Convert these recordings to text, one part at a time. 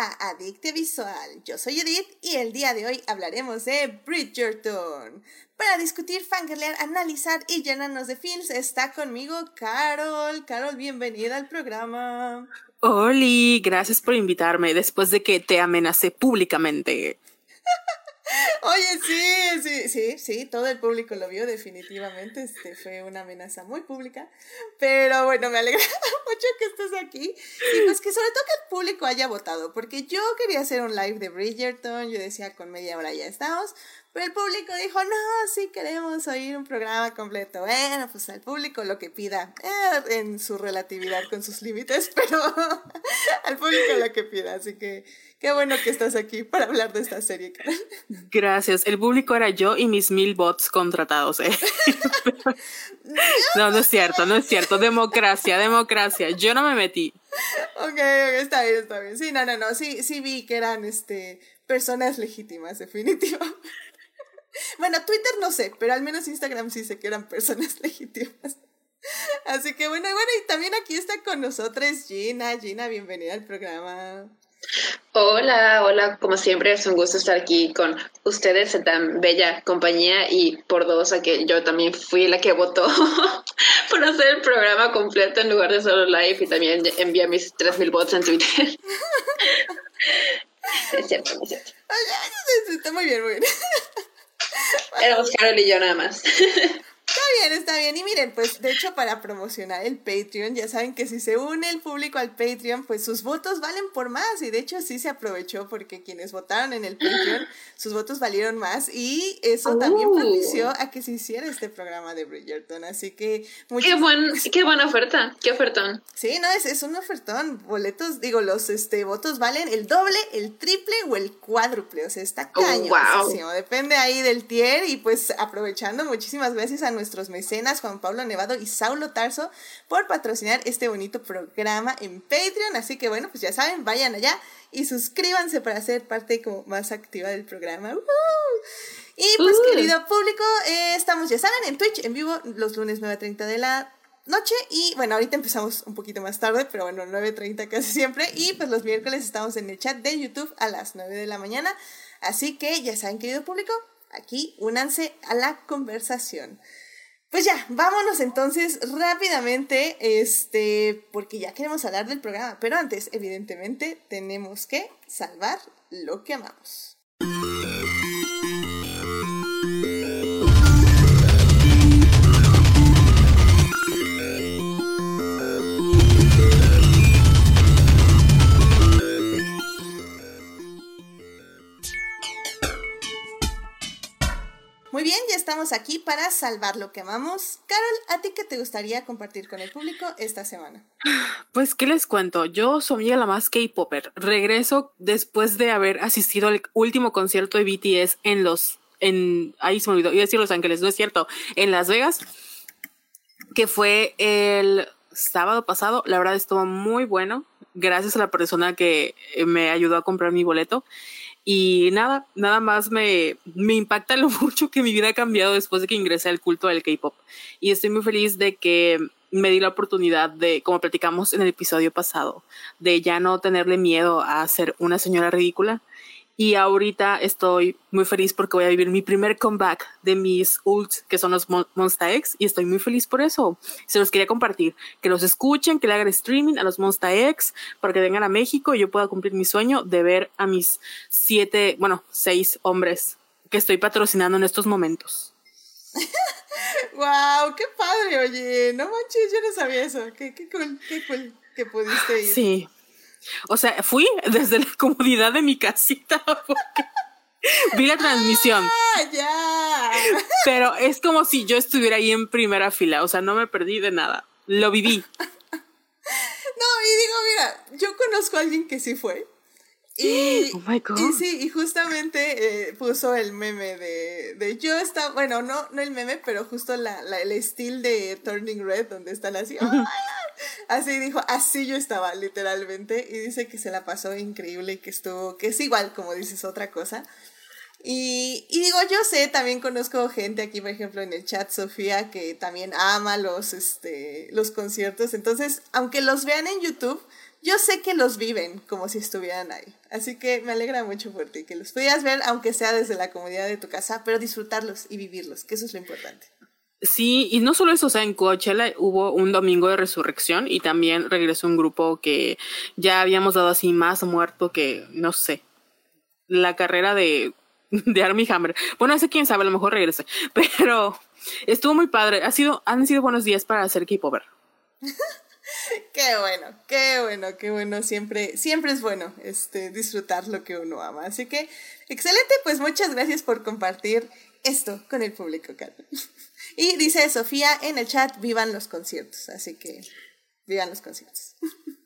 a Adicte Visual. Yo soy Edith y el día de hoy hablaremos de Bridgerton. Para discutir, fangirlear, analizar y llenarnos de films está conmigo Carol. Carol, bienvenida al programa. Oli, gracias por invitarme después de que te amenacé públicamente. Oye, sí, sí, sí, sí, todo el público lo vio definitivamente, este fue una amenaza muy pública, pero bueno, me alegra mucho que estés aquí y pues que sobre todo que el público haya votado, porque yo quería hacer un live de Bridgerton, yo decía con media hora ya estamos, pero el público dijo, no, sí queremos oír un programa completo. Bueno, pues al público lo que pida, eh, en su relatividad con sus límites, pero al público lo que pida. Así que qué bueno que estás aquí para hablar de esta serie. Gracias. El público era yo y mis mil bots contratados. ¿eh? no, no es cierto, no es cierto. Democracia, democracia. Yo no me metí. Ok, está bien, está bien. Sí, no, no, no. Sí, sí vi que eran este personas legítimas, definitivamente. Bueno, Twitter no sé, pero al menos Instagram sí sé que eran personas legítimas. Así que bueno, bueno, y también aquí está con nosotros Gina. Gina, bienvenida al programa. Hola, hola, como siempre es un gusto estar aquí con ustedes en tan bella compañía y por dos a que yo también fui la que votó por hacer el programa completo en lugar de solo live y también envié mis 3000 bots en Twitter. es cierto, es cierto. Está muy bien, muy bien. Éramos Carol y yo nada más. Está bien, está bien. Y miren, pues de hecho para promocionar el Patreon, ya saben que si se une el público al Patreon, pues sus votos valen por más. Y de hecho sí se aprovechó porque quienes votaron en el Patreon, sus votos valieron más. Y eso también uh. propició a que se hiciera este programa de Bridgerton. Así que... Qué, buen, qué buena oferta, qué ofertón. Sí, no, es, es un ofertón. Boletos, digo, los este, votos valen el doble, el triple o el cuádruple. O sea, está oh, cañón. Depende ahí del tier y pues aprovechando muchísimas veces a nuestros mecenas Juan Pablo Nevado y Saulo Tarso por patrocinar este bonito programa en Patreon. Así que bueno, pues ya saben, vayan allá y suscríbanse para ser parte como más activa del programa. Y pues querido público, eh, estamos ya saben en Twitch en vivo los lunes 9.30 de la noche y bueno, ahorita empezamos un poquito más tarde, pero bueno, 9.30 casi siempre y pues los miércoles estamos en el chat de YouTube a las 9 de la mañana. Así que ya saben, querido público, aquí únanse a la conversación. Pues ya, vámonos entonces rápidamente, este, porque ya queremos hablar del programa, pero antes, evidentemente, tenemos que salvar lo que amamos. Estamos aquí para salvar lo que amamos. Carol, ¿a ti qué te gustaría compartir con el público esta semana? Pues, ¿qué les cuento? Yo soy la más K-Popper. Regreso después de haber asistido al último concierto de BTS en los... En, ahí se me olvidó, iba a decir Los Ángeles, no es cierto, en Las Vegas, que fue el sábado pasado. La verdad estuvo muy bueno, gracias a la persona que me ayudó a comprar mi boleto. Y nada, nada más me, me impacta lo mucho que mi vida ha cambiado después de que ingresé al culto del K-pop. Y estoy muy feliz de que me di la oportunidad de, como platicamos en el episodio pasado, de ya no tenerle miedo a ser una señora ridícula y ahorita estoy muy feliz porque voy a vivir mi primer comeback de mis ults, que son los Monsta X, y estoy muy feliz por eso. Se los quería compartir. Que los escuchen, que le hagan streaming a los Monsta X, para que vengan a México y yo pueda cumplir mi sueño de ver a mis siete, bueno, seis hombres que estoy patrocinando en estos momentos. wow, qué padre, oye, no manches, yo no sabía eso. Qué, qué cool, qué cool que pudiste ir. Sí. O sea, fui desde la comodidad de mi casita porque vi la transmisión. Ah, ya. Pero es como si yo estuviera ahí en primera fila, o sea, no me perdí de nada. Lo viví. No, y digo, mira, yo conozco a alguien que sí fue. Y, oh my God. y sí, y justamente eh, puso el meme de, de yo estaba, bueno, no, no el meme, pero justo la, la el estilo de Turning Red, donde están así, oh Así dijo, así yo estaba, literalmente. Y dice que se la pasó increíble y que estuvo, que es igual, como dices, otra cosa. Y, y, digo, yo sé, también conozco gente aquí, por ejemplo, en el chat, Sofía, que también ama los, este, los conciertos. Entonces, aunque los vean en YouTube, yo sé que los viven como si estuvieran ahí. Así que me alegra mucho por ti, que los pudieras ver, aunque sea desde la comodidad de tu casa, pero disfrutarlos y vivirlos, que eso es lo importante. Sí, y no solo eso, o sea, en Coachella hubo un domingo de resurrección y también regresó un grupo que ya habíamos dado así más muerto que, no sé, la carrera de, de Army Hammer. Bueno, ese quién sabe, a lo mejor regrese, pero estuvo muy padre. Ha sido, han sido buenos días para hacer K-Power. qué bueno, qué bueno, qué bueno. Siempre, siempre es bueno este, disfrutar lo que uno ama. Así que, excelente, pues muchas gracias por compartir esto con el público, Carmen. Y dice Sofía en el chat, vivan los conciertos. Así que, vivan los conciertos.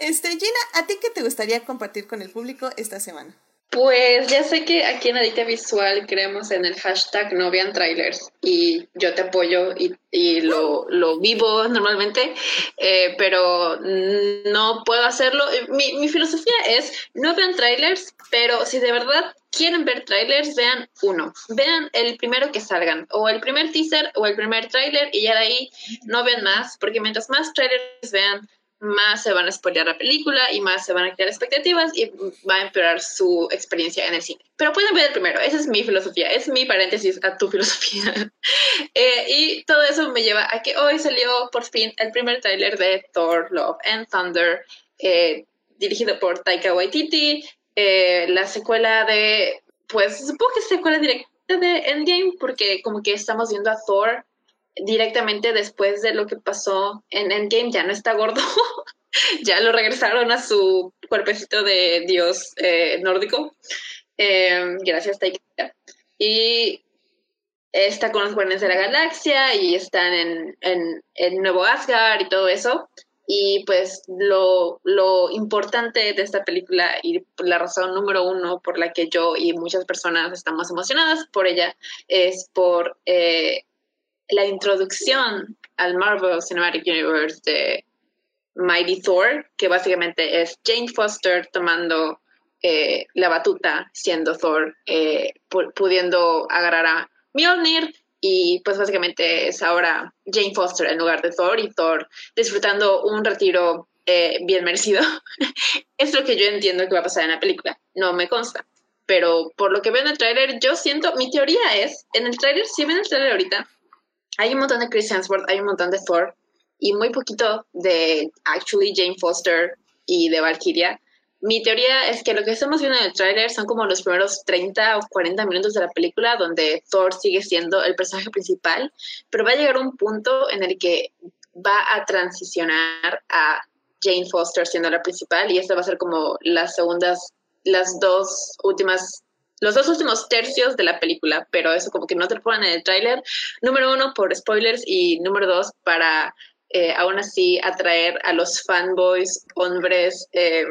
Este, Gina, ¿a ti qué te gustaría compartir con el público esta semana? Pues ya sé que aquí en Adicta Visual creemos en el hashtag no vean trailers y yo te apoyo y, lo, lo, vivo normalmente, eh, pero no puedo hacerlo. Mi, mi filosofía es no vean trailers, pero si de verdad quieren ver trailers, vean uno. Vean el primero que salgan, o el primer teaser o el primer trailer, y ya de ahí no vean más, porque mientras más trailers vean, más se van a spoilear la película y más se van a crear expectativas y va a empeorar su experiencia en el cine. Pero pueden ver el primero, esa es mi filosofía, es mi paréntesis a tu filosofía. Eh, y todo eso me lleva a que hoy salió por fin el primer tráiler de Thor, Love and Thunder, eh, dirigido por Taika Waititi, eh, la secuela de, pues supongo que es secuela directa de Endgame, porque como que estamos viendo a Thor directamente después de lo que pasó en Endgame, ya no está gordo, ya lo regresaron a su cuerpecito de dios eh, nórdico. Eh, gracias, Taika. Y está con los Guardianes de la Galaxia y están en, en, en Nuevo Asgard y todo eso. Y pues lo, lo, importante de esta película y la razón número uno por la que yo y muchas personas estamos emocionadas por ella es por eh, la introducción al Marvel Cinematic Universe de Mighty Thor, que básicamente es Jane Foster tomando eh, la batuta, siendo Thor, eh, pudiendo agarrar a Mjolnir y pues básicamente es ahora Jane Foster en lugar de Thor y Thor disfrutando un retiro eh, bien merecido. es lo que yo entiendo que va a pasar en la película, no me consta. Pero por lo que veo en el tráiler, yo siento, mi teoría es, en el tráiler, si ven el tráiler ahorita, hay un montón de Chris Hemsworth, hay un montón de Thor y muy poquito de actually Jane Foster y de Valkyria mi teoría es que lo que estamos viendo en el tráiler son como los primeros 30 o 40 minutos de la película donde Thor sigue siendo el personaje principal, pero va a llegar un punto en el que va a transicionar a Jane Foster siendo la principal y esta va a ser como las segundas, las dos últimas, los dos últimos tercios de la película, pero eso como que no te lo ponen en el tráiler. Número uno, por spoilers y número dos, para eh, aún así atraer a los fanboys, hombres, eh,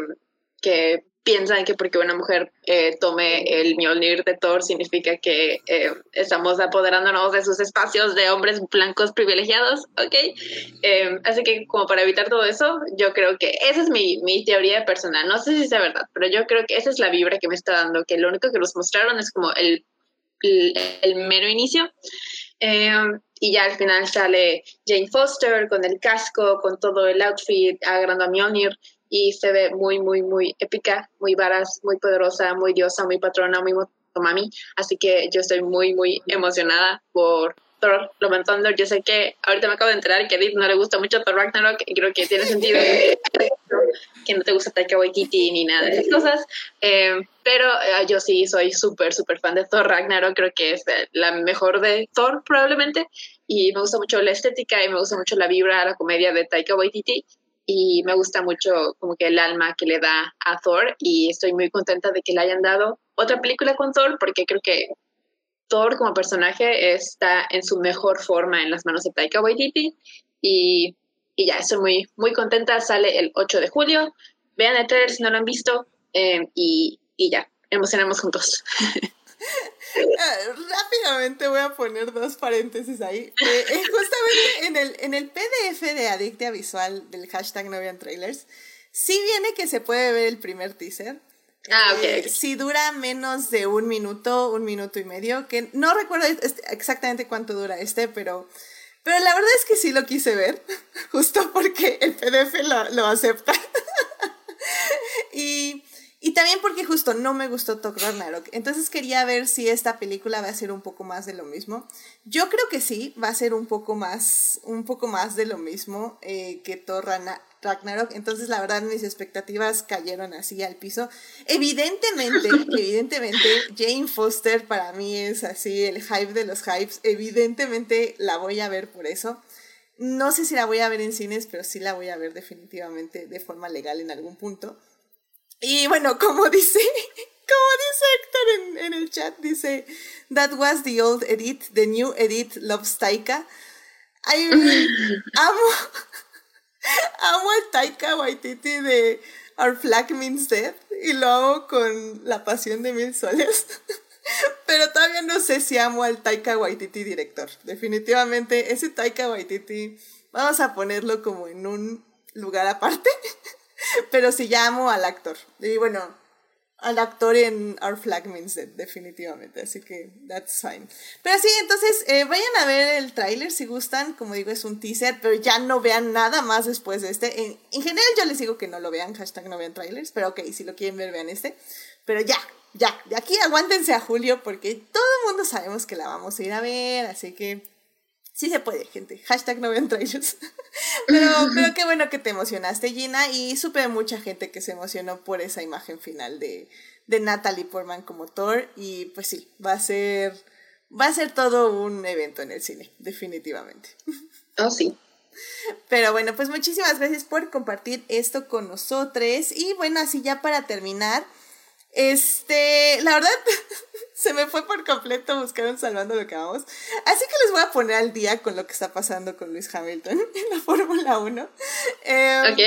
que piensan que porque una mujer eh, tome el Mjolnir de Thor significa que eh, estamos apoderándonos de sus espacios de hombres blancos privilegiados, ¿ok? Eh, así que como para evitar todo eso, yo creo que esa es mi, mi, teoría personal. No sé si sea verdad, pero yo creo que esa es la vibra que me está dando, que lo único que nos mostraron es como el, el, el mero inicio. y ya al final sale Jane Foster con el casco, con todo el outfit, agarrando a Mjolnir y se ve muy, muy, muy épica, muy varas, muy poderosa, muy diosa, muy patrona, muy motomami. Así que yo estoy muy, muy emocionada por Thor Love and Thunder. Yo sé que ahorita me acabo de enterar que a Edith no le gusta mucho Thor Ragnarok y creo que tiene sentido que no te gusta Taika Waititi ni nada de esas cosas. Eh, pero eh, yo sí soy súper, súper fan de Thor Ragnarok. Creo que es la mejor de Thor probablemente. Y me gusta mucho la estética y me gusta mucho la vibra, la comedia de Taika Waititi y me gusta mucho como que el alma que le da a Thor y estoy muy contenta de que le hayan dado otra película con Thor porque creo que Thor como personaje está en su mejor forma en las manos de Taika Waititi y, y ya estoy muy, muy contenta, sale el 8 de julio, vean el trailer si no lo han visto eh, y, y ya, emocionemos juntos. Rápidamente voy a poner dos paréntesis ahí. Eh, eh, justamente en el, en el PDF de Adictia Visual del hashtag No Trailers, sí viene que se puede ver el primer teaser, Ah, ok. Eh, si dura menos de un minuto, un minuto y medio, que no recuerdo exactamente cuánto dura este, pero, pero la verdad es que sí lo quise ver, justo porque el PDF lo, lo acepta. y y también porque justo no me gustó Thor Ragnarok. Entonces quería ver si esta película va a ser un poco más de lo mismo. Yo creo que sí, va a ser un poco más, un poco más de lo mismo eh, que Thor Ragnarok. Entonces la verdad mis expectativas cayeron así al piso. Evidentemente, evidentemente Jane Foster para mí es así el hype de los hypes. Evidentemente la voy a ver por eso. No sé si la voy a ver en cines, pero sí la voy a ver definitivamente de forma legal en algún punto. Y bueno, como dice, como dice Héctor en, el chat, dice, That was the old Edith, the new Edith loves Taika. I amo, amo al Taika Waititi de Our Flag Means Death y lo amo con la pasión de mil soles. Pero todavía no sé si amo al Taika Waititi director. Definitivamente, ese Taika Waititi, vamos a ponerlo como en un lugar aparte. Pero sí llamo al actor. Y bueno, al actor en Our Flag Means Dead, definitivamente. Así que that's fine. Pero sí, entonces eh, vayan a ver el tráiler si gustan. Como digo, es un teaser, pero ya no vean nada más después de este. En, en, general yo les digo que no lo vean, hashtag no vean trailers. Pero ok, si lo quieren ver, vean este. Pero ya, ya, de aquí aguántense a julio porque todo el mundo sabemos que la vamos a ir a ver. Así que Sí se puede, gente. Hashtag no vean trailers. pero, pero qué bueno que te emocionaste, Gina. Y supe mucha gente que se emocionó por esa imagen final de, de Natalie Portman como Thor. Y pues sí, va a ser. Va a ser todo un evento en el cine, definitivamente. Oh, sí. Pero bueno, pues muchísimas gracias por compartir esto con nosotros. Y bueno, así ya para terminar, este, la verdad, se me fue por completo buscar un salvando lo que vamos. Así que les voy a poner al día con lo que está pasando con Luis Hamilton en la Fórmula 1. Em, ok.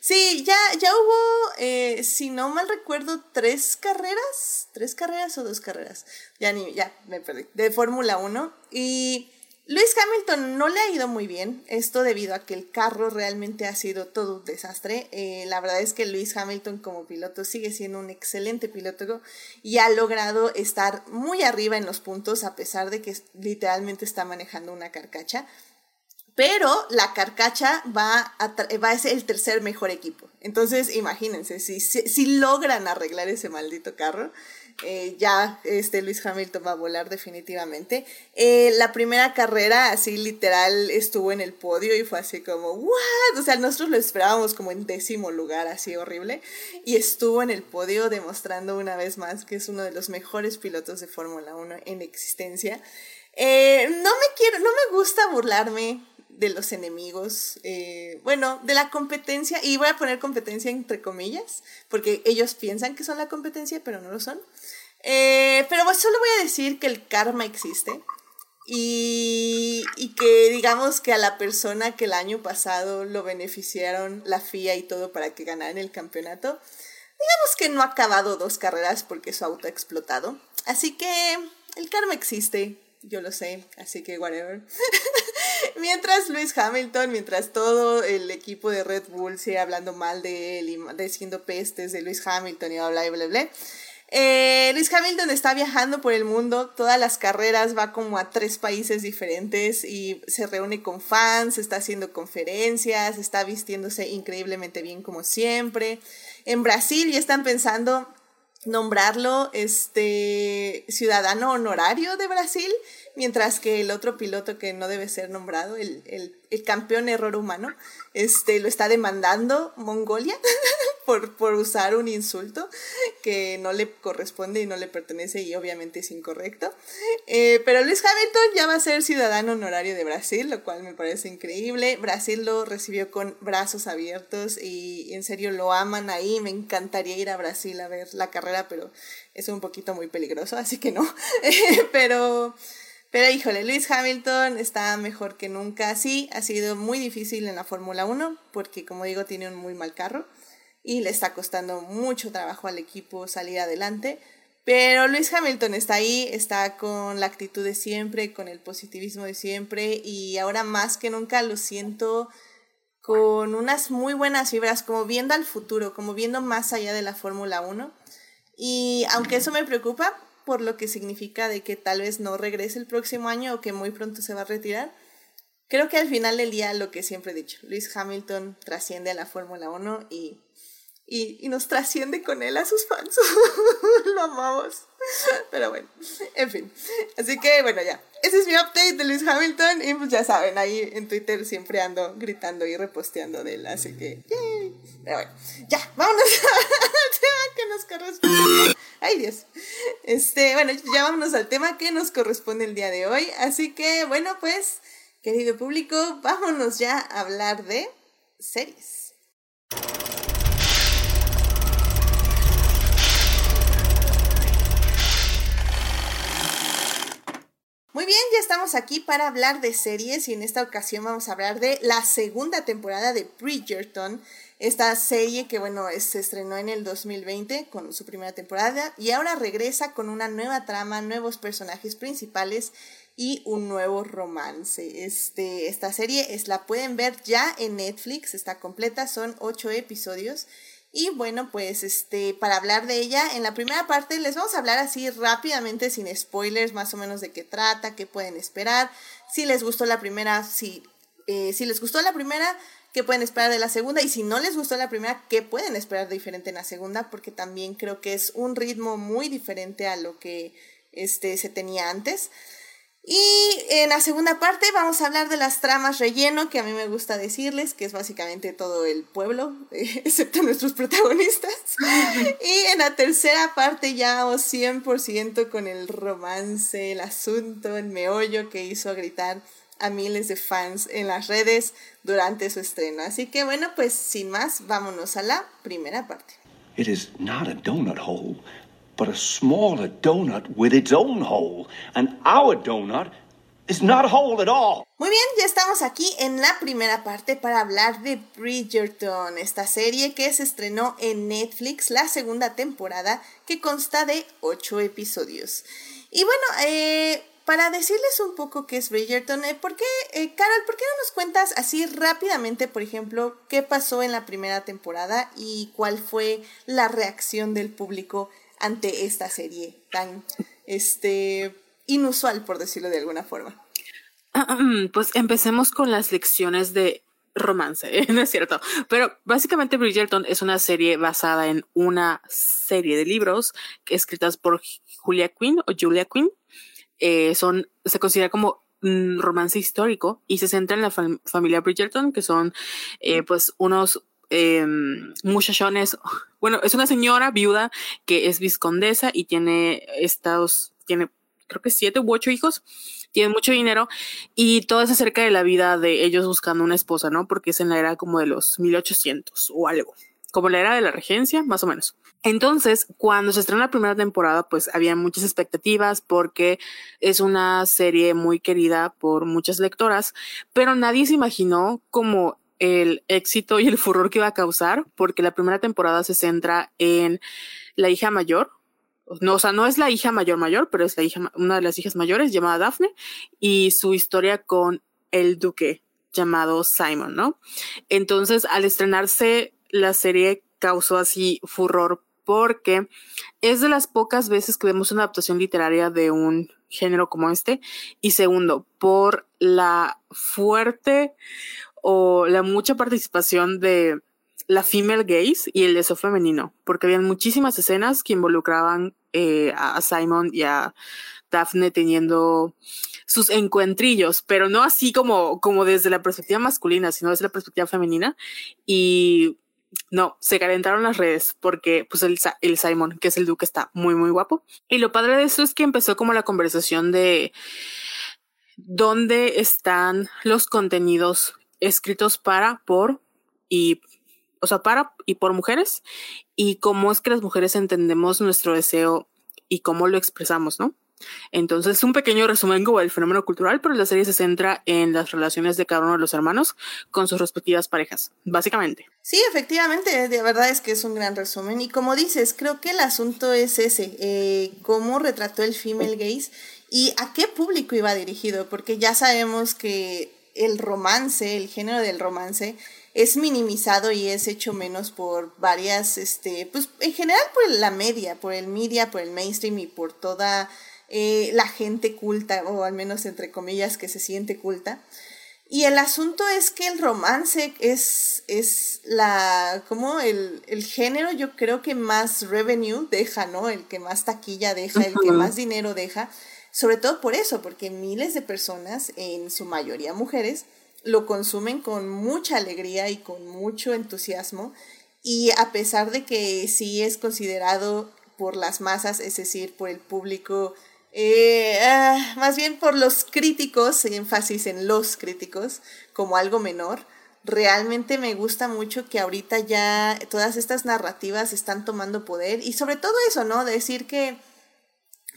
Sí, ya, ya hubo, eh, si no mal recuerdo, tres carreras. ¿Tres carreras o dos carreras? Ya ni, ya me perdí. De Fórmula 1. Y Luis Hamilton no le ha ido muy bien, esto debido a que el carro realmente ha sido todo un desastre. Eh, la verdad es que Luis Hamilton como piloto sigue siendo un excelente piloto y ha logrado estar muy arriba en los puntos a pesar de que literalmente está manejando una carcacha. Pero la carcacha va a, va a ser el tercer mejor equipo. Entonces, imagínense, si, si logran arreglar ese maldito carro, eh, ya este Luis Hamilton va a volar definitivamente. Eh, la primera carrera, así literal, estuvo en el podio y fue así como, ¿what? O sea, nosotros lo esperábamos como en décimo lugar, así horrible. Y estuvo en el podio demostrando una vez más que es uno de los mejores pilotos de Fórmula 1 en existencia. Eh, no me quiero, no me gusta burlarme de los enemigos, eh, bueno, de la competencia, y voy a poner competencia entre comillas, porque ellos piensan que son la competencia, pero no lo son. Eh, pero pues solo voy a decir que el karma existe y, y, que digamos que a la persona que el año pasado lo beneficiaron la FIA y todo para que ganara el campeonato, digamos que no ha acabado dos carreras porque su auto ha explotado. Así que el karma existe yo lo sé, así que whatever. mientras Luis Hamilton, mientras todo el equipo de Red Bull sigue hablando mal de él y diciendo pestes de Luis Hamilton y bla, bla, bla, bla. Eh, Luis Hamilton está viajando por el mundo, todas las carreras, va como a tres países diferentes y se reúne con fans, está haciendo conferencias, está vistiéndose increíblemente bien como siempre. En Brasil ya están pensando nombrarlo este ciudadano honorario de Brasil, mientras que el otro piloto que no debe ser nombrado, el, el, el campeón error humano, este, lo está demandando Mongolia por, por usar un insulto que no le corresponde y no le pertenece y obviamente es incorrecto. Eh, pero Luis Hamilton ya va a ser ciudadano honorario de Brasil, lo cual me parece increíble. Brasil lo recibió con brazos abiertos y en serio lo aman ahí. Me encantaría ir a Brasil a ver la carrera, pero es un poquito muy peligroso, así que no. pero... Pero híjole, Luis Hamilton está mejor que nunca. Sí, ha sido muy difícil en la Fórmula 1 porque, como digo, tiene un muy mal carro y le está costando mucho trabajo al equipo salir adelante. Pero Luis Hamilton está ahí, está con la actitud de siempre, con el positivismo de siempre y ahora más que nunca lo siento con unas muy buenas fibras, como viendo al futuro, como viendo más allá de la Fórmula 1. Y aunque eso me preocupa por lo que significa de que tal vez no regrese el próximo año o que muy pronto se va a retirar, creo que al final del día lo que siempre he dicho, Luis Hamilton trasciende a la Fórmula 1 y y, nos trasciende con él a sus fans. Lo amamos. Pero bueno, en fin. Así que bueno, ya. Ese es mi update de Luis Hamilton. Y pues ya saben, ahí en Twitter siempre ando gritando y reposteando de él. Así que, Ya, vámonos al tema que nos corresponde. Ay Dios. Este, bueno, ya vámonos al tema que nos corresponde el día de hoy. Así que, bueno, pues, querido público, vámonos ya a hablar de series. Muy bien, ya estamos aquí para hablar de series y en esta ocasión vamos a hablar de la segunda temporada de Bridgerton, esta serie que bueno, se estrenó en el 2020 con su primera temporada y ahora regresa con una nueva trama, nuevos personajes principales y un nuevo romance. Este, esta serie es, la pueden ver ya en Netflix, está completa, son ocho episodios y bueno, pues este, para hablar de ella, en la primera parte les vamos a hablar así rápidamente, sin spoilers, más o menos de qué trata, qué pueden esperar. Si les gustó la primera, si, eh, si les gustó la primera, qué pueden esperar de la segunda. Y si no les gustó la primera, qué pueden esperar de diferente en la segunda, porque también creo que es un ritmo muy diferente a lo que este, se tenía antes. Y en la segunda parte vamos a hablar de las tramas relleno, que a mí me gusta decirles, que es básicamente todo el pueblo, excepto nuestros protagonistas. y en la tercera parte ya vamos 100% con el romance, el asunto, el meollo que hizo gritar a miles de fans en las redes durante su estreno. Así que bueno, pues sin más, vámonos a la primera parte. It is not a donut hole but a smaller donut with its own hole. And our donut is not whole at all. Muy bien, ya estamos aquí en la primera parte para hablar de Bridgerton, esta serie que se estrenó en Netflix, la segunda temporada, que consta de ocho episodios. Y bueno, eh, para decirles un poco qué es Bridgerton, eh, ¿por qué, eh, Carol, por qué no nos cuentas así rápidamente, por ejemplo, qué pasó en la primera temporada y cuál fue la reacción del público ante esta serie tan este, inusual, por decirlo de alguna forma? Pues empecemos con las lecciones de romance, no es cierto. Pero básicamente Bridgerton es una serie basada en una serie de libros escritas por Julia Quinn o Julia Quinn. Eh, son, se considera como un romance histórico y se centra en la familia Bridgerton, que son eh, pues unos eh, muchachones, bueno, es una señora viuda que es viscondesa y tiene estados, tiene creo que siete u ocho hijos, tiene mucho dinero y todo es acerca de la vida de ellos buscando una esposa, ¿no? Porque es en la era como de los 1800 o algo, como la era de la regencia, más o menos. Entonces, cuando se estrenó la primera temporada, pues había muchas expectativas porque es una serie muy querida por muchas lectoras, pero nadie se imaginó como el éxito y el furor que iba a causar, porque la primera temporada se centra en la hija mayor. No, o sea, no es la hija mayor mayor, pero es la hija, una de las hijas mayores llamada Daphne y su historia con el duque llamado Simon, ¿no? Entonces, al estrenarse la serie causó así furor porque es de las pocas veces que vemos una adaptación literaria de un género como este y segundo, por la fuerte o la mucha participación de la female gaze y el deseo femenino, porque habían muchísimas escenas que involucraban eh, a Simon y a Daphne teniendo sus encuentrillos, pero no así como, como desde la perspectiva masculina, sino desde la perspectiva femenina. Y no, se calentaron las redes porque pues el, el Simon, que es el duque, está muy, muy guapo. Y lo padre de eso es que empezó como la conversación de dónde están los contenidos escritos para, por y, o sea, para y por mujeres y cómo es que las mujeres entendemos nuestro deseo y cómo lo expresamos, ¿no? Entonces, es un pequeño resumen del fenómeno cultural, pero la serie se centra en las relaciones de cada uno de los hermanos con sus respectivas parejas, básicamente. Sí, efectivamente, de verdad es que es un gran resumen. Y como dices, creo que el asunto es ese, eh, cómo retrató el female gaze y a qué público iba dirigido, porque ya sabemos que el romance, el género del romance, es minimizado y es hecho menos por varias, este, pues en general por la media, por el media, por el mainstream y por toda eh, la gente culta, o al menos entre comillas que se siente culta. Y el asunto es que el romance es, es la, como el, el, género yo creo que más revenue deja, ¿no? El que más taquilla deja, el que más dinero deja. Sobre todo por eso, porque miles de personas, en su mayoría mujeres, lo consumen con mucha alegría y con mucho entusiasmo. Y a pesar de que sí es considerado por las masas, es decir, por el público, eh, ah, más bien por los críticos, énfasis en los críticos, como algo menor, realmente me gusta mucho que ahorita ya todas estas narrativas están tomando poder y sobre todo eso, ¿no? Decir que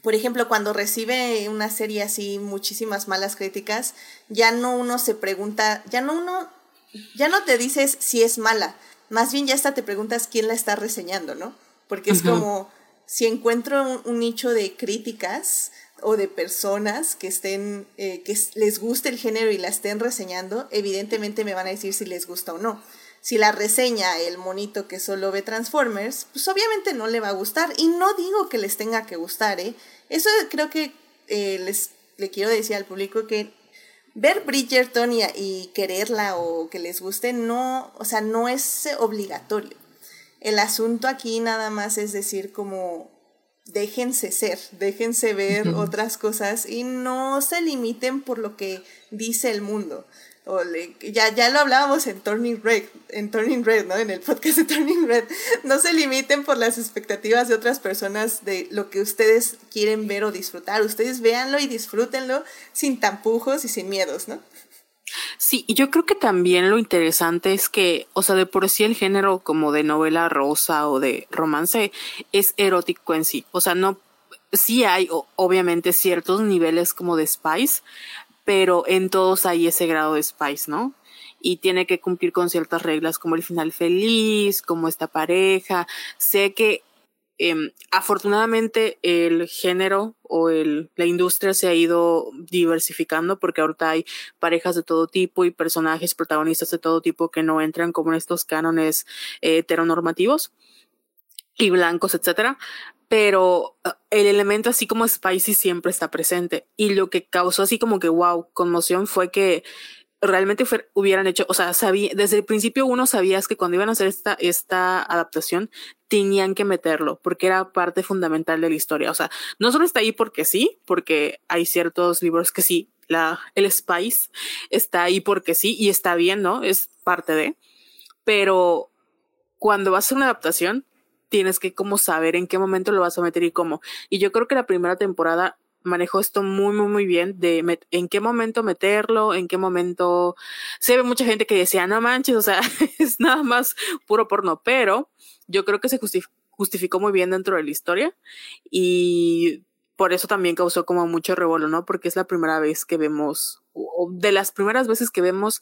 por ejemplo, cuando recibe una serie así muchísimas malas críticas, ya no uno se pregunta, ya no uno, ya no te dices si es mala, más bien ya hasta te preguntas quién la está reseñando, ¿no? Porque es como, si encuentro un, nicho de críticas o de personas que estén, eh, que les guste el género y la estén reseñando, evidentemente me van a decir si les gusta o no si la reseña el monito que solo ve Transformers, pues obviamente no le va a gustar. Y no digo que les tenga que gustar, ¿eh? Eso creo que eh, les le quiero decir al público que ver Bridgerton y, y, quererla o que les guste no, o sea, no es obligatorio. El asunto aquí nada más es decir como déjense ser, déjense ver otras cosas y no se limiten por lo que dice el mundo o ya, ya lo hablábamos en Turning Red, en Turning Red, ¿no? En el podcast de Turning Red. No se limiten por las expectativas de otras personas de lo que ustedes quieren ver o disfrutar. Ustedes véanlo y disfrútenlo sin tampujos y sin miedos, ¿no? Sí, y yo creo que también lo interesante es que, o sea, de por sí el género como de novela rosa o de romance es erótico en sí. O sea, no, sí hay obviamente ciertos niveles como de spice, pero en todos hay ese grado de spice, ¿no? Y tiene que cumplir con ciertas reglas como el final feliz, como esta pareja. Sé que eh, afortunadamente el género o el, la industria se ha ido diversificando porque ahorita hay parejas de todo tipo y personajes protagonistas de todo tipo que no entran como en estos cánones eh, heteronormativos y blancos, etcétera pero ah, el elemento así como spicy siempre está presente. Y lo que causó así como que wow, conmoción fue que realmente hubieran hecho, o sea, sabía, desde el principio uno sabías que cuando iban a hacer esta, esta adaptación tenían que meterlo porque era parte fundamental de la historia. O sea, no solo está ahí porque sí, porque hay ciertos libros que sí, la, el Spice está ahí porque sí y está bien, ¿no? Es parte de, pero cuando va a ser una adaptación, tienes que como saber en qué momento lo vas a meter y cómo. Y yo creo que la primera temporada manejó esto muy, muy, muy bien de en qué momento meterlo, en qué momento se ve mucha gente que decía, no manches, o sea, es nada más puro porno, pero yo creo que se justificó muy bien dentro de la historia y por eso también causó como mucho revuelo, ¿no? Porque es la primera vez que vemos, de las primeras veces que vemos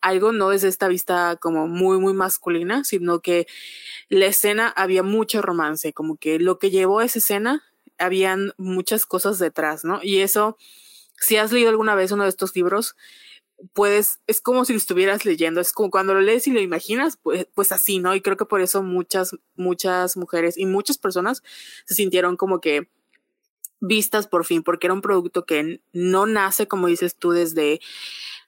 algo no desde esta vista como muy, muy masculina, sino que la escena había mucho romance, como que lo que llevó a esa escena, habían muchas cosas detrás, ¿no? Y eso, si has leído alguna vez uno de estos libros, puedes, es como si lo estuvieras leyendo, es como cuando lo lees y lo imaginas, pues, pues así, ¿no? Y creo que por eso muchas, muchas mujeres y muchas personas se sintieron como que vistas por fin, porque era un producto que no nace, como dices tú, desde,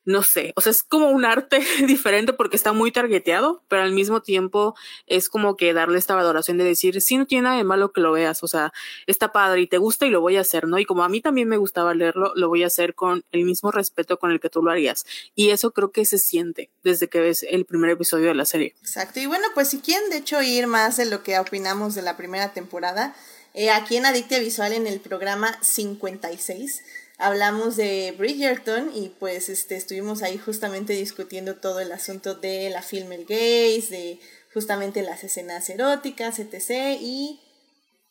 no sé, o sea, es como un arte diferente porque está muy targeteado, pero al mismo tiempo es como que darle esta valoración de decir, sí, no tiene nada de malo que lo veas, o sea, está padre y te gusta y lo voy a hacer, ¿no? Y como a mí también me gustaba leerlo, lo voy a hacer con el mismo respeto con el que tú lo harías. Y eso creo que se siente desde que ves el primer episodio de la serie. Exacto. Y bueno, pues si quieren de hecho ir más de lo que opinamos de la primera temporada, eh, aquí en Adictia Visual, en el programa 56, hablamos de Bridgerton y pues este, estuvimos ahí justamente discutiendo todo el asunto de la el gays, de justamente las escenas eróticas, etc. Y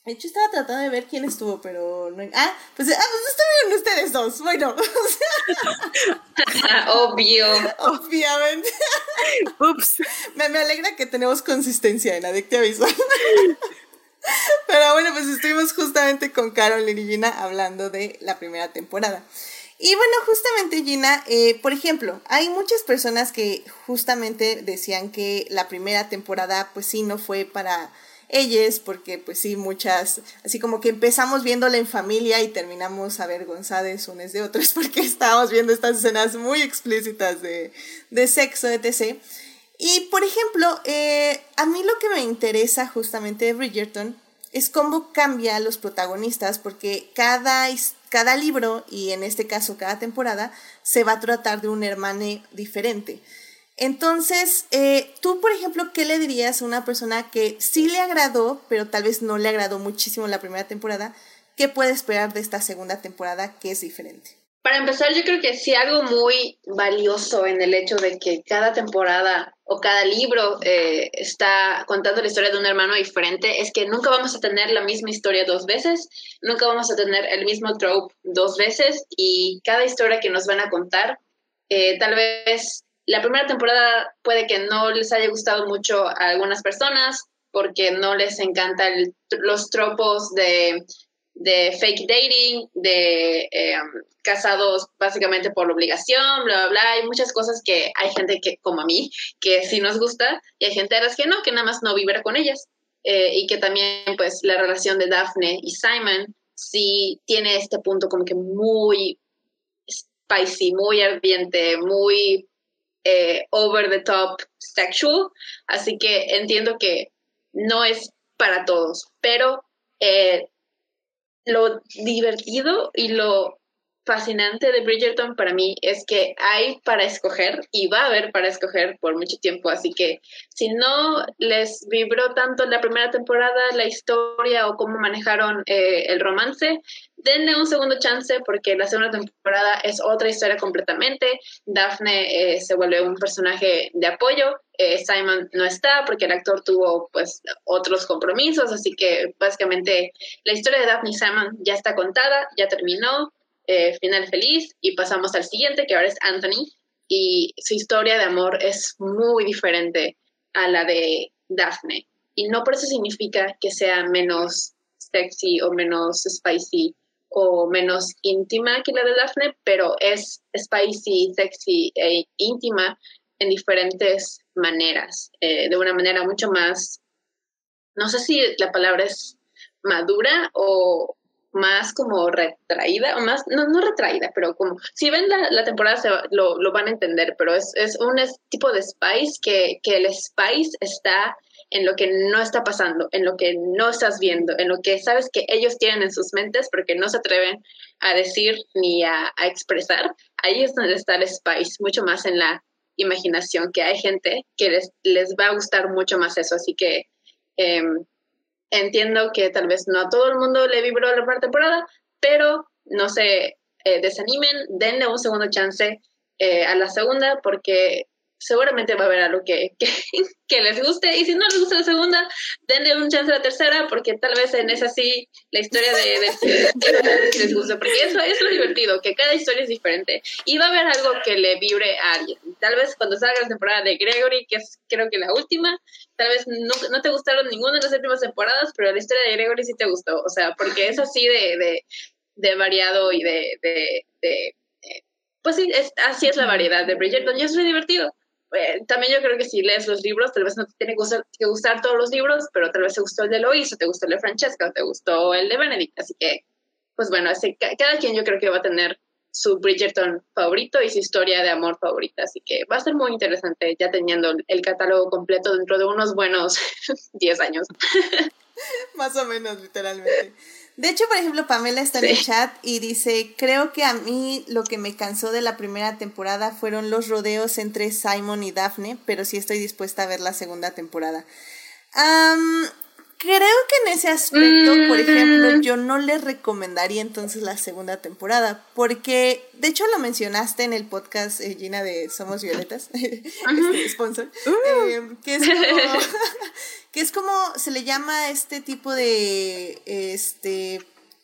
de hecho estaba tratando de ver quién estuvo, pero no... Ah, pues, ah, pues estuvieron ustedes dos, bueno. Obvio. Obviamente. Ups. Me, me alegra que tenemos consistencia en Adictia Visual. Pero bueno, pues estuvimos justamente con Carol y Gina hablando de la primera temporada. Y bueno, justamente Gina, eh, por ejemplo, hay muchas personas que justamente decían que la primera temporada pues sí no fue para ellas, porque pues sí, muchas, así como que empezamos viéndola en familia y terminamos avergonzadas unos de otros porque estábamos viendo estas escenas muy explícitas de, de sexo, etc. Y por ejemplo, eh, a mí lo que me interesa justamente de Bridgerton es cómo cambia a los protagonistas, porque cada, cada libro, y en este caso cada temporada, se va a tratar de un hermano diferente. Entonces, eh, tú, por ejemplo, ¿qué le dirías a una persona que sí le agradó, pero tal vez no le agradó muchísimo la primera temporada? ¿Qué puede esperar de esta segunda temporada que es diferente? Para empezar, yo creo que sí algo muy valioso en el hecho de que cada temporada o cada libro eh, está contando la historia de un hermano diferente, es que nunca vamos a tener la misma historia dos veces, nunca vamos a tener el mismo trope dos veces y cada historia que nos van a contar, eh, tal vez la primera temporada puede que no les haya gustado mucho a algunas personas porque no les encantan los tropos de de fake dating, de eh, casados básicamente por obligación, bla, bla, bla. Hay muchas cosas que hay gente que, como a mí, que sí nos gusta y hay gente a las que no, que nada más no vibra con ellas. Eh, y que también, pues, la relación de Daphne y Simon sí tiene este punto como que muy spicy, muy ardiente, muy eh, over the top sexual. Así que entiendo que no es para todos, pero lo divertido y lo fascinante de Bridgerton para mí es que hay para escoger y va a haber para escoger por mucho tiempo, así que si no les vibró tanto la primera temporada la historia o cómo manejaron eh, el romance, denle un segundo chance porque la segunda temporada es otra historia completamente. Daphne eh, se vuelve un personaje de apoyo. Eh, Simon no está porque el actor tuvo pues otros compromisos, así que básicamente la historia de Daphne y Simon ya está contada, ya terminó. Eh, final feliz y pasamos al siguiente, que ahora es Anthony, y su historia de amor es muy diferente a la de Daphne. Y no por eso significa que sea menos sexy o menos spicy o menos íntima que la de Daphne, pero es spicy, sexy e íntima en diferentes maneras, eh, de una manera mucho más, no sé si la palabra es madura o, más como retraída, o más, no, no retraída, pero como, si ven la, temporada se, lo, lo, van a entender, pero es, es un tipo de spice que, que el spice está en lo que no está pasando, en lo que no estás viendo, en lo que sabes que ellos tienen en sus mentes porque no se atreven a decir ni a, a expresar. Ahí es donde está el spice, mucho más en la imaginación, que hay gente que les, les va a gustar mucho más eso, así que... Eh, Entiendo que tal vez no a todo el mundo le vibró la primera temporada, pero no se eh, desanimen, denle un segundo chance eh, a la segunda porque seguramente va a haber algo que, que, les guste y si no les gusta la segunda, denle un chance a la tercera porque tal vez en esa sí la historia de, de, les gusta, porque eso es lo divertido, que cada historia es diferente y va a haber algo que le vibre a alguien. Tal vez cuando salga la temporada de Gregory, que es creo que la última, tal vez no, no te gustaron ninguna de las últimas temporadas, pero la historia de Gregory sí te gustó, o sea, porque es así de, de, de variado y de, de, de pues sí, es, así es la variedad de Bridgerton y es muy divertido. Eh, también yo creo que si lees los libros, tal vez no te tiene que gustar, todos los libros, pero tal vez te gustó el de Lois, o te gustó el de Francesca, o te gustó el de Benedict. Así que, pues bueno, así, cada quien yo creo que va a tener su Bridgerton favorito y su historia de amor favorita. Así que va a ser muy interesante ya teniendo el catálogo completo dentro de unos buenos 10 años. Más o menos, literalmente. De hecho, por ejemplo, Pamela está en el chat y dice, creo que a mí lo que me cansó de la primera temporada fueron los rodeos entre Simon y Daphne, pero sí estoy dispuesta a ver la segunda temporada. Creo que en ese aspecto, por ejemplo, mm. yo no le recomendaría entonces la segunda temporada, porque de hecho lo mencionaste en el podcast, eh, Gina, de Somos Violetas, este sponsor, uh. eh, que es como... que es como se le llama este tipo de este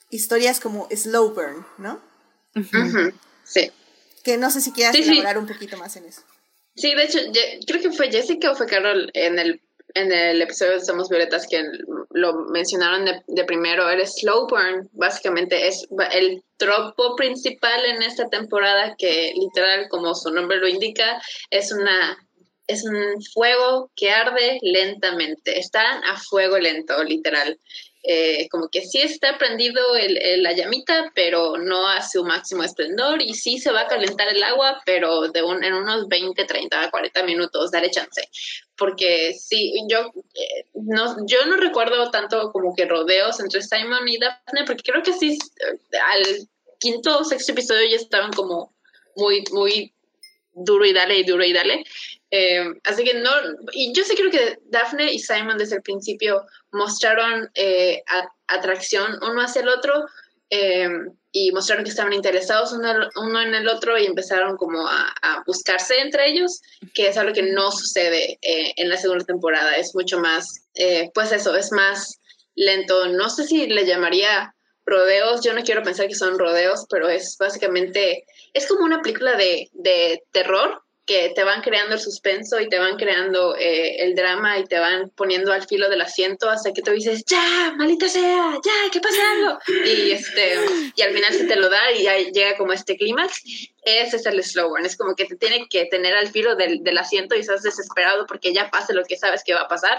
historias como slow burn, ¿no? Sí. Que no sé si quieras elaborar un poquito más en eso. Sí, de hecho, creo que fue Jessica o fue Carol en el, en el episodio de Somos Violetas que lo mencionaron de, primero, el slow burn, básicamente es el tropo principal en esta temporada que literal, como su nombre lo indica, es una es un fuego que arde lentamente, están a fuego lento, literal. Eh, como que sí está prendido el, la llamita, pero no a su máximo esplendor y sí se va a calentar el agua, pero de un, en unos 20, 30, 40 minutos, daré chance. Porque sí, yo, eh, no, yo no recuerdo tanto como que rodeos entre Simon y Daphne, porque creo que sí, al quinto o sexto episodio ya estaban como muy, muy duro y dale y duro y dale. Eh, así que no, y yo sí creo que Daphne y Simon desde el principio mostraron eh, atracción uno hacia el otro eh, y mostraron que estaban interesados uno, en el otro y empezaron como a, buscarse entre ellos, que es algo que no sucede en la segunda temporada, es mucho más, pues eso, es más lento, no sé si le llamaría rodeos, yo no quiero pensar que son rodeos, pero es básicamente, es como una película de, de terror que te van creando el suspenso y te van creando eh, el drama y te van poniendo al filo del asiento hasta que tú dices, ya, malita sea, ya, ¿qué pasa? Y, este, y al final se te lo da y ya llega como este clímax. Ese es el slow burn, es como que te tiene que tener al filo del, del, asiento y estás desesperado porque ya pase lo que sabes que va a pasar,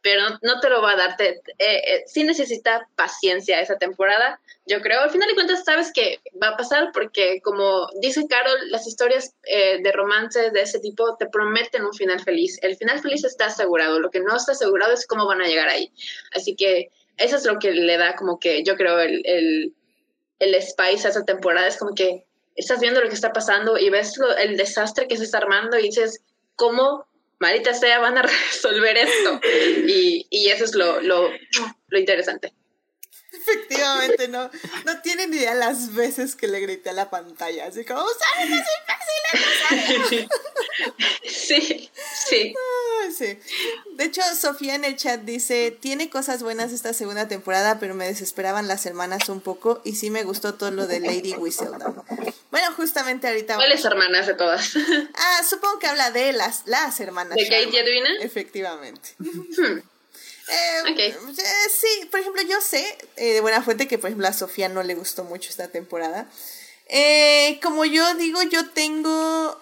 pero no, te lo va a dar. Te, eh, eh, sí necesita paciencia esa temporada, yo creo. Al final de cuentas sabes que va a pasar porque como dice Carol, las historias de romance de ese tipo te prometen un final feliz. El final feliz está asegurado, lo que no está asegurado es cómo van a llegar ahí. Así que eso es lo que le da como que yo creo el, el, el spice a esa temporada, es como que estás viendo lo que está pasando y ves el desastre que se está armando y dices, ¿cómo, marita sea, van a resolver esto? Y, y eso es lo, lo, lo interesante. Efectivamente, no, no tienen idea las veces que le grité a la pantalla, así como, ¡Sabes, es Sí, sí. sí. De hecho, Sofía en el chat dice, tiene cosas buenas esta segunda temporada, pero me desesperaban las hermanas un poco y sí me gustó todo lo de Lady Whistledown. Bueno, justamente ahorita... ¿Cuáles hermanas de todas? Ah, supongo que habla de las, las hermanas. ¿De Kate y Edwina? Efectivamente. Hmm. Eh, eh, sí, por ejemplo, yo sé eh, de buena fuente que, por ejemplo, a Sofía no le gustó mucho esta temporada. como yo digo, yo tengo.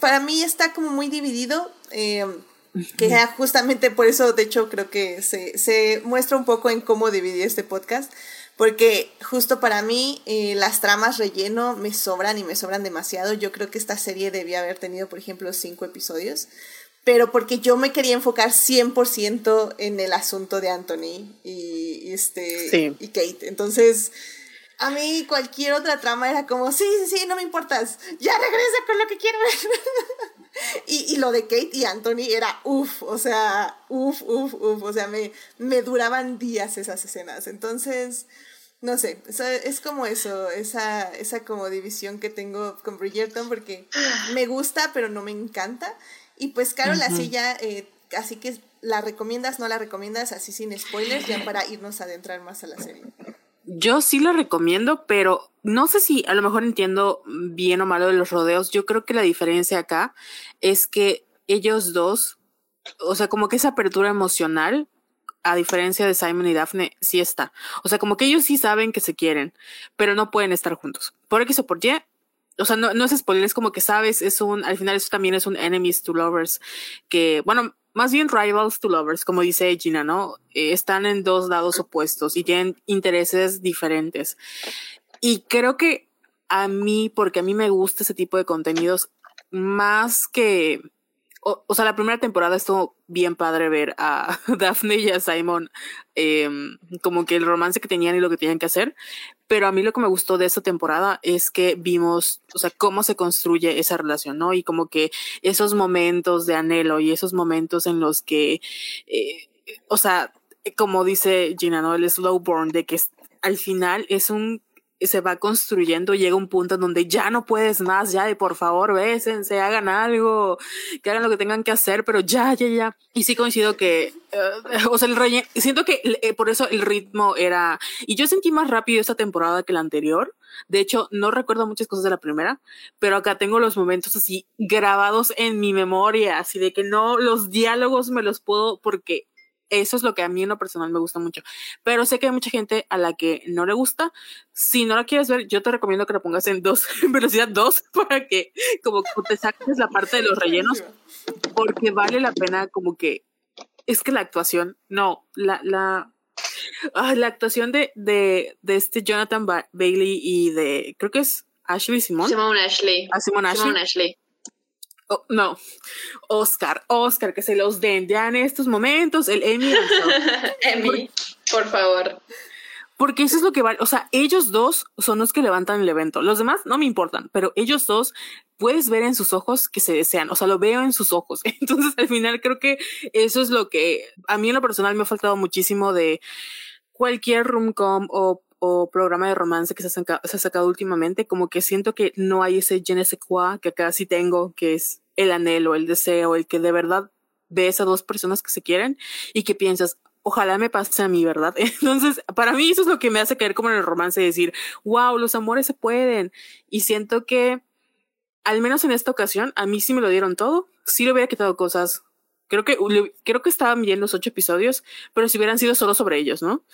para mí está como muy dividido. que justamente por eso, de hecho, creo que se, se muestra un poco en cómo dividí este podcast. Porque justo para mí las tramas relleno me sobran y me sobran demasiado. Yo creo que esta serie debía haber tenido, por ejemplo, cinco episodios pero porque yo me quería enfocar 100% en el asunto de Anthony y, este, y Kate. Entonces, a mí cualquier otra trama era como, sí, sí, sí, no me importas, ya regresa con lo que quiero ver. y, y, lo de Kate y Anthony era uff, o sea, uff, uff, uff, o sea, me, me duraban días esas escenas. Entonces, no sé, es como eso, esa, esa como división que tengo con Bridgerton porque me gusta, pero no me encanta. Y pues, Carol, así ya, eh, así que la recomiendas, no la recomiendas, así sin spoilers, ya para irnos a adentrar más a la serie. Yo sí la recomiendo, pero no sé si a lo mejor entiendo bien o malo de los rodeos. Yo creo que la diferencia acá es que ellos dos, o sea, como que esa apertura emocional, a diferencia de Simon y Daphne, sí está. O sea, como que ellos sí saben que se quieren, pero no pueden estar juntos. Por X o por Y, o sea, no, no es spoiler, es como que sabes, es un, al final eso también es un enemies to lovers, que, bueno, más bien rivals to lovers, como dice Gina, ¿no? Eh, están en dos lados opuestos y tienen intereses diferentes. Y creo que a mí, porque a mí me gusta ese tipo de contenidos, más que o, sea, la primera temporada estuvo bien padre ver a Daphne y a Simon, em, como que el romance que tenían y lo que tenían que hacer. Pero a mí lo que me gustó de esta temporada es que vimos, o sea, cómo se construye esa relación, ¿no? Y como que esos momentos de anhelo y esos momentos en los que, eh, o sea, como dice Gina, ¿no? El slow burn, de que al final es un se va construyendo, llega un punto en donde ya no puedes más, ya, y por favor, bésense, hagan algo, que hagan lo que tengan que hacer, pero ya, ya, ya. Y sí coincido que, eh, o sea, el relleno, siento que eh, por eso el ritmo era, y yo sentí más rápido esta temporada que la anterior. De hecho, no recuerdo muchas cosas de la primera, pero acá tengo los momentos así grabados en mi memoria, así de que no, los diálogos me los puedo, porque eso es lo que a mí en lo personal me gusta mucho. Pero sé que hay mucha gente a la que no le gusta. Si no la quieres ver, yo te recomiendo que la pongas en dos, en velocidad 2 para que como te saques la parte de los rellenos. Porque vale la pena como que es que la actuación, no, la, la, ah, la actuación de, de, de este Jonathan Bailey y de, creo que es Ashley Simón. Simón Ashley. Ah, Simón Ashley. Oh, no, Oscar, Oscar, que se los den ya en estos momentos, el Emmy. Emmy, por, favor. Porque eso es lo que vale, o sea, ellos dos son los que levantan el evento, los demás no me importan, pero ellos dos puedes ver en sus ojos que se desean, o sea, lo veo en sus ojos. Entonces, al final creo que eso es lo que a mí en lo personal me ha faltado muchísimo de cualquier roomcom o o programa de romance que se ha, sacado, últimamente, como que siento que no hay ese je ne sais quoi que acá sí tengo, que es el anhelo, el deseo, el que de verdad ves a dos personas que se quieren y que piensas, ojalá me pase a mí, ¿verdad? Entonces, para mí eso es lo que me hace caer como en el romance, decir, wow, los amores se pueden. Y siento que, al menos en esta ocasión, a mí sí me lo dieron todo, sí le hubiera quitado cosas. Creo que, creo que estaban bien los ocho episodios, pero si hubieran sido solo sobre ellos, ¿no?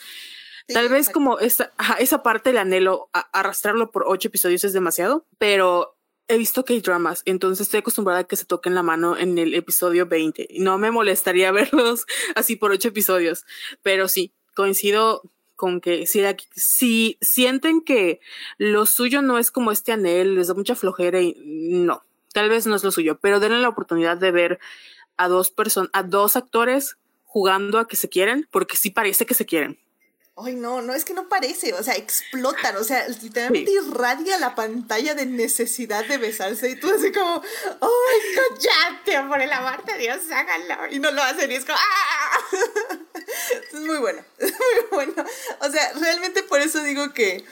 Tal vez como esa, esa parte del anhelo, arrastrarlo por ocho episodios es demasiado, pero he visto que hay dramas, entonces estoy acostumbrada a que se toquen la mano en el episodio 20. No me molestaría verlos así por ocho episodios, pero sí, coincido con que si, si sienten que lo suyo no es como este anhelo, les da mucha flojera y no, tal vez no es lo suyo, pero denle la oportunidad de ver a dos personas, a dos actores jugando a que se quieren, porque sí parece que se quieren. Ay, no, no es que no parece, o sea, explotan, o sea, literalmente irradia la pantalla de necesidad de besarse y tú así como, ¡ay, cállate, por el amor de Dios, háganlo! Y no lo hacen y es como, ¡ah! Es muy bueno, es muy bueno. O sea, realmente por eso digo que,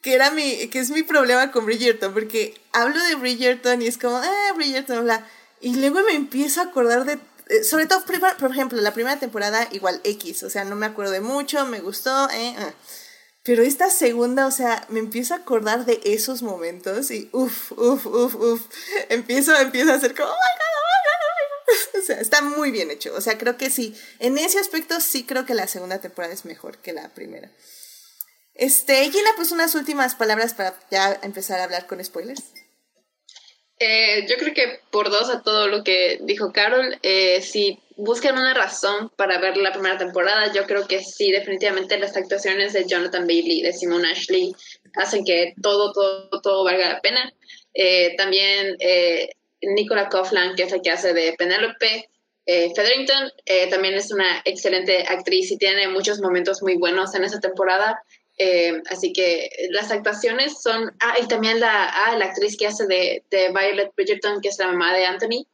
que era mi, que es mi problema con Bridgerton, porque hablo de Bridgerton y es como, ¡ah, Bridgerton, bla! Y luego me empiezo a acordar de sobre todo, por ejemplo, la primera temporada igual X, o sea, no me acuerdo de mucho, me gustó, eh, eh. Pero esta segunda, o sea, me empiezo a acordar de esos momentos y uff, uff, uff, uff, empiezo, empiezo a hacer como, oh my God, O sea, está muy bien hecho. O sea, creo que sí. En ese aspecto sí creo que la segunda temporada es mejor que la primera. Este, Gina, pues unas últimas palabras para ya empezar a hablar con spoilers. Eh, yo creo que por dos a todo lo que dijo Carol, eh, si buscan una razón para ver la primera temporada, yo creo que sí, definitivamente las actuaciones de Jonathan Bailey, de Simone Ashley, hacen que todo, todo, todo valga la pena. Eh, también Nicola Coughlan, que es la que hace de Penelope, Featherington, también es una excelente actriz y tiene muchos momentos muy buenos en esa temporada. Eh, así que las actuaciones son. Ah, y también la, ah, la actriz que hace de, de, Violet Bridgerton, que es la mamá de Anthony.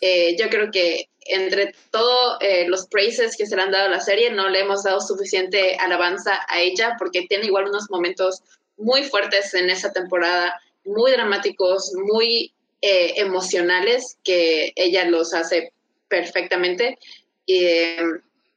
Eh, yo creo que entre todos eh, los praises que se le han dado a la serie, no le hemos dado suficiente alabanza a ella, porque tiene igual unos momentos muy fuertes en esa temporada, muy dramáticos, muy emocionales, que ella los hace perfectamente. Y,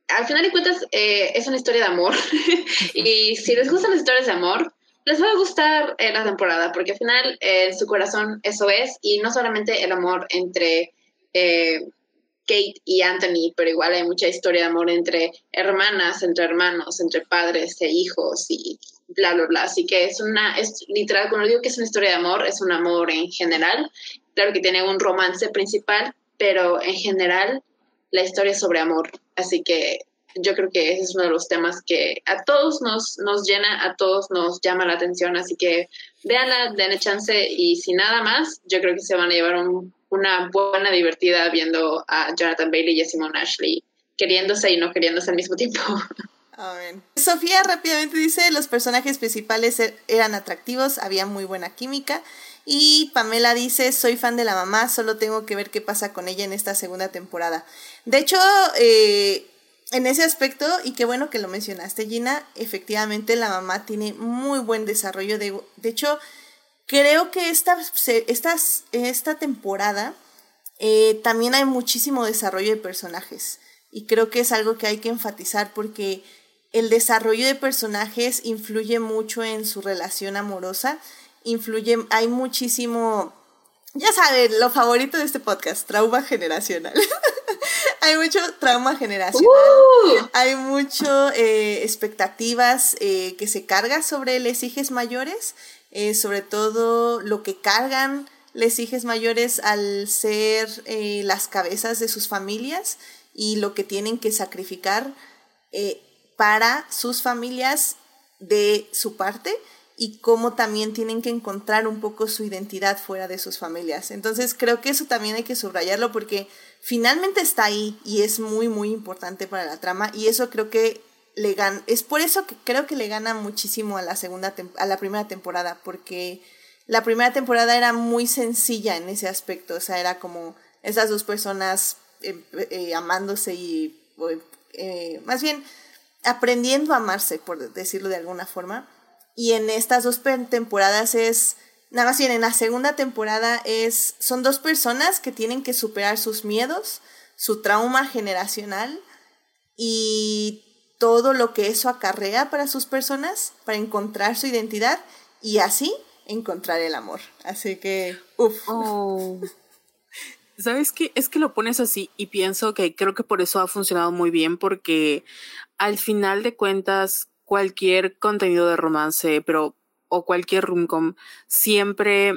al final de cuentas eh, es una historia de amor y si les gustan las historias de amor, les va a gustar eh, la temporada porque al final eh, en su corazón eso es y no solamente el amor entre Kate y Anthony, pero igual hay mucha historia de amor entre hermanas, entre hermanos, entre padres e hijos y bla, bla, bla. Así que es una, es literal, cuando digo que es una historia de amor, es un amor en general. Claro que tiene un romance principal, pero en general la historia sobre amor. Así que yo creo que ese es uno de los temas que a todos nos, nos llena, a todos nos llama la atención. Así que véanla, denle chance y sin nada más, yo creo que se van a llevar una buena, divertida viendo a Jonathan Bailey y a Simone Ashley queriéndose y no queriéndose al mismo tiempo. Sofía rápidamente dice, los personajes principales er, eran atractivos, había muy buena química. Y Pamela dice, soy fan de la mamá, solo tengo que ver qué pasa con ella en esta segunda temporada. De hecho, eh, en ese aspecto, y qué bueno que lo mencionaste, Gina, efectivamente la mamá tiene muy buen desarrollo. De, de hecho, creo que esta, esta, esta temporada eh, también hay muchísimo desarrollo de personajes. Y creo que es algo que hay que enfatizar porque el desarrollo de personajes influye mucho en su relación amorosa. Influye, hay muchísimo ya saben, lo favorito de este podcast, trauma generacional. hay mucho trauma generacional, uh. hay mucho eh, expectativas eh, que se carga sobre los hijos mayores, eh, sobre todo lo que cargan los hijos mayores al ser las cabezas de sus familias y lo que tienen que sacrificar para sus familias de su parte y cómo también tienen que encontrar un poco su identidad fuera de sus familias. Entonces creo que eso también hay que subrayarlo porque finalmente está ahí y es muy muy importante para la trama y eso creo que le gana, es por eso que creo que le gana muchísimo a la segunda a la primera temporada porque la primera temporada era muy sencilla en ese aspecto, o sea, era como esas dos personas eh, eh, amándose y eh, más bien aprendiendo a amarse, por decirlo de alguna forma y en estas dos temporadas es, nada más bien en la segunda temporada es, son dos personas que tienen que superar sus miedos, su trauma generacional y todo lo que eso acarrea para sus personas, para encontrar su identidad y así encontrar el amor. Así que, uff. Oh. ¿Sabes qué? Es que lo pones así y pienso que creo que por eso ha funcionado muy bien porque al final de cuentas cualquier contenido de romance, pero o cualquier rumcom, siempre,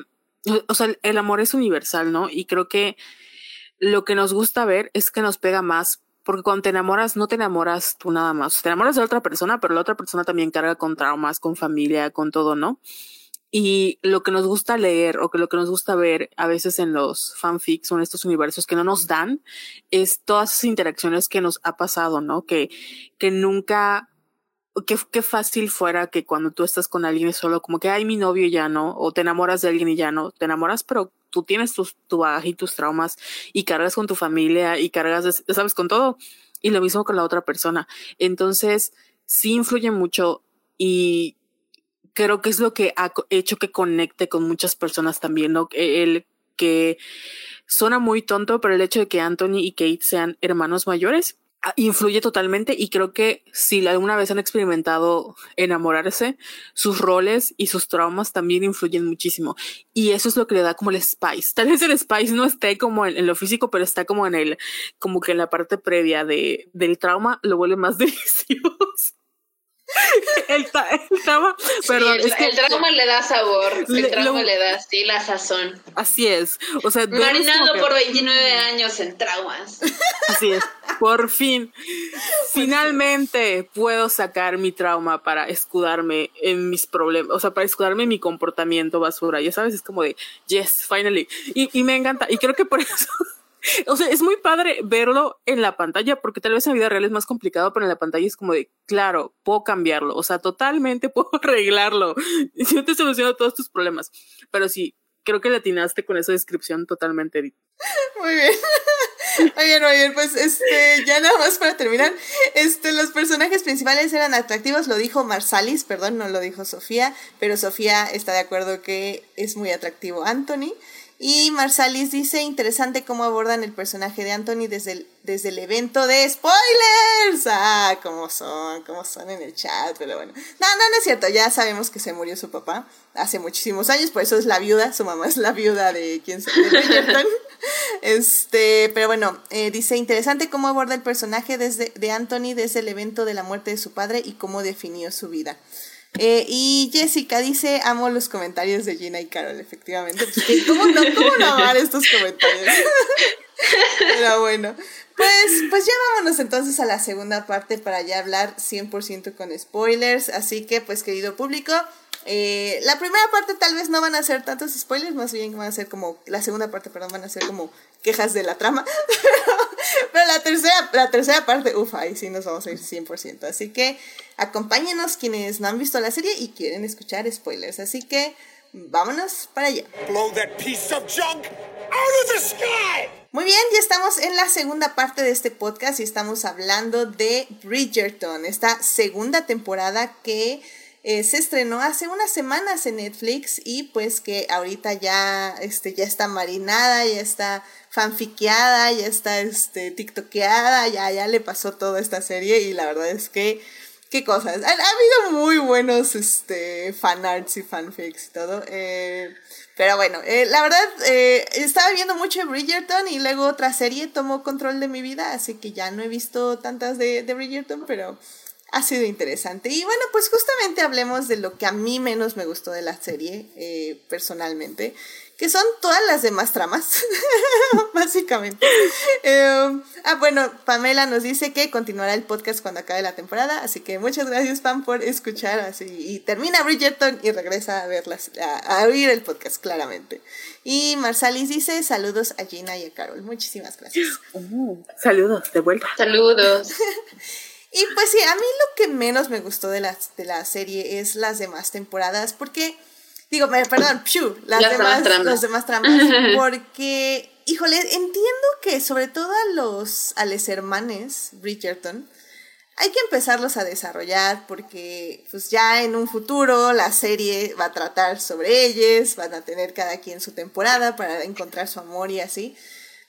o sea, el amor es universal, ¿no? Y creo que lo que nos gusta ver es que nos pega más, porque cuando te enamoras, no te enamoras tú nada más, te enamoras de otra persona, pero la otra persona también carga con traumas, con familia, con todo, ¿no? Y lo que nos gusta leer o que lo que nos gusta ver a veces en los fanfics o en estos universos que no nos dan es todas esas interacciones que nos ha pasado, ¿no? Que, que nunca qué, fácil fuera que cuando tú estás con alguien solo como que, ay, mi novio ya no, o te enamoras de alguien y ya no, te enamoras, pero tú tienes tus, tu bagaje y tus traumas y cargas con tu familia y cargas, sabes, con todo. Y lo mismo con la otra persona. Entonces, sí influye mucho y creo que es lo que ha hecho que conecte con muchas personas también, ¿no? El que suena muy tonto, pero el hecho de que Anthony y Kate sean hermanos mayores influye totalmente y creo que si alguna vez han experimentado enamorarse, sus roles y sus traumas también influyen muchísimo. Y eso es lo que le da como el spice. Tal vez el spice no esté como en, lo físico, pero está como en el, como que en la parte previa de, del trauma lo vuelve más delicioso. el, trauma, perdón. el, trauma le da sabor, el trauma le da así la sazón. Así es. O sea, marinado por 29 años en traumas. Así es. Por fin, finalmente puedo sacar mi trauma para escudarme en mis problemas, o sea, para escudarme en mi comportamiento basura. Ya sabes, es como de, yes, finally. Y, y me encanta. Y creo que por eso o sea, es muy padre verlo en la pantalla, porque tal vez en la vida real es más complicado, pero en la pantalla es como de, claro, puedo cambiarlo, o sea, totalmente puedo arreglarlo. Yo te soluciono todos tus problemas. Pero sí, creo que le atinaste con esa descripción totalmente. Muy bien. Muy bien, muy bien, pues este, ya nada más para terminar, este, los personajes principales eran atractivos, lo dijo Marsalis, perdón, no lo dijo Sofía, pero Sofía está de acuerdo que es muy atractivo Anthony. Y Marsalis dice, interesante cómo abordan el personaje de Anthony desde el, desde el evento de spoilers. Ah, cómo son, cómo son en el chat, pero bueno. No, no, no es cierto, ya sabemos que se murió su papá hace muchísimos años, por eso es la viuda, su mamá es la viuda de quien se Este, pero bueno, eh, dice, interesante cómo aborda el personaje desde, de Anthony desde el evento de la muerte de su padre y cómo definió su vida. Eh, y Jessica dice, amo los comentarios de Gina y Carol, efectivamente. Pues, ¿cómo, no, ¿Cómo no amar estos comentarios? Pero bueno, pues, pues ya vámonos entonces a la segunda parte para ya hablar 100% con spoilers. Así que, pues querido público, eh, la primera parte tal vez no van a ser tantos spoilers, más bien van a ser como, la segunda parte, perdón, van a ser como quejas de la trama. Pero la tercera, la tercera parte, uff, ahí sí nos vamos a ir 100%. Así que acompáñenos quienes no han visto la serie y quieren escuchar spoilers. Así que vámonos para allá. Muy bien, ya estamos en la segunda parte de este podcast y estamos hablando de Bridgerton, esta segunda temporada que eh, se estrenó hace unas semanas en Netflix y pues que ahorita ya, este, ya está marinada, ya está fanfiqueada, ya está este, tiktokeada, ya, ya le pasó toda esta serie y la verdad es que qué cosas. Ha, habido muy buenos este, fanarts y fanfics y todo. Eh, pero bueno, eh, la verdad, estaba viendo mucho Bridgerton y luego otra serie tomó control de mi vida, así que ya no he visto tantas de, de Bridgerton, pero ha sido interesante. Y bueno, pues justamente hablemos de lo que a mí menos me gustó de la serie, personalmente que son todas las demás tramas, básicamente. Eh, ah, bueno, Pamela nos dice que continuará el podcast cuando acabe la temporada, así que muchas gracias, Pam, por escuchar. Así, y termina Bridgerton y regresa a verlas, a, oír el podcast, claramente. Y Marsalis dice saludos a Gina y a Carol. Muchísimas gracias. Uh, saludos, de vuelta. Saludos. y pues sí, a mí lo que menos me gustó de la, de la serie es las demás temporadas, porque Digo, perdón, pshu, las, demás, tramas. Los demás tramas. Porque, híjole, entiendo que sobre todo a los, a los hermanes Bridgerton, hay que empezarlos a desarrollar porque pues ya en un futuro la serie va a tratar sobre ellos, van a tener cada quien su temporada para encontrar su amor y así.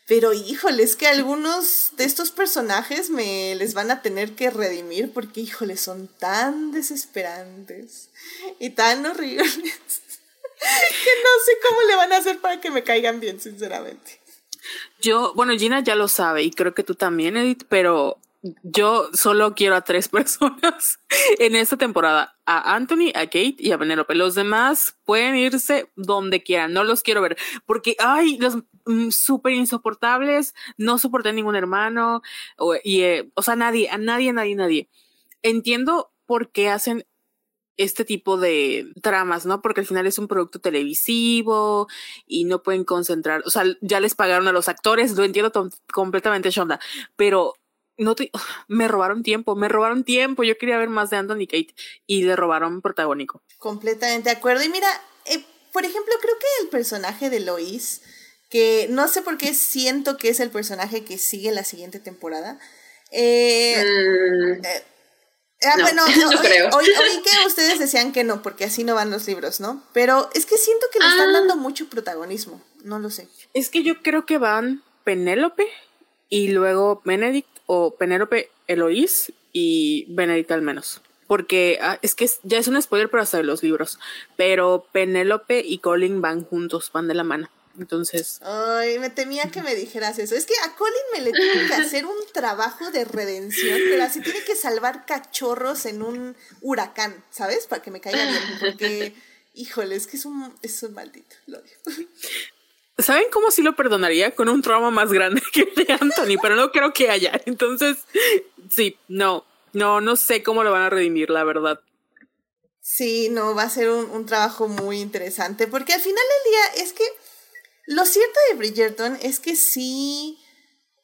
Pero híjole, es que algunos de estos personajes me les van a tener que redimir porque híjole, son tan desesperantes y tan horribles que no sé cómo le van a hacer para que me caigan bien, sinceramente. Yo, bueno, Gina ya lo sabe y creo que tú también, Edith, pero yo solo quiero a tres personas en esta temporada, a Anthony, a Kate y a Penelope. Los demás pueden irse donde quieran, no los quiero ver, porque, ay, los mm, súper insoportables, no soporté ningún hermano, o, y, eh, o sea, nadie, a nadie, nadie, nadie. Entiendo por qué hacen este tipo de tramas, ¿no? Porque al final es un producto televisivo y no pueden concentrar, o sea, ya les pagaron a los actores, lo entiendo completamente, Shonda, pero no te, me robaron tiempo, me robaron tiempo, yo quería ver más de Anthony Kate y le robaron protagónico. Completamente de acuerdo. Y mira, eh, por ejemplo, creo que el personaje de Lois, que no sé por qué siento que es el personaje que sigue la siguiente temporada, eh, mm. eh Ah, bueno, Oí, que ustedes decían que no, porque así no van los libros, ¿no? Pero es que siento que le están ah. dando mucho protagonismo, no lo sé. Es que yo creo que van Penélope y luego Benedict Penélope Eloís y Benedict al menos. Porque ah, es que ya es un spoiler para saber los libros, pero Penélope y Colin van juntos, van de la mano. Entonces. Ay, me temía que me dijeras eso. Es que a Colin me le tiene que hacer un trabajo de redención, pero así tiene que salvar cachorros en un huracán, ¿sabes? Para que me caiga bien. Porque, híjole, es que es un, es un maldito. Lo odio. ¿Saben cómo sí lo perdonaría? Con un trauma más grande que el de Anthony, pero no creo que haya. Entonces, sí, no, no, no sé cómo lo van a redimir, la verdad. Sí, no, va a ser un, un trabajo muy interesante, porque al final del día es que lo cierto de Bridgerton es que sí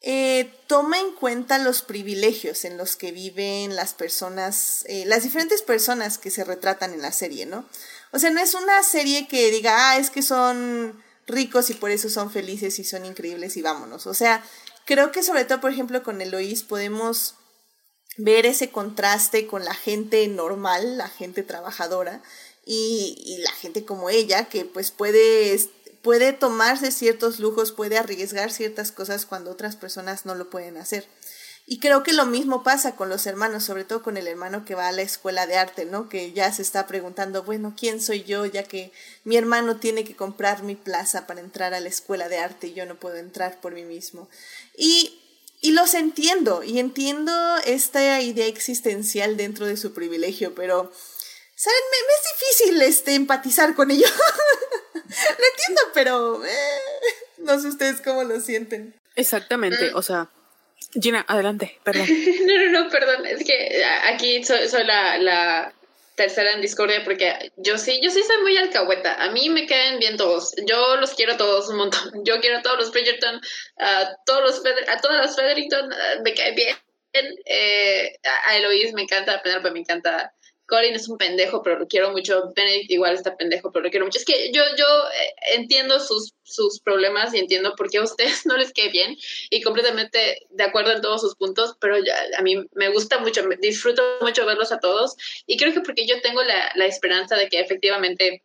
eh, toma en cuenta los privilegios en los que viven las personas, eh, las diferentes personas que se retratan en la serie, ¿no? O sea, no es una serie que diga, ah, es que son ricos y por eso son felices y son increíbles y vámonos. O sea, creo que sobre todo, por ejemplo, con Eloís podemos ver ese contraste con la gente normal, la gente trabajadora y, y la gente como ella, que pues puede puede tomarse ciertos lujos, puede arriesgar ciertas cosas cuando otras personas no lo pueden hacer. Y creo que lo mismo pasa con los hermanos, sobre todo con el hermano que va a la escuela de arte, ¿no? Que ya se está preguntando, bueno, ¿quién soy yo? Ya que mi hermano tiene que comprar mi plaza para entrar a la escuela de arte y yo no puedo entrar por mí mismo. Y, y los entiendo, y entiendo esta idea existencial dentro de su privilegio, pero ¿Saben? Me, es difícil este, empatizar con ellos. lo entiendo, pero eh, no sé ustedes cómo lo sienten. Exactamente, mm. o sea, Gina, adelante, perdón. no, no, no, perdón, es que aquí soy, la, la, tercera en discordia porque yo sí, yo sí soy muy alcahueta, a mí me caen bien todos, yo los quiero todos un montón, yo quiero a todos los Bridgerton, a todos los, a todas las Federington, me caen bien, eh, a Eloise me encanta, a Penelope me encanta, Colin es un pendejo, pero lo quiero mucho. Benedict igual está pendejo, pero lo quiero mucho. Es que yo, yo eh, entiendo sus, sus problemas y entiendo por qué a ustedes no les quede bien y completamente de acuerdo en todos sus puntos, pero a mí me gusta mucho, disfruto mucho verlos a todos y creo que porque yo tengo la, la esperanza de que efectivamente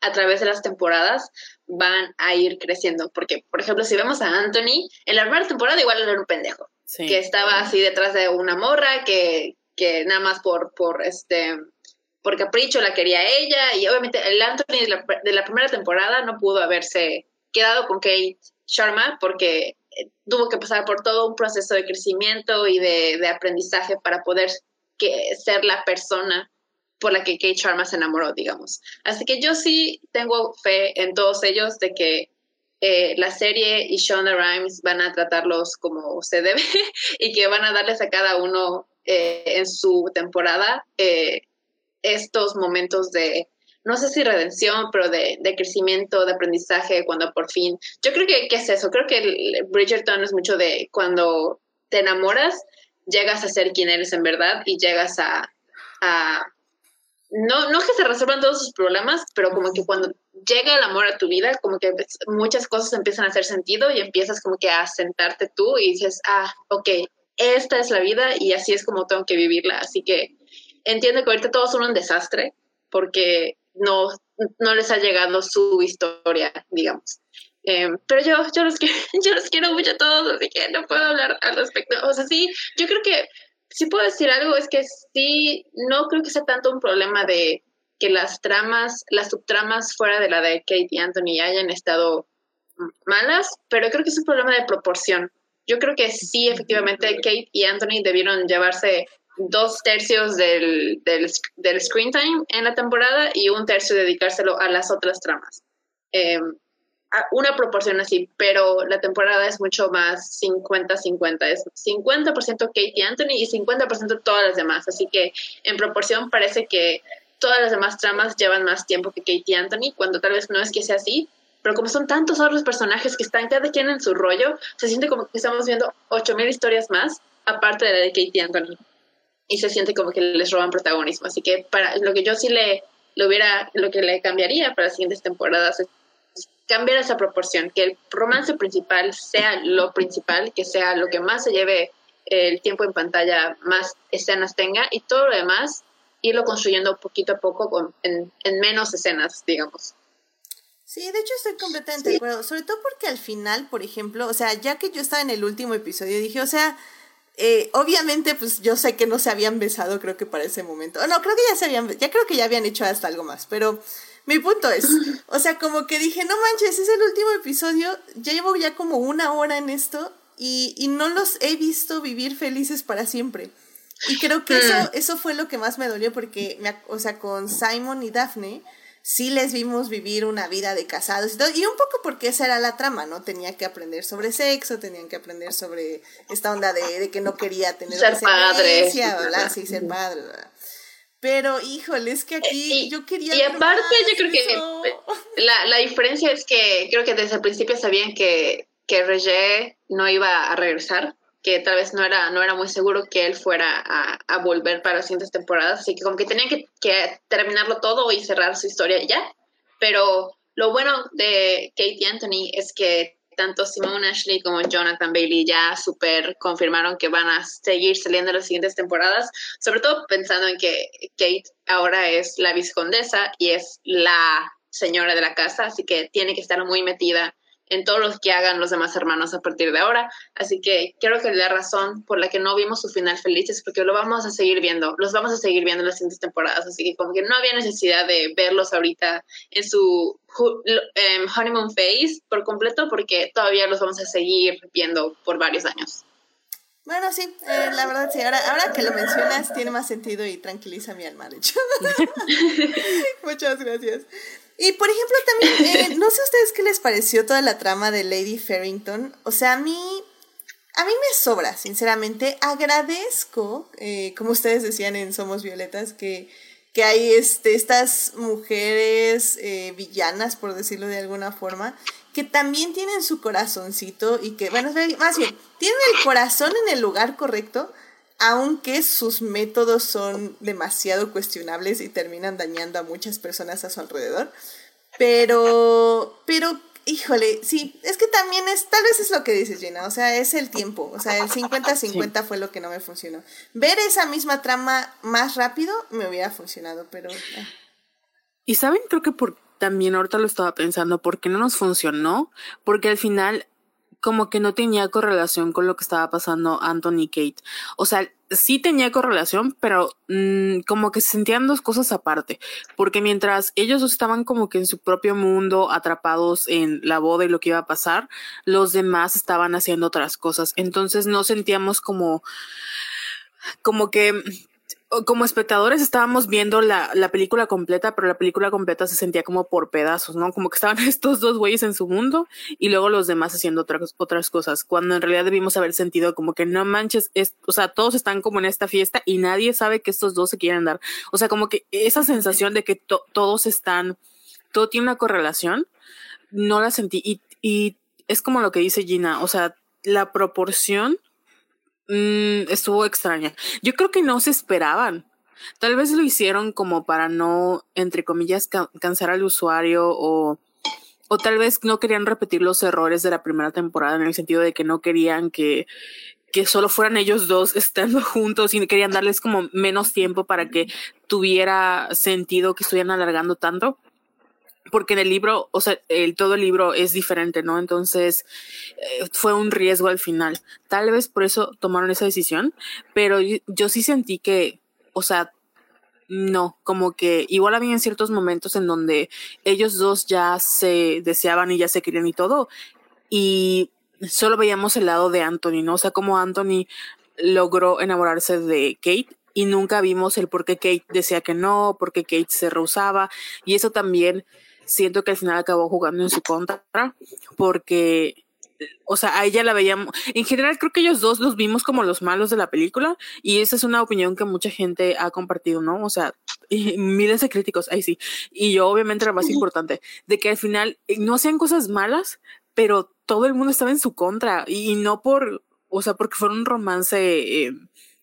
a través de las temporadas van a ir creciendo. Porque, por ejemplo, si vemos a Anthony, en la primera temporada igual era un pendejo. Que estaba así detrás de una morra, que, que nada más por, por este por capricho la quería ella y obviamente el Anthony de la, primera temporada no pudo haberse quedado con Kate Sharma porque eh, tuvo que pasar por todo un proceso de crecimiento y de, aprendizaje para poder ser la persona por la que Kate Sharma se enamoró, digamos. Así que yo sí tengo fe en todos ellos de que eh, la serie y Shonda Rhimes van a tratarlos como se debe y que van a darles a cada uno eh, en su temporada estos momentos de, no sé si redención, pero de, crecimiento, de aprendizaje, cuando por fin, yo creo que, ¿qué es eso? Creo que el Bridgerton es mucho de cuando te enamoras, llegas a ser quien eres en verdad y llegas a, a no, no que se resuelvan todos sus problemas, pero como que cuando llega el amor a tu vida, como que muchas cosas empiezan a hacer sentido y empiezas como que a sentarte tú y dices, ah, ok, esta es la vida y así es como tengo que vivirla. Así que entiendo que ahorita todos son un desastre porque no, no les ha llegado su historia, digamos. Em, pero yo, yo, los quiero, yo los quiero mucho a todos, así que no puedo hablar al respecto. O sea, sí, yo creo que sí puedo decir algo, es que sí, no creo que sea tanto un problema de que las tramas, las subtramas fuera de la de Kate y Anthony hayan estado malas, pero creo que es un problema de proporción. Yo creo que sí, efectivamente, Kate y Anthony debieron llevarse dos tercios del, del, screen time en la temporada y un tercio dedicárselo a las otras tramas. Em, una proporción así, pero la temporada es mucho más 50-50, es 50% Kate y Anthony y 50% todas las demás, así que en proporción parece que todas las demás tramas llevan más tiempo que Kate y Anthony, cuando tal vez no es que sea así, pero como son tantos otros personajes que están cada quien en su rollo, se siente como que estamos viendo 8000 historias más, aparte de la de Kate y Anthony y se siente como que les roban protagonismo. Así que para lo que yo sí le, lo hubiera, lo que le cambiaría para las siguientes temporadas es cambiar esa proporción, que el romance principal sea lo principal, que sea lo que más se lleve el tiempo en pantalla, más escenas tenga y todo lo demás irlo construyendo poquito a poco con, en, menos escenas, digamos. Sí, de hecho estoy completamente de acuerdo, sobre todo porque al final, por ejemplo, o sea, ya que yo estaba en el último episodio, dije, o sea, eh, obviamente, pues yo sé que no se habían besado, creo que para ese momento. No, creo que ya se habían, ya creo que ya habían hecho hasta algo más, pero mi punto es, o sea, como que dije, no manches, es el último episodio, ya llevo ya como una hora en esto y, y no los he visto vivir felices para siempre. Y creo que eso, hmm. eso fue lo que más me dolió porque, me, o sea, con Simon y Daphne, sí les vimos vivir una vida de casados y todo, y un poco porque esa era la trama, ¿no? Tenía que aprender sobre sexo, tenían que aprender sobre esta onda de, que no quería tener ser padre, Sí, ser padre, Pero, híjole, es que aquí yo quería... Y aparte, yo creo que la, la diferencia es que creo que desde el principio sabían que, que Regé no iba a regresar que tal vez no era, no era muy seguro que él fuera a, a volver para las siguientes temporadas, así que como que tenían que, que, terminarlo todo y cerrar su historia ya. Pero lo bueno de Kate y Anthony es que tanto Simone Ashley como Jonathan Bailey ya super confirmaron que van a seguir saliendo las siguientes temporadas, sobre todo pensando en que Kate ahora es la viscondesa y es la señora de la casa, así que tiene que estar muy metida en todo lo que hagan los demás hermanos a partir de ahora. Así que creo que la razón por la que no vimos su final feliz es porque lo vamos a seguir viendo, los vamos a seguir viendo en las siguientes temporadas. Así que como que no había necesidad de verlos ahorita en su em, honeymoon phase por completo porque todavía los vamos a seguir viendo por varios años. Bueno, sí, eh, la verdad sí. Ahora, ahora que lo mencionas, tiene más sentido y tranquiliza mi alma, de hecho. Muchas gracias. Y por ejemplo, también, eh, no sé a ustedes qué les pareció toda la trama de Lady Farrington. O sea, a mí, a mí me sobra, sinceramente. Agradezco, eh, como ustedes decían en Somos Violetas, que, que hay este, estas mujeres eh, villanas, por decirlo de alguna forma, que también tienen su corazoncito y que, bueno, más bien, tienen el corazón en el lugar correcto aunque sus métodos son demasiado cuestionables y terminan dañando a muchas personas a su alrededor. Pero, pero, híjole, sí, es que también es, tal vez es lo que dices, Gina, o sea, es el tiempo, o sea, el 50-50 fue lo que no me funcionó. Ver esa misma trama más rápido me hubiera funcionado, pero... Eh. Y saben, creo que por, también ahorita lo estaba pensando, ¿por qué no nos funcionó? Porque al final como que no tenía correlación con lo que estaba pasando Anthony y Kate. O sea, sí tenía correlación, pero mm, como que se sentían dos cosas aparte. Porque mientras ellos estaban como que en su propio mundo, atrapados en la boda y lo que iba a pasar, los demás estaban haciendo otras cosas. Entonces no sentíamos como como que como espectadores estábamos viendo la, la, película completa, pero la película completa se sentía como por pedazos, ¿no? Como que estaban estos dos güeyes en su mundo y luego los demás haciendo otras, otras cosas, cuando en realidad debimos haber sentido como que no manches, es, o sea, todos están como en esta fiesta y nadie sabe que estos dos se quieren dar. O sea, como que esa sensación de que todos están, todo tiene una correlación, no la sentí y, y es como lo que dice Gina, o sea, la proporción Mm, estuvo extraña. Yo creo que no se esperaban. Tal vez lo hicieron como para no, entre comillas, cansar al usuario o, o tal vez no querían repetir los errores de la primera temporada en el sentido de que no querían que, que solo fueran ellos dos estando juntos y querían darles como menos tiempo para que tuviera sentido que estuvieran alargando tanto porque en el libro, o sea, el, todo el libro es diferente, ¿no? Entonces, eh, fue un riesgo al final. Tal vez por eso tomaron esa decisión, pero yo, sí sentí que, o sea, no, como que igual había ciertos momentos en donde ellos dos ya se deseaban y ya se querían y todo, y solo veíamos el lado de Anthony, ¿no? O sea, como Anthony logró enamorarse de Kate y nunca vimos el por qué Kate decía que no, por qué Kate se rehusaba, y eso también siento que al final acabó jugando en su contra porque o sea, a ella la veíamos, en general creo que ellos dos los vimos como los malos de la película y esa es una opinión que mucha gente ha compartido, ¿no? O sea, miles de críticos, ahí sí. Y yo obviamente la más importante, de que al final eh, no hacían cosas malas, pero todo el mundo estaba en su contra y, no por, o sea, porque fue un romance eh,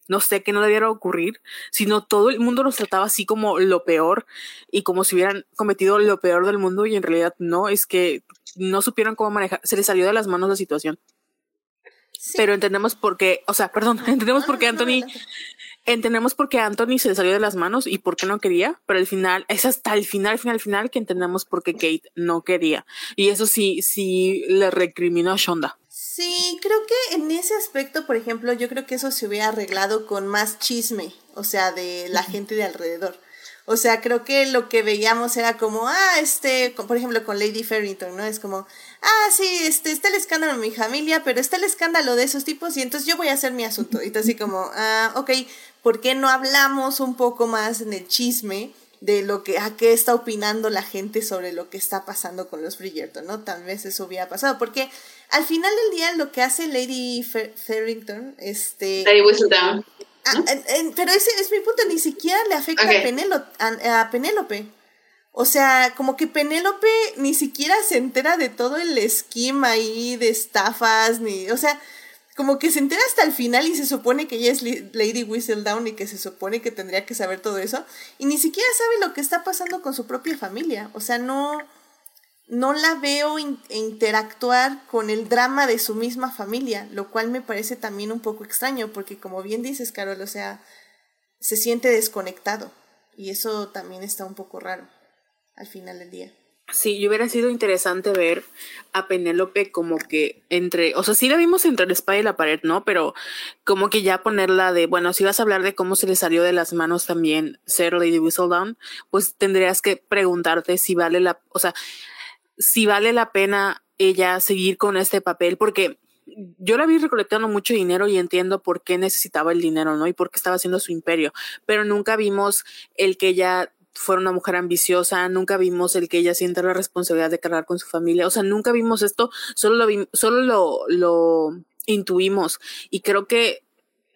no sé, que no debiera ocurrir, sino todo el mundo los trataba así como lo peor y como si hubieran cometido lo peor del mundo y en realidad no, es que no supieron cómo manejar, se les salió de las manos la situación. Pero entendemos por qué, o sea, perdón, entendemos por qué Anthony, entendemos por qué Anthony se le salió de las manos y por qué no quería, pero al final, es hasta el final, final, final que entendemos por qué Kate no quería. Y eso sí, sí le recriminó a Shonda. Sí, creo que en ese aspecto, por ejemplo, yo creo que eso se hubiera arreglado con más chisme, o sea, de la gente de alrededor. O sea, creo que lo que veíamos era como, ah, este, por ejemplo, con Lady Farrington, ¿no? Es como, ah, sí, este, está el escándalo en mi familia, pero está el escándalo de esos tipos y entonces yo voy a hacer mi asunto. Y así como, ah, ok, ¿por qué no hablamos un poco más en el chisme? De lo que a qué está opinando la gente sobre lo que está pasando con los Bridgerton, ¿no? Tal vez eso hubiera pasado, porque al final del día lo que hace Lady Farrington, este... Lady Whistledown. Ah, pero ese es mi punto, ni siquiera le afecta a, a, Penélope. O sea, como que Penélope ni siquiera se entera de todo el esquema ahí de estafas, ni, o sea, como que se entera hasta el final y se supone que ella es Lady Whistledown y que se supone que tendría que saber todo eso y ni siquiera sabe lo que está pasando con su propia familia. O sea, no, no la veo interactuar con el drama de su misma familia, lo cual me parece también un poco extraño porque como bien dices, Carol, o sea, se siente desconectado y eso también está un poco raro al final del día. Sí, y hubiera sido interesante ver a Penélope como que entre, o sea, sí la vimos entre el espada y la pared, ¿no? Pero como que ya ponerla de, bueno, si vas a hablar de cómo se le salió de las manos también ser Lady Whistledown, pues tendrías que preguntarte si vale la, o sea, si vale la pena ella seguir con este papel, porque yo la vi recolectando mucho dinero y entiendo por qué necesitaba el dinero, ¿no? Y por qué estaba haciendo su imperio, pero nunca vimos el que ella fuera una mujer ambiciosa, nunca vimos el que ella sienta la responsabilidad de cargar con su familia, o sea, nunca vimos esto, solo lo, solo lo, intuimos. Y creo que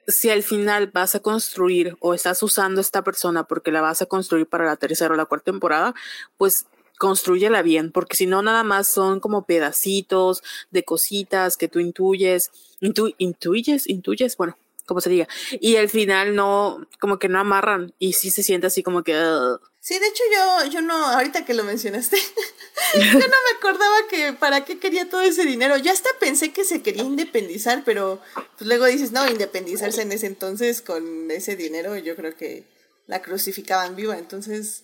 si al final vas a construir o estás usando esta persona porque la vas a construir para la tercera o la cuarta temporada, pues construyela bien, porque si no nada más son como pedacitos de cositas que tú intuyes, intu, intuyes, intuyes, bueno, como se diga, y al final no, como que no amarran y sí se siente así como que... Sí, de hecho yo, yo no, ahorita que lo mencionaste, yo no me acordaba que para qué quería todo ese dinero. Yo hasta pensé que se quería independizar, pero pues luego dices, no, independizarse en ese entonces con ese dinero, yo creo que la crucificaban viva. Entonces,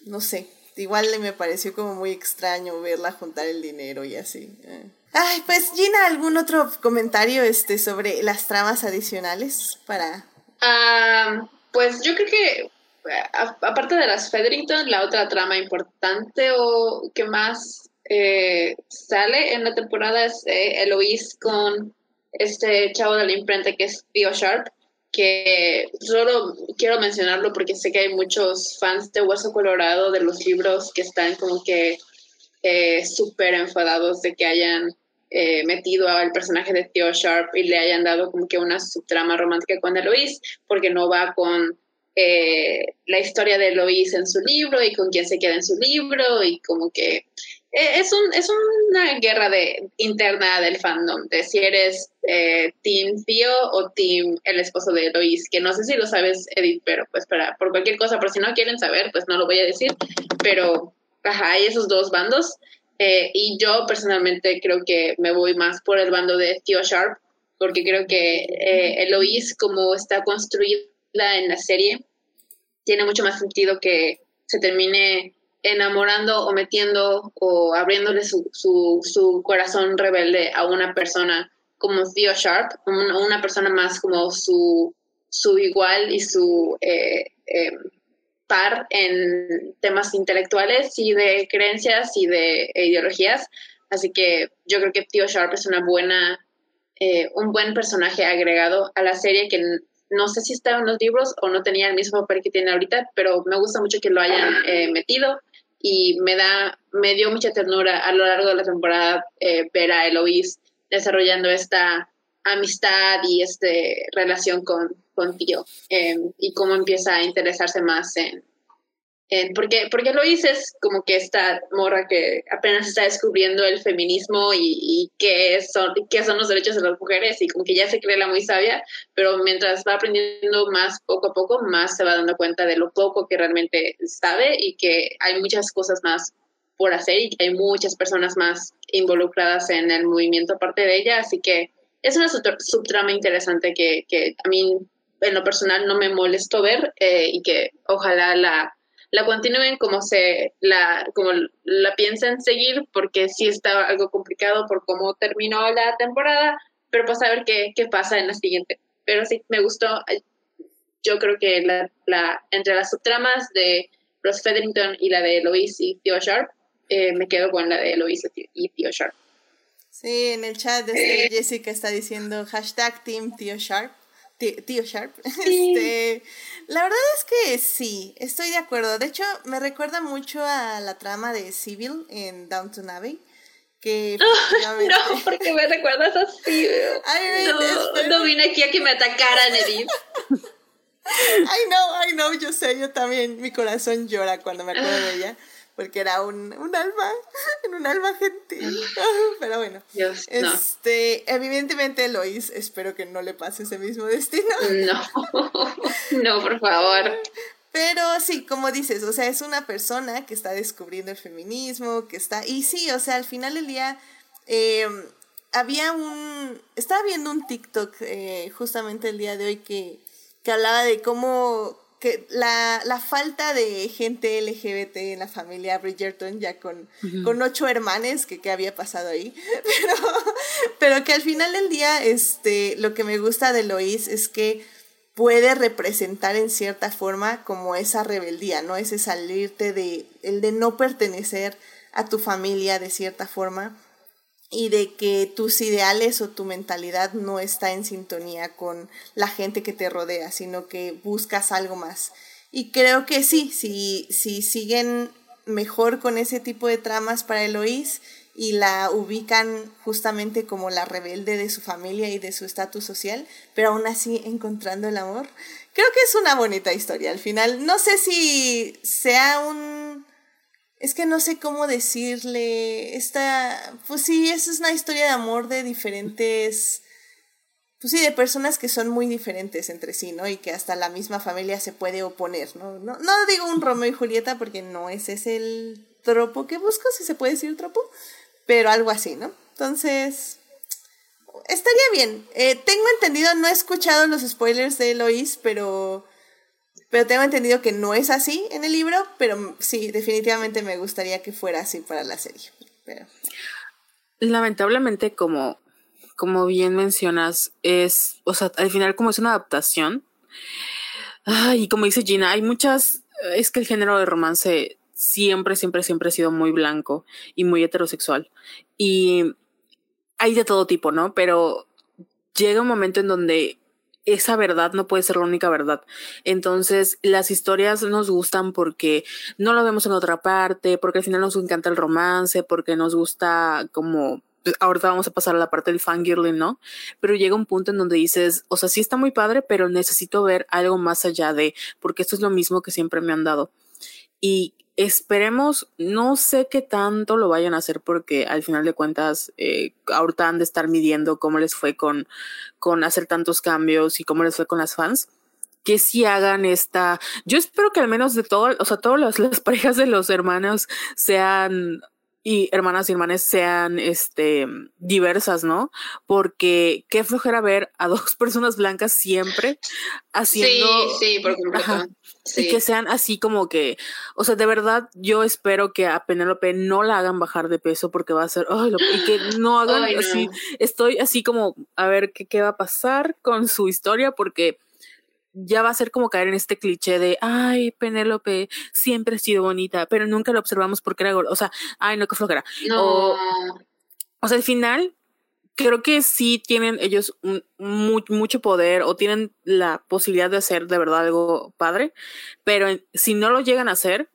no sé, igual me pareció como muy extraño verla juntar el dinero y así. Eh. Ay, pues Gina, ¿algún otro comentario este, sobre las tramas adicionales para...? Ah, pues yo creo que, aparte de las Federington, la otra trama importante o que más eh, sale en la temporada es eh, Eloise con este chavo de la imprenta que es Theo Sharp, que solo quiero mencionarlo porque sé que hay muchos fans de Hueso Colorado de los libros que están como que eh, súper enfadados de que hayan eh, metido al personaje de Theo Sharp y le hayan dado como que una subtrama romántica con Eloise, porque no va con eh, la historia de Eloise en su libro y con quién se queda en su libro y como que eh, es, un, es una guerra de, interna del fandom, de si eres Team Theo o Team el esposo de Eloise, que no sé si lo sabes, Edith, pero pues para, por cualquier cosa, por si no quieren saber, pues no lo voy a decir, pero ajá, hay esos dos bandos. Eh, y yo personalmente creo que me voy más por el bando de Theo Sharp, porque creo que eh, Eloise, como está construida en la serie, tiene mucho más sentido que se termine enamorando o metiendo o abriéndole su, su, su corazón rebelde a una persona como Theo Sharp, una, una persona más como su, su igual y su eh, em, par en temas intelectuales y de creencias y de ideologías. Así que yo creo que Tío Sharp es una buena, eh, un buen personaje agregado a la serie que no sé si estaba en los libros o no tenía el mismo papel que tiene ahorita, pero me gusta mucho que lo hayan eh, metido y me da, me dio mucha ternura a lo largo de la temporada eh, ver a Eloise desarrollando esta amistad y esta relación con, con Tío em, y cómo empieza a interesarse más en porque, porque lo es como que esta morra que apenas está descubriendo el feminismo y, y qué, son, qué son los derechos de las mujeres y como que ya se cree la muy sabia, pero mientras va aprendiendo más poco a poco, más se va dando cuenta de lo poco que realmente sabe y que hay muchas cosas más por hacer y que hay muchas personas más involucradas en el movimiento aparte de ella, así que es una subtrama interesante que, que a mí en lo personal no me molestó ver eh, y que ojalá la, la continúen como se la como la piensan seguir porque sí está algo complicado por cómo terminó la temporada pero pues a ver qué, qué pasa en la siguiente. Pero sí me gustó. Yo creo que la, la entre las subtramas de Ross Featherington y la de Eloise y Theo Sharp eh, me quedo con la de Eloise y Theo Sharp. Sí, en el chat de este Jessica está diciendo hashtag Team Tío Sharp. Tío, Sharp. Este, la verdad es que sí, estoy de acuerdo. De hecho, me recuerda mucho a la trama de Civil en Downton Abbey. Que no, porque me recuerdas a Civil. no, no vine aquí a que me atacaran, Edith. I know, I know, yo sé, yo también, mi corazón llora cuando me acuerdo de ella porque era un, un alma, en un alma gentil. Pero bueno, este, evidentemente Lois, espero que no le pase ese mismo destino. No, no, por favor. Pero sí, como dices, o sea, es una persona que está descubriendo el feminismo, que está, y sí, o sea, al final del día, em, había un, estaba viendo un TikTok eh, justamente el día de hoy que, que hablaba de cómo que la, la, falta de gente LGBT en la familia Bridgerton, ya con, con ocho hermanes, que, que, había pasado ahí, pero, pero que al final del día, este, lo que me gusta de Lois es que puede representar en cierta forma como esa rebeldía, ¿no? Ese salirte de, el de no pertenecer a tu familia de cierta forma y de que tus ideales o tu mentalidad no está en sintonía con la gente que te rodea, sino que buscas algo más. Y creo que sí, si, si siguen mejor con ese tipo de tramas para Eloís y la ubican justamente como la rebelde de su familia y de su estatus social, pero aún así encontrando el amor, creo que es una bonita historia al final. No sé si sea un es que no sé cómo decirle. Esta, pues sí, es una historia de amor de diferentes, pues sí, de personas que son muy diferentes entre sí, ¿no? Y que hasta la misma familia se puede oponer, ¿no? No, no digo un Romeo y Julieta porque no ese es el tropo que busco, si se puede decir tropo, pero algo así, ¿no? Entonces, estaría bien. Eh, tengo entendido, no he escuchado los spoilers de Eloís, pero pero tengo entendido que no es así en el libro, pero sí, definitivamente me gustaría que fuera así para la serie. lamentablemente, como, como bien mencionas, es, o sea, al final como es una adaptación, y como dice Gina, hay muchas, es que el género de romance siempre, siempre, siempre ha sido muy blanco y muy heterosexual. Y hay de todo tipo, ¿no? Pero llega un momento en donde esa verdad no puede ser la única verdad. Entonces, las historias nos gustan porque no lo vemos en otra parte, porque al final nos encanta el romance, porque nos gusta como pues, ahorita vamos a pasar a la parte del fangirling, ¿no? Pero llega un punto en donde dices, o sea, sí está muy padre, pero necesito ver algo más allá de, porque esto es lo mismo que siempre me han dado. Y esperemos, no sé qué tanto lo vayan a hacer porque al final de cuentas eh, de estar midiendo cómo les fue con, con hacer tantos cambios y cómo les fue con las fans. Que si hagan esta, yo espero que al menos de todo, o sea, todas las parejas de los hermanos sean y hermanas y hermanas sean este diversas, ¿no? Porque qué flojera ver a dos personas blancas siempre haciendo Sí, sí, por completo. Y que sean así como que, o sea, de verdad yo espero que a Penélope no la hagan bajar de peso porque va a ser, y que no hagan así, estoy así como a ver qué, qué va a pasar con su historia porque ya va a ser como caer en este cliché de, ay, Penélope siempre ha sido bonita, pero nunca lo observamos porque era gorda. O sea, ay, no, qué flojera. O, o sea, al final, creo que sí tienen ellos mucho poder o tienen la posibilidad de hacer de verdad algo padre, pero si no lo llegan a hacer,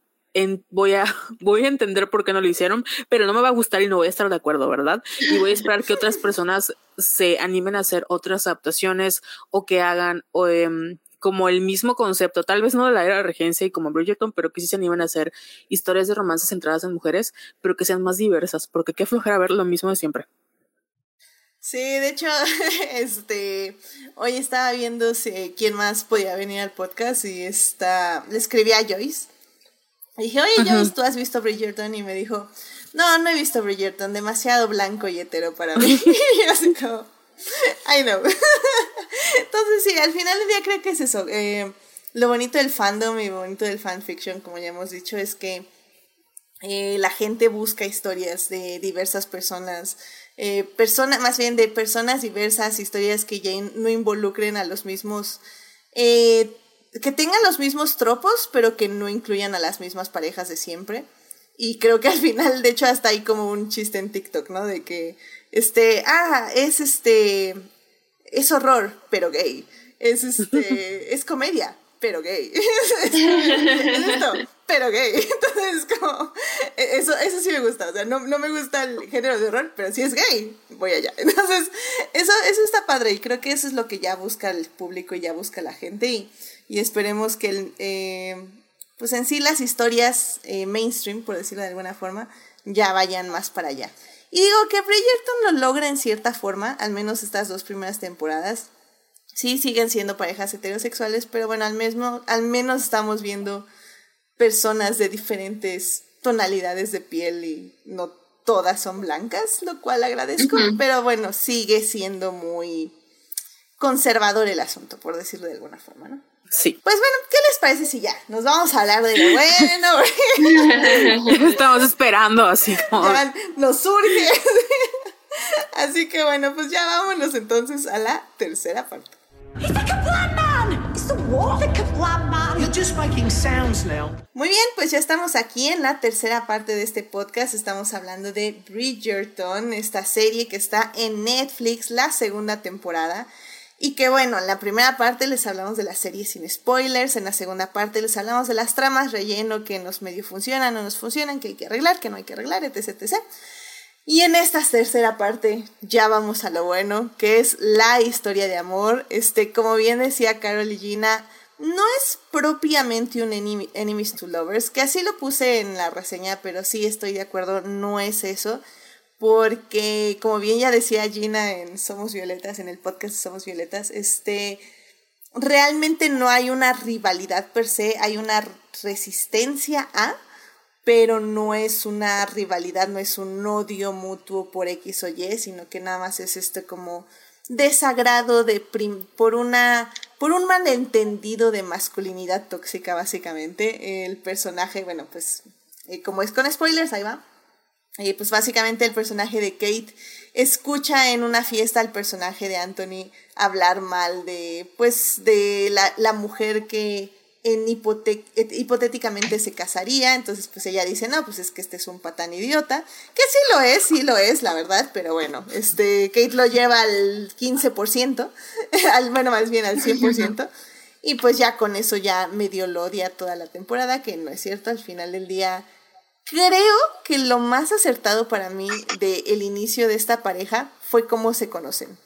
voy, a, voy a entender por qué no lo hicieron, pero no me va a gustar y no voy a estar de acuerdo, ¿verdad? Y voy a esperar que otras personas se animen a hacer otras adaptaciones o que hagan em, como el mismo concepto, tal vez no de la era de regencia y como Bridgerton, pero que sí se animen a hacer historias de romances centradas en mujeres, pero que sean más diversas, porque qué flojera ver lo mismo de siempre. Sí, de hecho, este, hoy estaba viendo quién más podía venir al podcast y está, le escribí a Joyce. dije, oye Joyce, ¿tú has visto Bridgerton? Y me dijo, no, no he visto Bridgerton, demasiado blanco y hetero para mí. y así como, I know. Entonces, sí, al final del día creo que es eso. Eh, lo bonito del fandom y lo bonito del fanfiction, como ya hemos dicho, es que eh, la gente busca historias de diversas personas. Eh, personas, más bien de personas diversas, historias que ya no involucren a los mismos. que tengan los mismos tropos, pero que no incluyan a las mismas parejas de siempre. Y creo que al final, de hecho, hasta hay como un chiste en TikTok, ¿no? De que, este, ah, es este, es horror, pero gay. Es este, es comedia, pero gay. es, esto, pero gay. Entonces, como, eso, eso sí me gusta. O sea, no, no me gusta el género de horror, pero si es gay, voy allá. Entonces, eso, eso está padre y creo que eso es lo que ya busca el público y ya busca la gente y, y esperemos que el, eh, pues en sí las historias eh, mainstream, por decirlo de alguna forma, ya vayan más para allá. Y digo que Bridgerton lo logra en cierta forma, al menos estas dos primeras temporadas. Sí, siguen siendo parejas heterosexuales, pero bueno, al, mismo, al menos estamos viendo personas de diferentes tonalidades de piel y no todas son blancas, lo cual agradezco, pero bueno, sigue siendo muy conservador el asunto, por decirlo de alguna forma, ¿no? Sí. Pues bueno, ¿qué les parece si ya nos vamos a hablar de lo bueno? Estamos esperando así como... nos surge. así que bueno, pues ya vámonos entonces a la tercera parte. Muy bien, pues ya estamos aquí en la tercera parte de este podcast. Estamos hablando de Bridgerton, esta serie que está en Netflix, la segunda temporada. Y que bueno, en la primera parte les hablamos de la serie sin spoilers, en la segunda parte les hablamos de las tramas relleno que nos medio funcionan, no nos funcionan, que hay que arreglar, que no hay que arreglar, etc, etc. Y en esta tercera parte ya vamos a lo bueno, que es la historia de amor. Este, como bien decía Carol y Gina, no es propiamente un enemies to lovers, que así lo puse en la reseña, pero sí estoy de acuerdo, no es eso porque como bien ya decía Gina en Somos Violetas, en el podcast Somos Violetas, este, realmente no hay una rivalidad per se, hay una resistencia a, pero no es una rivalidad, no es un odio mutuo por X o Y, sino que nada más es este como desagrado de por una por un malentendido de masculinidad tóxica básicamente. El personaje bueno pues eh, como es con spoilers ahí va Y pues básicamente el personaje de Kate escucha en una fiesta al personaje de Anthony hablar mal de, pues, de la, la mujer que en hipotéticamente se casaría, entonces pues ella dice, no, pues es que este es un patán idiota, que sí lo es, sí lo es, la verdad, pero bueno, este, Kate lo lleva al 15%, al, bueno, más bien al 100%, y pues ya con eso ya medio lo odia toda la temporada, que no es cierto, al final del día creo que lo más acertado para mí del inicio de esta pareja fue cómo se conocen.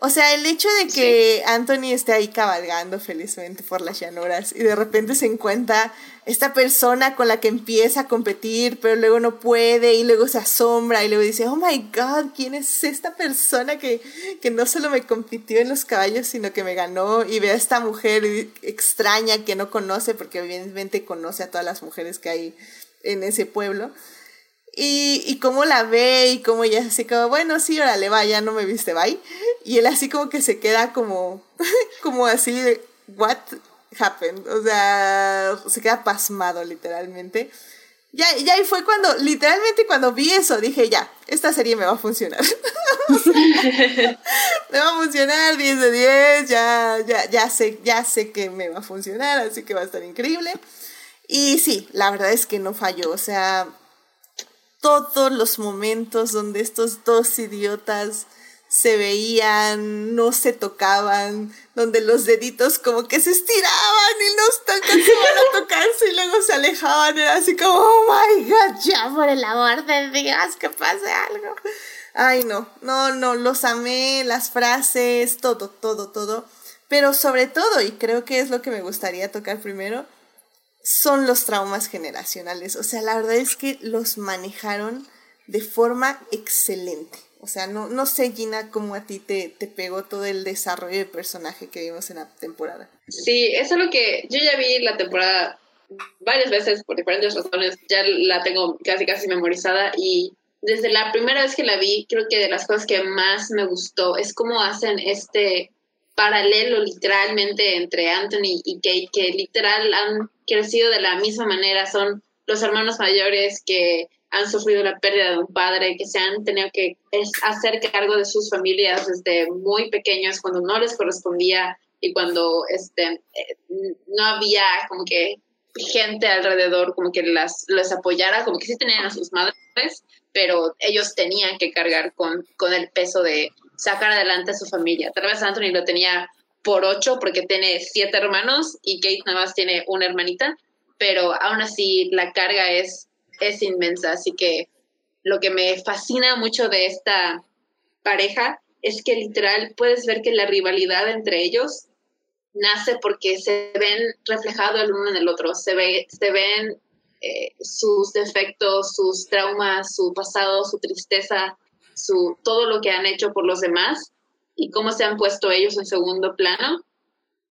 O sea, el hecho de que Anthony esté ahí cabalgando felizmente por las llanuras y de repente se encuentra esta persona con la que empieza a competir, pero luego no puede y luego se asombra y luego dice, oh my god, ¿quién es esta persona que, que no solo me compitió en los caballos, sino que me ganó? Y ve a esta mujer extraña que no conoce, porque evidentemente conoce a todas las mujeres que hay en ese pueblo. Y, y cómo la ve y cómo ella así como, bueno, sí, órale, va, ya no me viste, bye. Y él así como que se queda como, como así de, what happened? O sea, se queda pasmado literalmente. Ya, ya ahí fue cuando, literalmente cuando vi eso, dije, ya, esta serie me va a funcionar. me va a funcionar 10 de 10, ya, ya, ya, sé, ya sé que me va a funcionar, así que va a estar increíble. Y sí, la verdad es que no falló, o sea, todos los momentos donde estos dos idiotas se veían, no se tocaban, donde los deditos como que se estiraban y los iban a tocarse y luego se alejaban, era así como, oh my god, ya por el amor de Dios, que pase algo. Ay, no, no, no, los amé, las frases, todo, todo, todo. Pero sobre todo, y creo que es lo que me gustaría tocar primero, son los traumas generacionales. O sea, la verdad es que los manejaron de forma excelente. O sea, no, no sé, Gina, cómo a ti te, te pegó todo el desarrollo de personaje que vimos en la temporada. Sí, es lo que yo ya vi la temporada varias veces por diferentes razones. Ya la tengo casi, casi memorizada y desde la primera vez que la vi, creo que de las cosas que más me gustó es cómo hacen este paralelo literalmente entre Anthony y Kate, que literal han crecido de la misma manera, son los hermanos mayores que han sufrido la pérdida de un padre, que se han tenido que hacer cargo de sus familias desde muy pequeños cuando no les correspondía y cuando este, eh, no había como que gente alrededor como que las, apoyara, como que sí tenían a sus madres, pero ellos tenían que cargar con, con el peso de sacar adelante a su familia. Tal vez Anthony lo tenía por ocho porque tiene siete hermanos y Kate nada más tiene una hermanita, pero aún así la carga es, es inmensa. Así que lo que me fascina mucho de esta pareja es que literal puedes ver que la rivalidad entre ellos nace porque se ven reflejados el uno en el otro, se, ve, se ven eh, sus defectos, sus traumas, su pasado, su tristeza, su, todo lo que han hecho por los demás y cómo se han puesto ellos en segundo plano,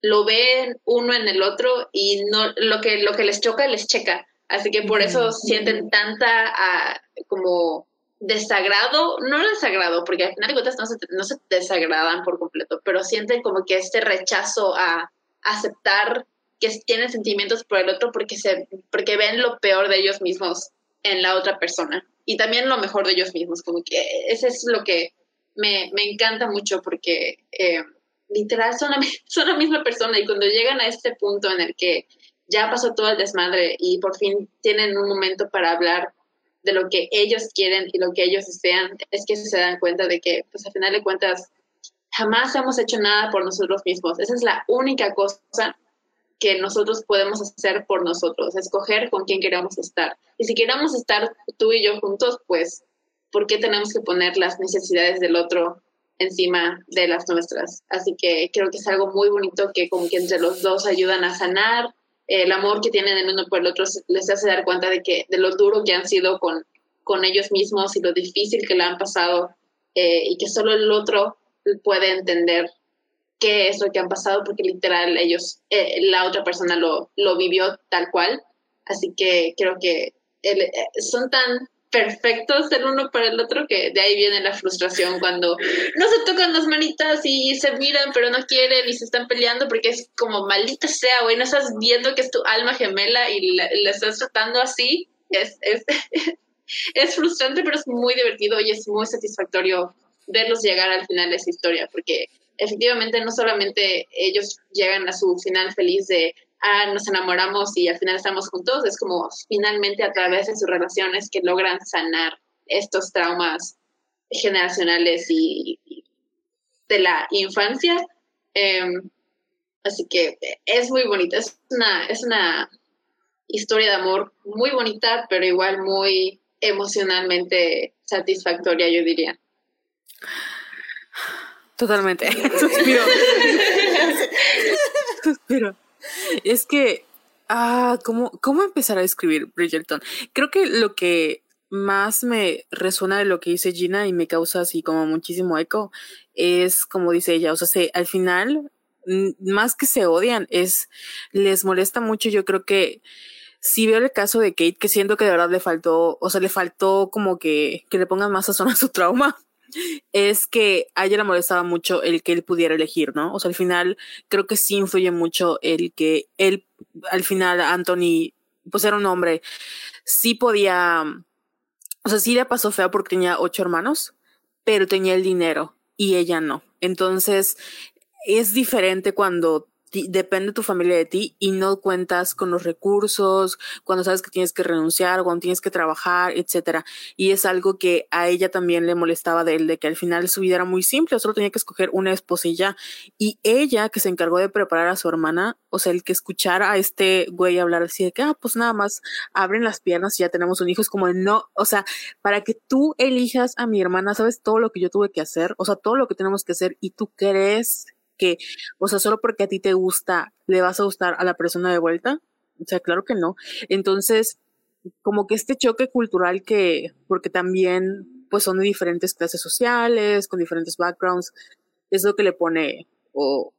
lo ven uno en el otro y no lo que, lo que les choca les checa. Así que por eso sienten tanta ah, como desagrado, no desagrado, porque al final de cuentas no se, no se desagradan por completo, pero sienten como que este rechazo a aceptar que tienen sentimientos por el otro porque, se, porque ven lo peor de ellos mismos en la otra persona y también lo mejor de ellos mismos, como que ese es lo que me, me encanta mucho porque eh, literal son la, son la misma persona y cuando llegan a este punto en el que ya pasó todo el desmadre y por fin tienen un momento para hablar de lo que ellos quieren y lo que ellos desean, es que se dan cuenta de que, pues al final de cuentas, jamás hemos hecho nada por nosotros mismos. Esa es la única cosa que nosotros podemos hacer por nosotros, escoger con quién queremos estar. Y si queremos estar tú y yo juntos, pues ¿por qué tenemos que poner las necesidades del otro encima de las nuestras? Así que creo que es algo muy bonito que como que entre los dos ayudan a sanar el amor que tienen el uno por el otro les hace dar cuenta de que de lo duro que han sido con, con ellos mismos y lo difícil que le han pasado eh, y que solo el otro puede entender qué es lo que han pasado porque literal ellos, eh, la otra persona lo, lo vivió tal cual. Así que creo que eh, son tan perfectos el uno para el otro, que de ahí viene la frustración cuando no se tocan las manitas y se miran pero no quieren y se están peleando porque es como maldita sea, güey, no estás viendo que es tu alma gemela y la, estás tratando así, es, es, es frustrante, pero es muy divertido y es muy satisfactorio verlos llegar al final de esa historia, porque efectivamente no solamente ellos llegan a su final feliz de, ah, nos enamoramos y al final estamos juntos, es como finalmente a través de sus relaciones que logran sanar estos traumas generacionales y, de la infancia. Em, así que es muy bonita, es una, es una historia de amor muy bonita, pero igual muy emocionalmente satisfactoria, yo diría. Totalmente. Suspiro. Suspiro. Es que, ah, ¿cómo, ¿cómo empezar a escribir Bridgerton? Creo que lo que más me resuena de lo que dice Gina y me causa así como muchísimo eco es como dice ella, o sea, al final, más que se odian, es, les molesta mucho, yo creo que si veo el caso de Kate, que siento que de verdad le faltó, o sea, le faltó como que, que le pongan más sazón a su trauma, es que a ella le molestaba mucho el que él pudiera elegir, ¿no? O sea, al final creo que sí influye mucho el que él, al final, Anthony, pues era un hombre, sí podía, o sea, sí le pasó fea porque tenía ocho hermanos, pero tenía el dinero y ella no. Entonces, es diferente cuando depende tu familia de ti y no cuentas con los recursos, cuando sabes que tienes que renunciar, cuando tienes que trabajar, etcétera. Y es algo que a ella también le molestaba de él, de que al final su vida era muy simple, solo tenía que escoger una esposilla. Y ella, que se encargó de preparar a su hermana, o sea, el que escuchara a este güey hablar así de que, ah, pues nada más abren las piernas y ya tenemos un hijo, es como no, o sea, para que tú elijas a mi hermana, sabes todo lo que yo tuve que hacer, o sea, todo lo que tenemos que hacer y tú crees que, o sea, solo porque a ti te gusta, le vas a gustar a la persona de vuelta. O sea, claro que no. Entonces, como que este choque cultural que, porque también, pues son de diferentes clases sociales, con diferentes backgrounds, es lo que le pone, o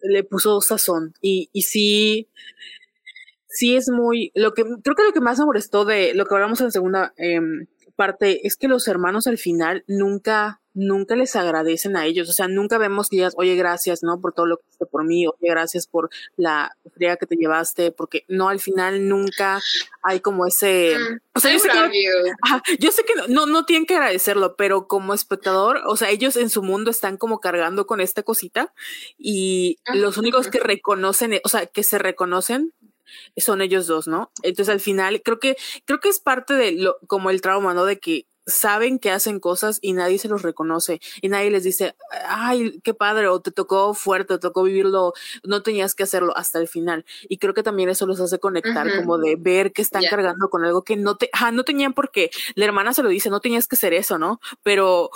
le puso sazón. Y, y sí, sí es muy, lo que, creo que lo que más me molestó de lo que hablamos en la segunda eh, parte es que los hermanos al final nunca nunca les agradecen a ellos, o sea, nunca vemos que digas, oye, gracias, ¿no? Por todo lo que hiciste por mí, oye, gracias por la fría que te llevaste, porque no, al final nunca hay como ese... Mm, o sea, yo sé, que, yo sé, que, no, no tienen que agradecerlo, pero como espectador, o sea, ellos en su mundo están como cargando con esta cosita y los únicos que reconocen, o sea, que se reconocen son ellos dos, ¿no? Entonces al final creo que creo que es parte de lo como el trauma, ¿no? De que saben que hacen cosas y nadie se los reconoce y nadie les dice, ay, qué padre, o te tocó fuerte, te tocó vivirlo, no tenías que hacerlo hasta el final. Y creo que también eso los hace conectar, como de ver que están cargando con algo que no te, ah, no tenían por qué. La hermana se lo dice, no tenías que hacer eso, ¿no? Pero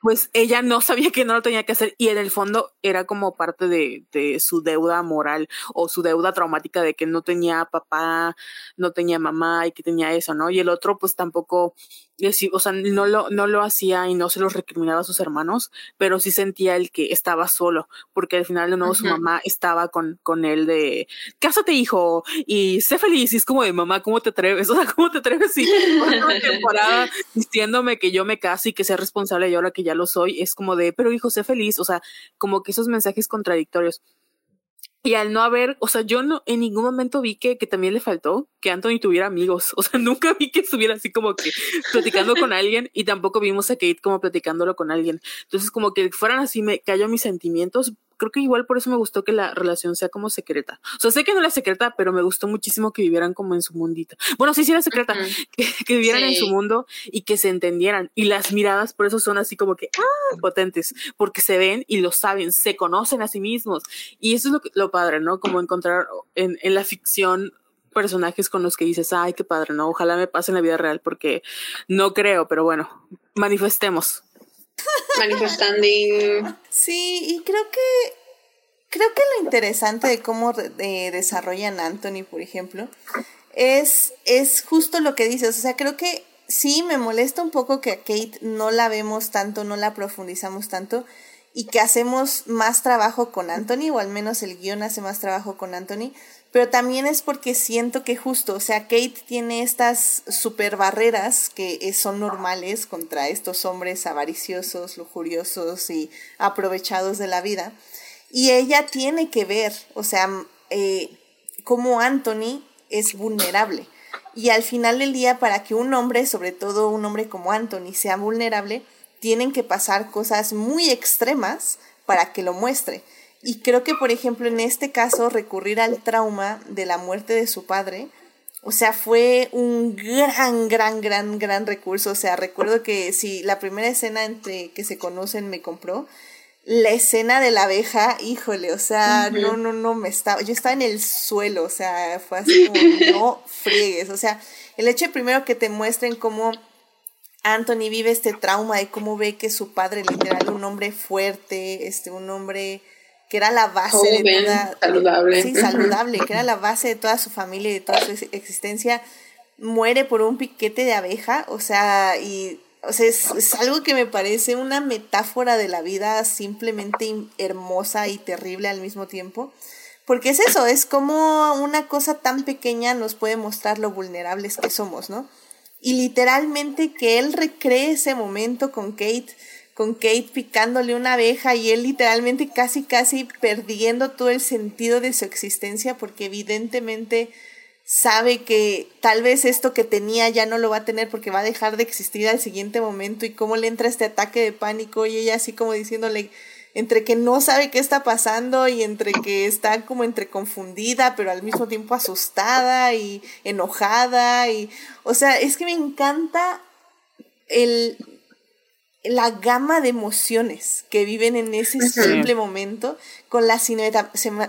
pues ella no sabía que no lo tenía que hacer y en el fondo era como parte de, de, su deuda moral o su deuda traumática de que no tenía papá, no tenía mamá y que tenía eso, ¿no? Y el otro pues tampoco o sea, no lo, no lo hacía y no se los recriminaba a sus hermanos, pero sí sentía el que estaba solo, porque al final de nuevo su mamá estaba con, con él de, cásate hijo, y sé feliz, y es como de mamá, ¿cómo te atreves? O sea, ¿cómo te atreves? Y una temporada diciéndome que yo me case y que sea responsable y ahora que ya lo soy, es como de, pero hijo, sé feliz, o sea, como que esos mensajes contradictorios. Y al no haber, o sea, yo no en ningún momento vi que, que también le faltó que Anthony tuviera amigos. O sea, nunca vi que estuviera así como que platicando con alguien y tampoco vimos a Kate como platicándolo con alguien. Entonces, como que fueran así, me cayó mis sentimientos, creo que igual por eso me gustó que la relación sea como secreta. O sea, sé que no era secreta, pero me gustó muchísimo que vivieran como en su mundito. Bueno, sí, sí era secreta, que, vivieran en su mundo y que se entendieran. Y las miradas por eso son así como que, ah, potentes, porque se ven y lo saben, se conocen a sí mismos. Y eso es lo, lo padre, ¿no? Como encontrar en, en la ficción personajes con los que dices, ay, qué padre, ¿no? Ojalá me pase en la vida real porque no creo, pero bueno, manifestemos. Manifestando. Sí, y creo que creo que lo interesante de cómo desarrollan Anthony, por ejemplo, es, es justo lo que dices. O sea, creo que sí me molesta un poco que a Kate no la vemos tanto, no la profundizamos tanto y que hacemos más trabajo con Anthony, o al menos el guion hace más trabajo con Anthony, pero también es porque siento que justo, o sea, Kate tiene estas super barreras que son normales contra estos hombres avariciosos, lujuriosos y aprovechados de la vida. Y ella tiene que ver, o sea, eh, cómo Anthony es vulnerable. Y al final del día, para que un hombre, sobre todo un hombre como Anthony, sea vulnerable, tienen que pasar cosas muy extremas para que lo muestre. Y creo que, por ejemplo, en este caso, recurrir al trauma de la muerte de su padre, o sea, fue un gran, gran, gran, gran recurso. O sea, recuerdo que si la primera escena entre que se conocen me compró, la escena de la abeja, híjole, o sea, no, no, no, me estaba, yo estaba en el suelo, o sea, fue así como, no friegues, o sea, el hecho de primero que te muestren cómo Anthony vive este trauma de cómo ve que su padre, literal, un hombre fuerte, este, un hombre que era la base de toda, saludable. Sí, saludable, que era la base de toda su familia y de toda su existencia, muere por un piquete de abeja, o sea, y o sea, es, algo que me parece una metáfora de la vida simplemente hermosa y terrible al mismo tiempo. Porque es eso, es como una cosa tan pequeña nos puede mostrar lo vulnerables que somos, ¿no? Y literalmente que él recree ese momento con Kate, con Kate picándole una abeja y él literalmente casi, casi perdiendo todo el sentido de su existencia porque evidentemente sabe que tal vez esto que tenía ya no lo va a tener porque va a dejar de existir al siguiente momento y cómo le entra este ataque de pánico y ella así como diciéndole entre que no sabe qué está pasando y entre que está como entre confundida pero al mismo tiempo asustada y enojada y o sea es que me encanta el la gama de emociones que viven en ese simple momento con la,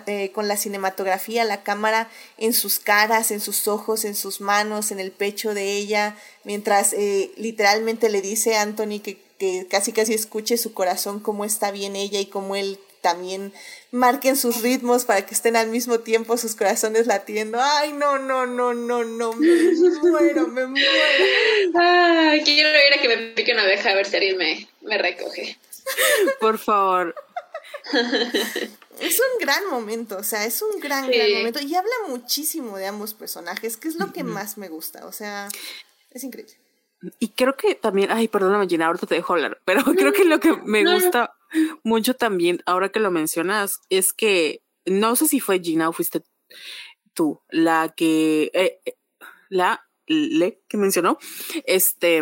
eh, con la cinematografía, la cámara en sus caras, en sus ojos, en sus manos, en el pecho de ella, mientras eh, literalmente le dice a Anthony que, que casi casi escuche su corazón cómo está bien ella y cómo él también marquen sus ritmos para que estén al mismo tiempo sus corazones latiendo. Ay, no, no, no, no, no, me muero, me muero. Ah, quiero a ver si alguien me, me recoge. Por favor. Es un gran momento, o sea, es un gran, gran momento y habla muchísimo de ambos personajes, que es lo que más me gusta, o sea, es increíble. Y creo que también, ay, perdóname Gina, ahorita te dejo hablar, pero creo que lo que me gusta mucho también, ahora que lo mencionas, es que no sé si fue Gina o fuiste tú la que, eh, eh, la le que mencionó, este,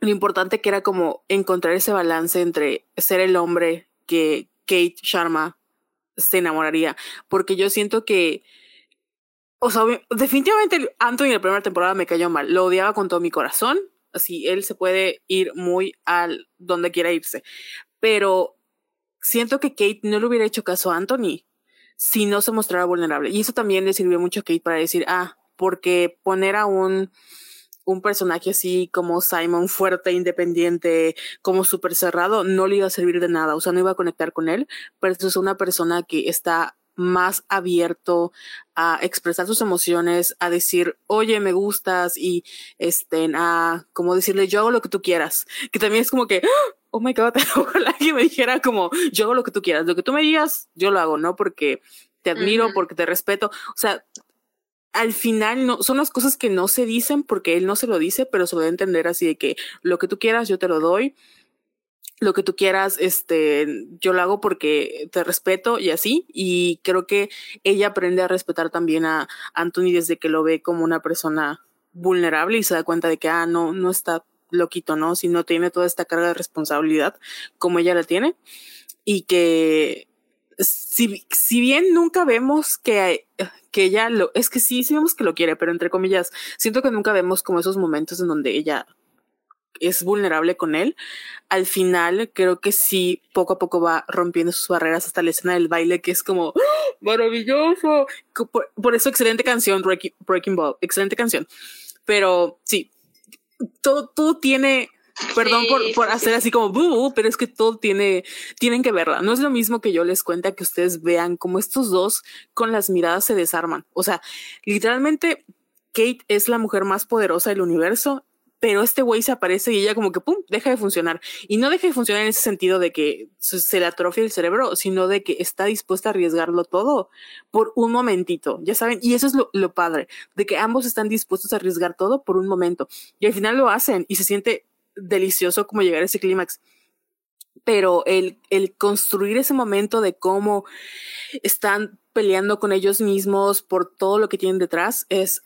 lo importante que era como encontrar ese balance entre ser el hombre que Kate Sharma se enamoraría, porque yo siento que o sea, definitivamente Anthony en la primera temporada me cayó mal. Lo odiaba con todo mi corazón. Así, él se puede ir muy al donde quiera irse. Pero siento que Kate no le hubiera hecho caso a Anthony si no se mostrara vulnerable. Y eso también le sirvió mucho a Kate para decir, ah, porque poner a un, un personaje así como Simon, fuerte, independiente, como súper cerrado, no le iba a servir de nada. O sea, no iba a conectar con él. Pero es una persona que está más abierto a expresar sus emociones, a decir, oye, me gustas y este, a como decirle, yo hago lo que tú quieras, que también es como que, oh my god, ojalá que me dijera como, yo hago lo que tú quieras, lo que tú me digas, yo lo hago, ¿no? Porque te admiro, porque te respeto, o sea, al final no, son las cosas que no se dicen porque él no se lo dice, pero se lo debe entender así de que lo que tú quieras, yo te lo doy lo que tú quieras, este, yo lo hago porque te respeto y así. Y creo que ella aprende a respetar también a Anthony desde que lo ve como una persona vulnerable y se da cuenta de que, ah, no, no está loquito, ¿no? Si no tiene toda esta carga de responsabilidad como ella la tiene. Y que si, si bien nunca vemos que, que ella lo, es que sí, sí vemos que lo quiere, pero entre comillas, siento que nunca vemos como esos momentos en donde ella es vulnerable con él, al final creo que sí, poco a poco va rompiendo sus barreras hasta la escena del baile, que es como ¡Ah! maravilloso. Por, eso, excelente canción, Breaking, Ball, excelente canción. Pero sí, todo, todo tiene, perdón por, por hacer así como, pero es que todo tiene, tienen que verla. No es lo mismo que yo les cuente que ustedes vean como estos dos con las miradas se desarman. O sea, literalmente Kate es la mujer más poderosa del universo pero este güey se aparece y ella como que, ¡pum!, deja de funcionar. Y no deja de funcionar en ese sentido de que se le atrofia el cerebro, sino de que está dispuesta a arriesgarlo todo por un momentito, ya saben, y eso es lo, lo padre, de que ambos están dispuestos a arriesgar todo por un momento. Y al final lo hacen y se siente delicioso como llegar a ese clímax. Pero el, el construir ese momento de cómo están peleando con ellos mismos por todo lo que tienen detrás es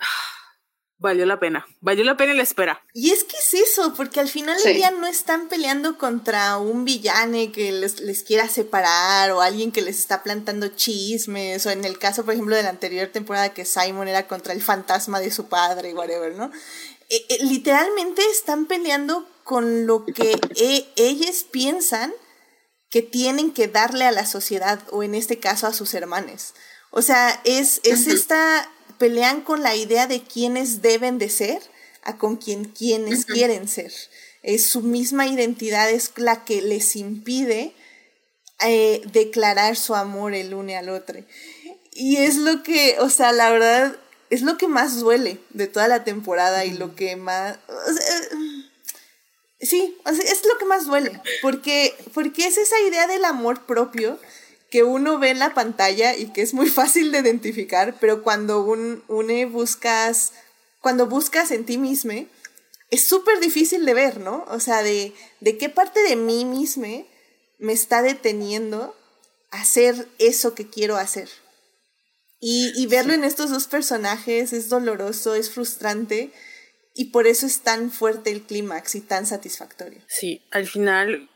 valió la pena, valió la pena la espera. Y es que es eso, porque al final del día no están peleando contra un villane que les, les, quiera separar o alguien que les está plantando chismes, o en el caso, por ejemplo, de la anterior temporada que Simon era contra el fantasma de su padre, whatever, ¿no? Eh, eh, literalmente están peleando con lo que e, ellos piensan que tienen que darle a la sociedad, o en este caso a sus hermanos. O sea, es, es esta pelean con la idea de quiénes deben de ser a con quien quienes quieren ser. Es su misma identidad es la que les impide eh, declarar su amor el uno al otro. Y es lo que, o sea, la verdad, es lo que más duele de toda la temporada y lo que más... sí, es lo que más duele, porque, porque es esa idea del amor propio que uno ve en la pantalla y que es muy fácil de identificar, pero cuando un, une buscas, cuando buscas en ti mismo, es súper difícil de ver, ¿no? O sea, de, de qué parte de mí misma me está deteniendo hacer eso que quiero hacer. Y, y verlo en estos dos personajes es doloroso, es frustrante, y por eso es tan fuerte el clímax y tan satisfactorio. Sí, al final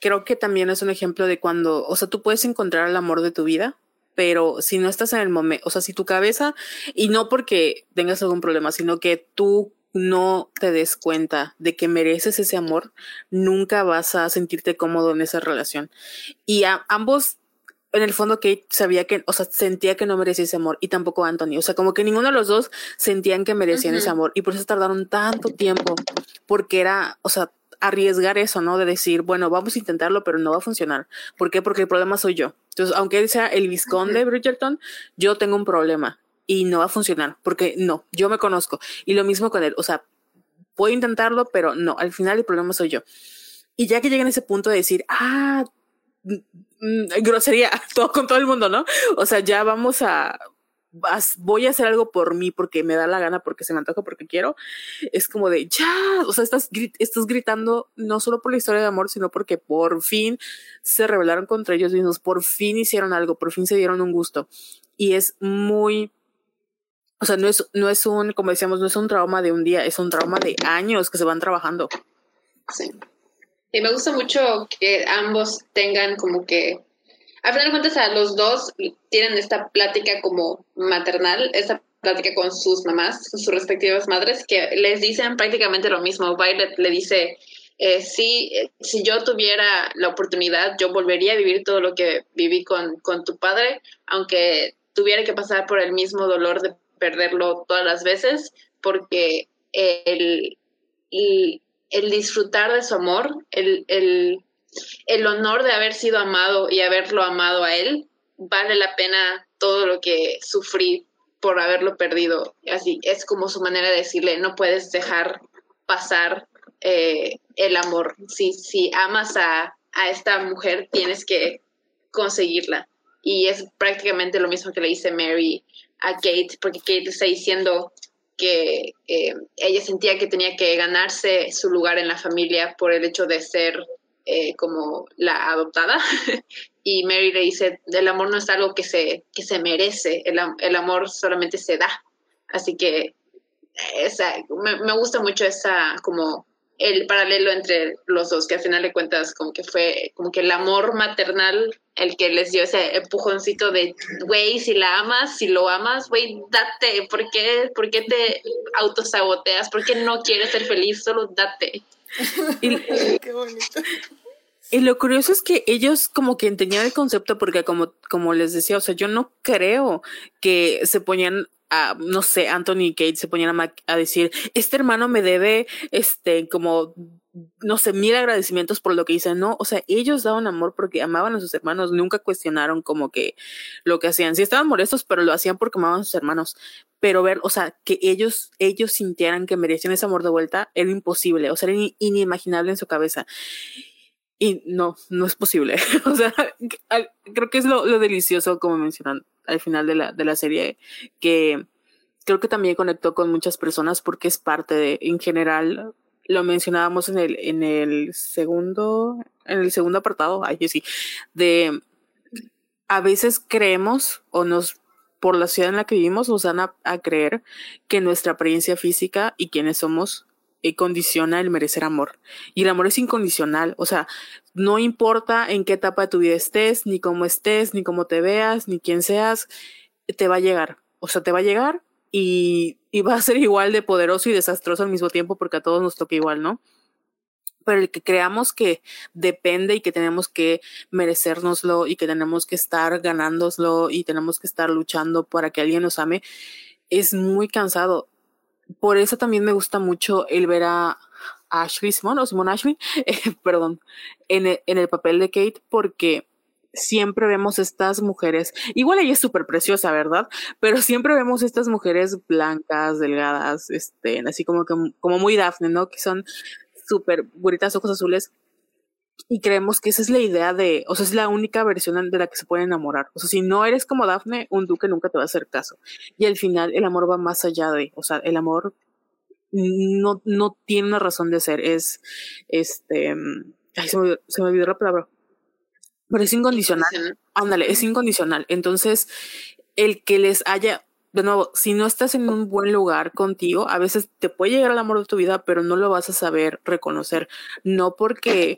creo que también es un ejemplo de cuando, o sea, tú puedes encontrar el amor de tu vida, pero si no estás en el momento, o sea, si tu cabeza, y no porque tengas algún problema, sino que tú no te des cuenta de que mereces ese amor, nunca vas a sentirte cómodo en esa relación. Y a, ambos, en el fondo, Kate sabía que, o sea, sentía que no merecía ese amor y tampoco Anthony. O sea, como que ninguno de los dos sentían que merecían ese amor y por eso tardaron tanto tiempo, porque era, o sea, arriesgar eso, ¿no? De decir, bueno, vamos a intentarlo, pero no va a funcionar. ¿Por qué? Porque el problema soy yo. Entonces, aunque él sea el visconde de Bridgerton, yo tengo un problema y no va a funcionar, porque no, yo me conozco. Y lo mismo con él, o sea, puedo intentarlo, pero no, al final el problema soy yo. Y ya que llega en ese punto de decir, ah, grosería, todo con todo el mundo, ¿no? O sea, ya vamos a, voy a hacer algo por mí porque me da la gana, porque se me antoja, porque quiero, es como de ya, o sea, estás, estás gritando no solo por la historia de amor, sino porque por fin se rebelaron contra ellos mismos, por fin hicieron algo, por fin se dieron un gusto. Y es muy, o sea, no es, no es un, como decíamos, no es un trauma de un día, es un trauma de años que se van trabajando. Sí. Y me gusta mucho que ambos tengan como que al final de cuentas a los dos tienen esta plática como maternal, esta plática con sus mamás, con sus respectivas madres, que les dicen prácticamente lo mismo. Violet le dice, eh, sí, si yo tuviera la oportunidad, yo volvería a vivir todo lo que viví con, con tu padre, aunque tuviera que pasar por el mismo dolor de perderlo todas las veces, porque el, el, el disfrutar de su amor, el, el el honor de haber sido amado y haberlo amado a él, vale la pena todo lo que sufrí por haberlo perdido. Así es como su manera de decirle, no puedes dejar pasar eh, el amor. Si, si amas a, a esta mujer, tienes que conseguirla. Y es prácticamente lo mismo que le dice Mary a Kate, porque Kate está diciendo que eh, ella sentía que tenía que ganarse su lugar en la familia por el hecho de ser eh, como la adoptada. y Mary le dice, el amor no es algo que se, que se merece, el, el amor solamente se da. Así que esa, me, me, gusta mucho esa como el paralelo entre los dos, que al final de cuentas como que fue como que el amor maternal el que les dio ese empujoncito de, güey, si la amas, si lo amas, güey, date, ¿por qué, ¿por qué te autosaboteas? ¿Por qué no quieres ser feliz? Solo date. Y, Qué bonito. Y lo curioso es que ellos como que entendían el concepto porque como, como les decía, o sea, yo no creo que se ponían no sé, Anthony y Kate se ponían a, a decir, este hermano me debe, este, como no sé, mil agradecimientos por lo que hice, no, o sea, ellos daban amor porque amaban a sus hermanos, nunca cuestionaron como que lo que hacían, sí estaban molestos, pero lo hacían porque amaban a sus hermanos, pero ver, o sea, que ellos, ellos sintieran que merecían ese amor de vuelta, era imposible, o sea, era inimaginable en su cabeza. Y no, no es posible. o sea, creo que es lo, lo, delicioso, como mencionan al final de la, de la serie, que creo que también conectó con muchas personas porque es parte de, en general, lo mencionábamos en el, en el segundo, en el segundo apartado, ay, sí, de a veces creemos o nos por la ciudad en la que vivimos nos dan a, creer que nuestra apariencia física y quienes somos condiciona el merecer amor. Y el amor es incondicional, o sea, no importa en qué etapa de tu vida estés, ni cómo estés, ni cómo te veas, ni quién seas, te va a llegar. O sea, te va a llegar y, y va a ser igual de poderoso y desastroso al mismo tiempo porque a todos nos toca igual, ¿no? pero el que creamos que depende y que tenemos que merecérnoslo y que tenemos que estar ganándoslo y tenemos que estar luchando para que alguien nos ame, es muy cansado. Por eso también me gusta mucho el ver a Ashley Simon o Simon Ashley, eh, perdón, en el, en el papel de Kate, porque siempre vemos estas mujeres, igual ella es súper preciosa, ¿verdad? Pero siempre vemos estas mujeres blancas, delgadas, este, así como que, como muy Daphne, ¿no? Que son súper bonitas, ojos azules. Y creemos que esa es la idea de, o sea, es la única versión de la que se puede enamorar. O sea, si no eres como Daphne, un duque nunca te va a hacer caso. Y al final el amor va más allá de, o sea, el amor no, no tiene una razón de ser. Es, este, ay, se me, se me olvidó la palabra. Pero es incondicional. Ándale, es incondicional. Entonces, el que les haya de nuevo, si no estás en un buen lugar contigo, a veces te puede llegar el amor de tu vida, pero no lo vas a saber reconocer. No porque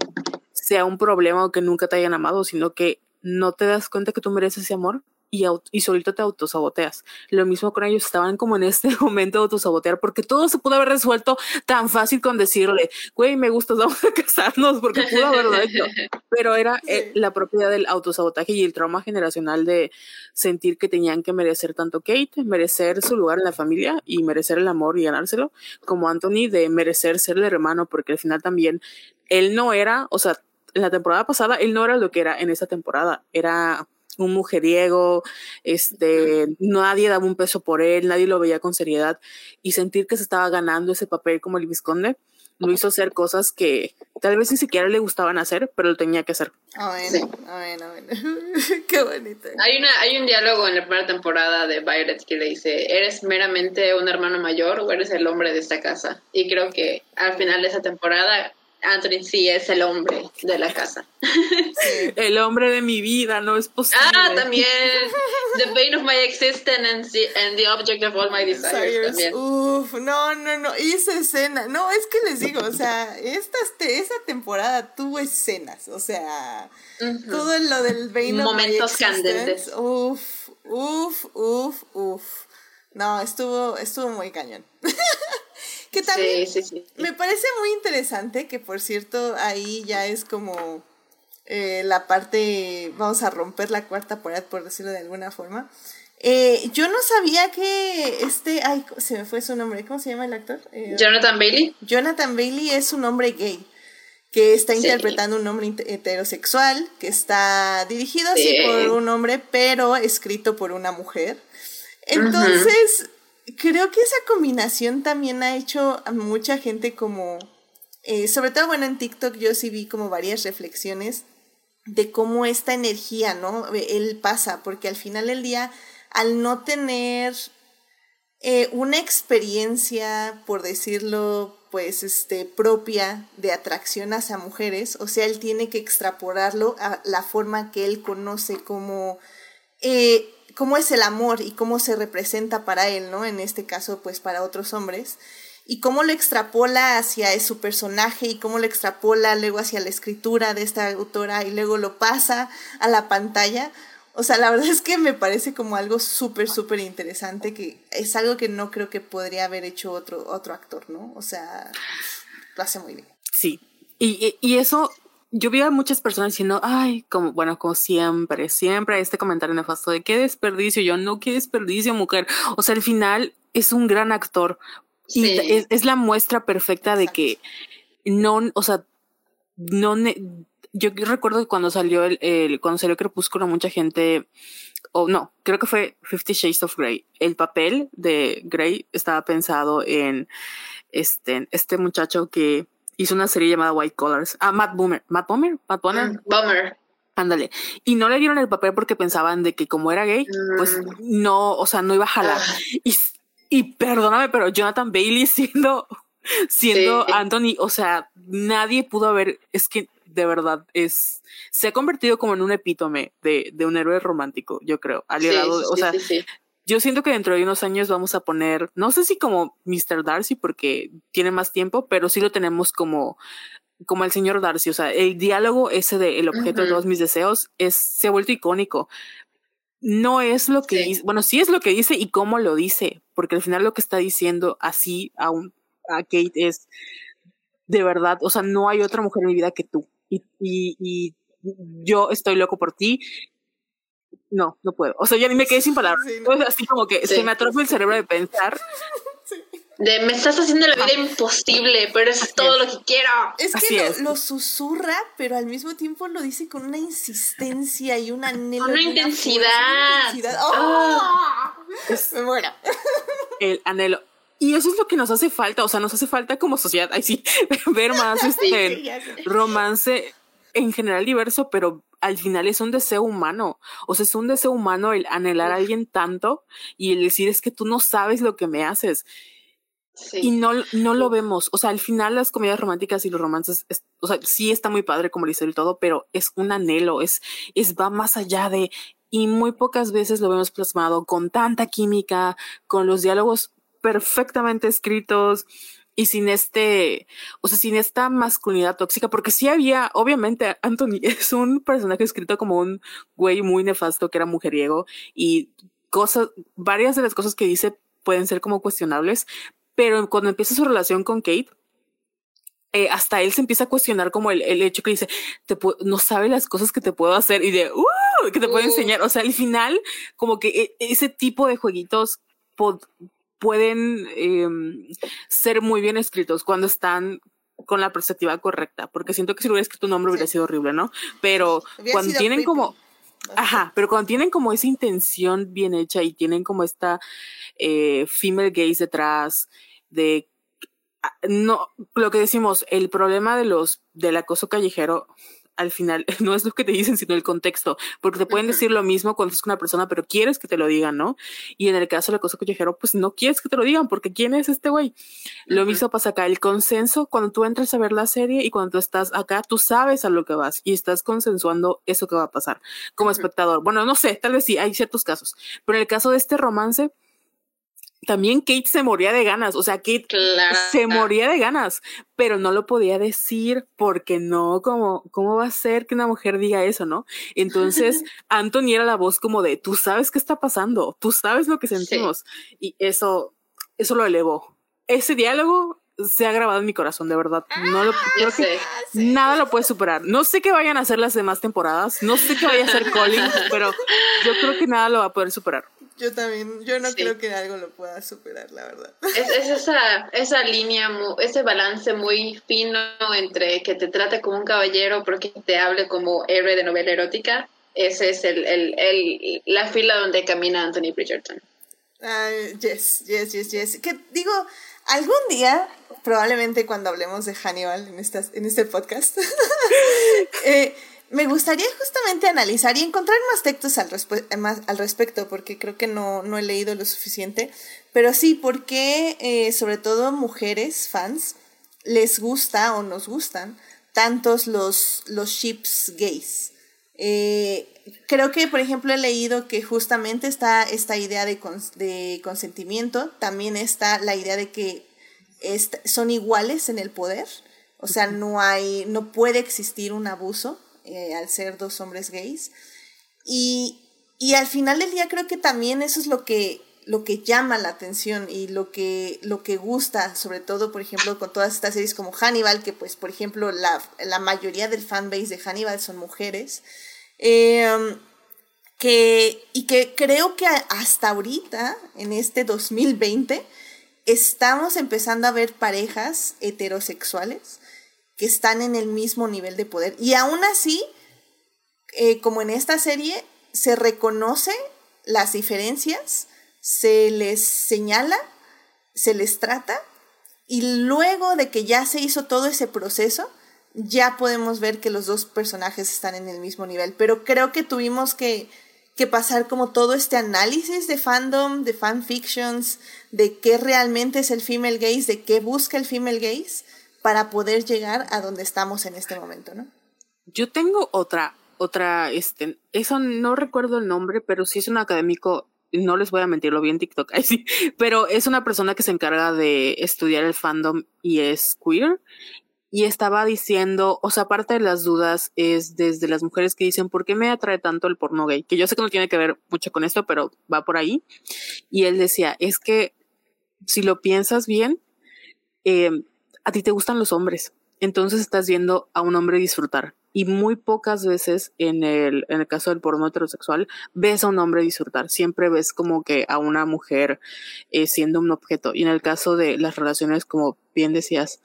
sea un problema o que nunca te hayan amado, sino que no te das cuenta que tú mereces ese amor y, y solito te autosaboteas. Lo mismo con ellos, estaban como en este momento de autosabotear porque todo se pudo haber resuelto tan fácil con decirle, güey, me gustas, vamos a casarnos porque pudo haberlo hecho. Pero era eh, la propiedad del autosabotaje y el trauma generacional de sentir que tenían que merecer tanto Kate, merecer su lugar en la familia y merecer el amor y ganárselo, como Anthony de merecer ser el hermano porque al final también él no era, o sea, la temporada pasada él no era lo que era en esa temporada, era un mujeriego, este, nadie daba un peso por él, nadie lo veía con seriedad y sentir que se estaba ganando ese papel como el visconde lo hizo hacer cosas que tal vez ni siquiera le gustaban hacer, pero lo tenía que hacer. Ah, bueno, bueno, bueno. Qué bonito. Hay, una, hay un diálogo en la primera temporada de Violet que le dice, ¿eres meramente un hermano mayor o eres el hombre de esta casa? Y creo que al final de esa temporada Anthony sí es el hombre de la casa. El hombre de mi vida, no es posible. Ah, también. The pain of my existence and the, object of all my desires. También. Uf, no, no, no. Y esa escena, no, es que les digo, o sea, esta, esa temporada tuvo escenas, o sea, todo lo del pain of Momentos candentes. Uf, uf, uf, uf. No, estuvo, estuvo muy cañón. Que también me parece muy interesante que, por cierto, ahí ya es como eh, la parte, vamos a romper la cuarta pared, por decirlo de alguna forma. Eh, yo no sabía que este, ay, se me fue su nombre, ¿cómo se llama el actor? Eh, Jonathan Bailey. Jonathan Bailey es un hombre gay que está interpretando un hombre heterosexual, que está dirigido así por un hombre, pero escrito por una mujer. Entonces, creo que esa combinación también ha hecho a mucha gente como, eh, sobre todo, bueno, en TikTok yo sí vi como varias reflexiones de cómo esta energía, ¿no? Él pasa, porque al final del día, al no tener eh, una experiencia, por decirlo, pues, este, propia de atracción hacia mujeres, o sea, él tiene que extrapolarlo a la forma que él conoce como... Eh, cómo es el amor y cómo se representa para él, ¿no? En este caso, pues para otros hombres. Y cómo lo extrapola hacia su personaje y cómo lo extrapola luego hacia la escritura de esta autora y luego lo pasa a la pantalla. O sea, la verdad es que me parece como algo súper, súper interesante, que es algo que no creo que podría haber hecho otro, otro actor, ¿no? O sea, lo hace muy bien. Sí. Y, y eso yo vi a muchas personas diciendo, ay, como, bueno, como siempre, siempre este comentario nefasto de qué desperdicio. Yo, no, qué desperdicio, mujer. O sea, al final es un gran actor. Y es, la muestra perfecta de que no, o sea, no, yo recuerdo que cuando salió el, el, cuando salió Crepúsculo, mucha gente, o no, creo que fue Fifty Shades of Grey. El papel de Grey estaba pensado en este, este muchacho que hizo una serie llamada White Collars. Ah, Matt Boomer. Matt Boomer. Matt Boomer. Mm, Boomer. Ándale. Y no le dieron el papel porque pensaban de que como era gay, pues mm. no, o sea, no iba a jalar. Ah. Y, y perdóname, pero Jonathan Bailey siendo, siendo Anthony, o sea, nadie pudo haber, es que de verdad es, se ha convertido como en un epítome de, de un héroe romántico, yo creo. Al o sea, yo siento que dentro de unos años vamos a poner, no sé si como Mr. Darcy porque tiene más tiempo, pero sí lo tenemos como como el señor Darcy, o sea, el diálogo ese de el objeto de todos mis deseos es se ha vuelto icónico. No es lo que dice, bueno, sí es lo que dice y cómo lo dice, porque al final lo que está diciendo así a un a Kate es de verdad, o sea, no hay otra mujer en mi vida que tú. Y, y, y yo estoy loco por ti no, no puedo. O sea, ya ni me quedé sin palabras. Así como que se me atrofia el cerebro de pensar. De me estás haciendo la vida imposible, pero eso es todo lo que quiero. Es que lo, susurra, pero al mismo tiempo lo dice con una insistencia y un anhelo. Una intensidad. ¡Oh! me muero. El anhelo. Y eso es lo que nos hace falta, o sea, nos hace falta como sociedad, ay sí, ver más este romance en general diverso, pero al final es un deseo humano. O sea, es un deseo humano el anhelar a alguien tanto y el decir es que tú no sabes lo que me haces. Y no, no lo vemos. O sea, al final las comedias románticas y los romances, o sea, sí está muy padre como dice el todo, pero es un anhelo, es, es va más allá de, y muy pocas veces lo vemos plasmado con tanta química, con los diálogos perfectamente escritos, y sin este, o sea, sin esta masculinidad tóxica, porque sí había, obviamente, Anthony es un personaje escrito como un güey muy nefasto que era mujeriego y cosas, varias de las cosas que dice pueden ser como cuestionables, pero cuando empieza su relación con Kate, eh, hasta él se empieza a cuestionar como el, el hecho que dice, te no sabe las cosas que te puedo hacer y de, uh, que te puedo enseñar. O sea, al final, como que e, ese tipo de jueguitos pueden em, ser muy bien escritos cuando están con la perspectiva correcta, porque siento que si lo hubiera escrito un nombre hubiera sido horrible, ¿no? Pero cuando tienen como, ajá, pero cuando tienen como esa intención bien hecha y tienen como esta eh, female gaze detrás de ah, no lo que decimos el problema de los del acoso callejero al final no es lo que te dicen, sino el contexto, porque te pueden decir lo mismo cuando es con una persona, pero quieres que te lo digan, ¿no? Y en el caso de la cosa callejero, pues no quieres que te lo digan, porque ¿quién es este güey? Lo mismo pasa acá, el consenso, cuando tú entras a ver la serie y cuando tú estás acá, tú sabes a lo que vas y estás consensuando eso que va a pasar como espectador. Bueno, no sé, tal vez sí, hay ciertos casos, pero en el caso de este romance, también Kate se moría de ganas, o sea, Kate se moría de ganas, pero no lo podía decir porque no, como, ¿cómo va a ser que una mujer diga eso, no? Entonces, Anthony era la voz como de, tú sabes qué está pasando, tú sabes lo que sentimos, y eso, eso lo elevó. Ese diálogo se ha grabado en mi corazón, de verdad. No lo ah, creo que nada lo puede superar. No sé qué vayan a hacer las demás temporadas, no sé qué vaya a hacer Colin, pero yo creo que nada lo va a poder superar. Yo también, yo no creo que algo lo pueda superar, la verdad. Es, es esa, esa línea, ese balance muy fino entre que te trate como un caballero porque te hable como héroe de novela erótica. Ese es el, el, el, la fila donde camina Anthony Bridgerton. Uh, yes, yes, yes, yes. Que digo, algún día, probablemente cuando hablemos de Hannibal en, en este podcast, eh, me gustaría justamente analizar y encontrar más textos al, más, al respecto, porque creo que no, no, he leído lo suficiente. Pero sí, porque eh, sobre todo mujeres fans les gusta o nos gustan tantos los, los ships gays. Eh, creo que, por ejemplo, he leído que justamente está esta idea de, de consentimiento, también está la idea de que son iguales en el poder, o sea, no hay, no puede existir un abuso eh, al ser dos hombres gays. Y, y, al final del día creo que también eso es lo que, lo que llama la atención y lo que, lo que gusta, sobre todo, por ejemplo, con todas estas series como Hannibal, que pues, por ejemplo, la, la mayoría del fanbase de Hannibal son mujeres. Em, que, y que creo que hasta ahorita, en este 2020, estamos empezando a ver parejas heterosexuales que están en el mismo nivel de poder. Y aún así, eh, como en esta serie, se reconoce las diferencias, se les señala, se les trata, y luego de que ya se hizo todo ese proceso, ya podemos ver que los dos personajes están en el mismo nivel. Pero creo que tuvimos que, que pasar como todo este análisis de fandom, de fanfictions, de qué realmente es el female gaze, de qué busca el female gaze, para poder llegar a donde estamos en este momento, ¿no? Yo tengo otra, otra, este, eso no recuerdo el nombre, pero sí es un académico no les voy a mentir, lo vi en TikTok, pero es una persona que se encarga de estudiar el fandom y es queer. Y estaba diciendo, o sea, aparte de las dudas es desde las mujeres que dicen, ¿por qué me atrae tanto el porno gay? Que yo sé que no tiene que ver mucho con esto, pero va por ahí. Y él decía, es que si lo piensas bien, eh, a ti te gustan los hombres, entonces estás viendo a un hombre disfrutar. Y muy pocas veces en el, en el caso del porno heterosexual ves a un hombre disfrutar. Siempre ves como que a una mujer eh, siendo un objeto. Y en el caso de las relaciones, como bien decías,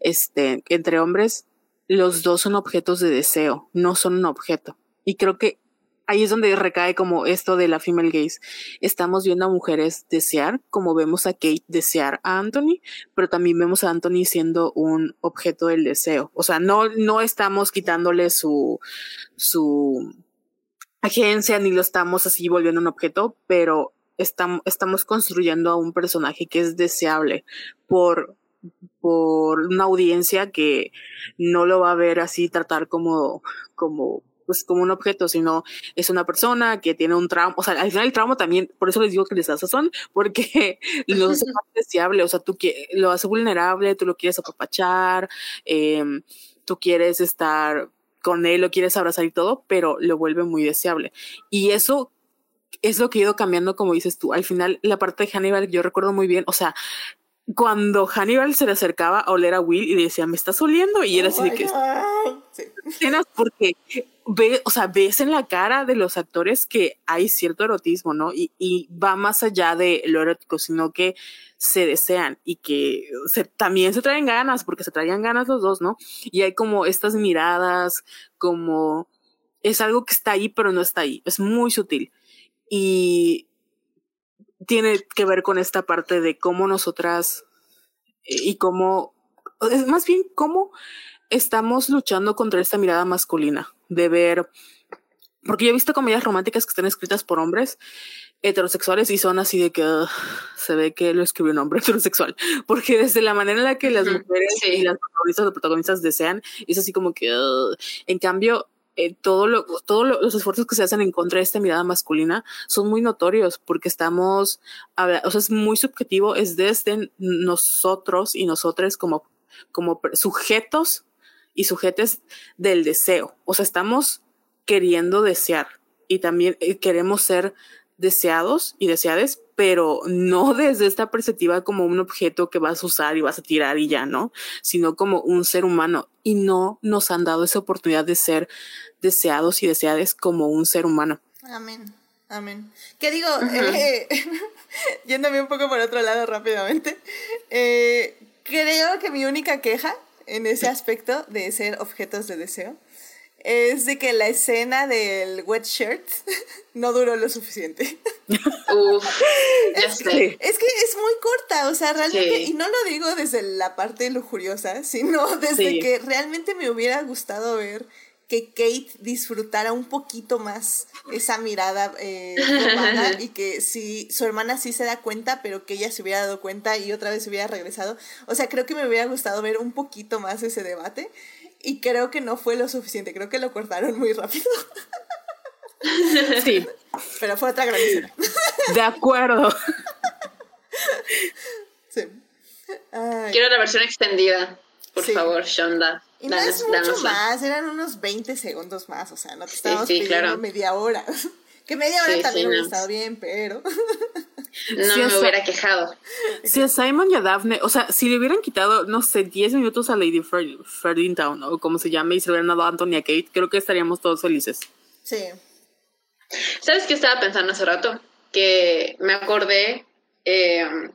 este, entre hombres, los dos son objetos de deseo, no son un objeto. Y creo que ahí es donde recae como esto de la female gaze. Estamos viendo a mujeres desear, como vemos a Kate desear a Anthony, pero también vemos a Anthony siendo un objeto del deseo. O sea, no, no estamos quitándole su, su agencia ni lo estamos así volviendo un objeto, pero estamos, estamos construyendo a un personaje que es deseable por por una audiencia que no lo va a ver así tratar como como pues como un objeto, sino es una persona que tiene un trauma, o sea, al final el trauma también, por eso les digo que les da sazón, porque lo hace más deseable, o sea, tú que, lo hace vulnerable, tú lo quieres apapachar, eh, tú quieres estar con él, lo quieres abrazar y todo, pero lo vuelve muy deseable. Y eso es lo que ha ido cambiando, como dices tú. Al final, la parte de Hannibal, yo recuerdo muy bien, o sea, cuando Hannibal se le acercaba a oler a Will y decía, me estás oliendo, y era así de que... Sí. Porque ve, o sea, ves en la cara de los actores que hay cierto erotismo, ¿no? Y, y va más allá de lo erótico, sino que se desean y que se, también se traen ganas, porque se traían ganas los dos, ¿no? Y hay como estas miradas, como es algo que está ahí, pero no está ahí, es muy sutil. Y tiene que ver con esta parte de cómo nosotras eh, y cómo, es más bien cómo estamos luchando contra esta mirada masculina de ver, porque yo he visto comedias románticas que están escritas por hombres heterosexuales y son así de que se ve que lo escribió un hombre heterosexual, porque desde la manera en la que las mujeres y las protagonistas desean, es así como que, en cambio, eh, todo lo, todos los esfuerzos que se hacen en contra de esta mirada masculina son muy notorios porque estamos, o sea, es muy subjetivo, es desde nosotros y nosotras como, como sujetos y sujetes del deseo. O sea, estamos queriendo desear y también eh, queremos ser deseados y deseades, pero no desde esta perspectiva como un objeto que vas a usar y vas a tirar y ya, ¿no? Sino como un ser humano. Y no nos han dado esa oportunidad de ser deseados y deseades como un ser humano. Amén. Amén. ¿Qué digo? Eh, yéndome un poco por otro lado rápidamente. Eh, creo que mi única queja en ese aspecto de ser objetos de deseo es de que la escena del wet shirt no duró lo suficiente. es, Que, es que es muy corta, o sea, realmente, y no lo digo desde la parte lujuriosa, sino desde que realmente me hubiera gustado ver que Kate disfrutara un poquito más esa mirada eh, y que si su hermana sí se da cuenta, pero que ella se hubiera dado cuenta y otra vez hubiera regresado. O sea, creo que me hubiera gustado ver un poquito más ese debate y creo que no fue lo suficiente, creo que lo cortaron muy rápido. Sí. Pero fue otra gran De acuerdo. Sí. Quiero la versión extendida, por favor, Shonda. Y no es mucho más, eran unos 20 segundos más, o sea, no te estábamos pidiendo media hora. Que media hora también hubiera estado bien, pero... no me hubiera quejado. Si a Simon y a Daphne, o sea, si le hubieran quitado, no sé, 10 minutos a Lady Ferdinand o como se llame, y se le hubieran dado a Anthony a Kate, creo que estaríamos todos felices. Sí. ¿Sabes qué estaba pensando hace rato? Que me acordé... Eh,